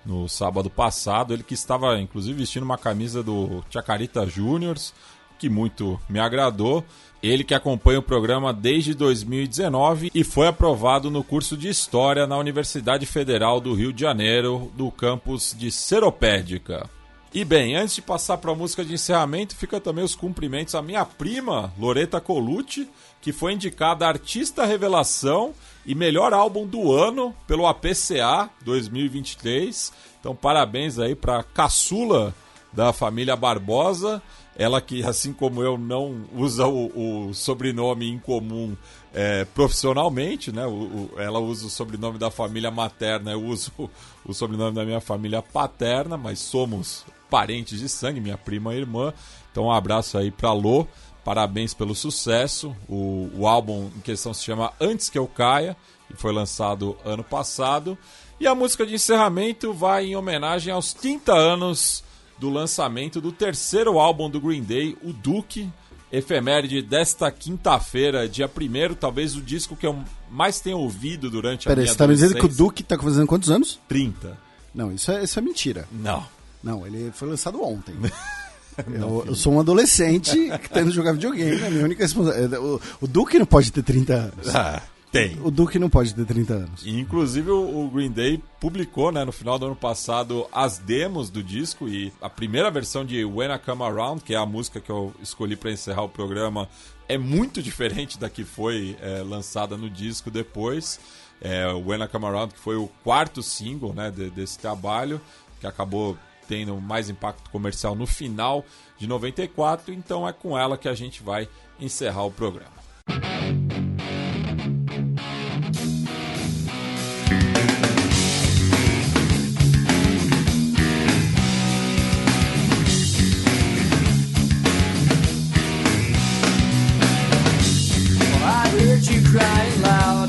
no sábado passado. Ele que estava inclusive vestindo uma camisa do Chacarita Juniors, que muito me agradou. Ele que acompanha o programa desde 2019 e foi aprovado no curso de História na Universidade Federal do Rio de Janeiro, do campus de Seropédica. E bem, antes de passar para a música de encerramento, fica também os cumprimentos à minha prima, Loreta Colucci, que foi indicada Artista Revelação e Melhor Álbum do Ano pelo APCA 2023. Então, parabéns aí para Caçula da família Barbosa. Ela que, assim como eu, não usa o, o sobrenome em comum é, profissionalmente, né? O, o, ela usa o sobrenome da família materna, eu uso o sobrenome da minha família paterna, mas somos parentes de sangue, minha prima e irmã. Então um abraço aí pra Lô, parabéns pelo sucesso. O, o álbum em questão se chama Antes Que Eu Caia, e foi lançado ano passado. E a música de encerramento vai em homenagem aos 30 anos do lançamento do terceiro álbum do Green Day, o Duke, efeméride desta quinta-feira, dia 1 talvez o disco que eu mais tenho ouvido durante Pera, a minha você tá me dizendo que o. Duke tá fazendo quantos anos? 30. Não, isso é, isso é mentira. Não. Não, ele foi lançado ontem. eu, eu sou um adolescente que tá indo jogar videogame, a minha única responsabilidade. O, o Duke não pode ter 30 anos. Ah, tem. O Duke não pode ter 30 anos. E, inclusive o Green Day publicou, né, no final do ano passado, as demos do disco e a primeira versão de When I Come Around, que é a música que eu escolhi para encerrar o programa, é muito diferente da que foi é, lançada no disco depois. É, o When I Come Around, que foi o quarto single né, de- desse trabalho, que acabou tendo mais impacto comercial no final de 94, então é com ela que a gente vai encerrar o programa. Crying loud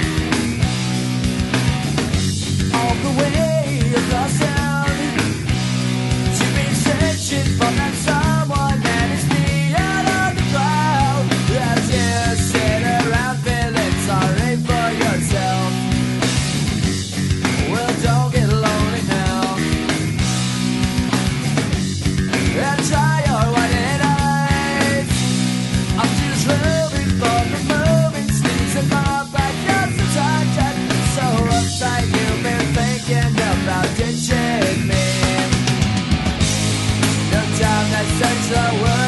ditching me. No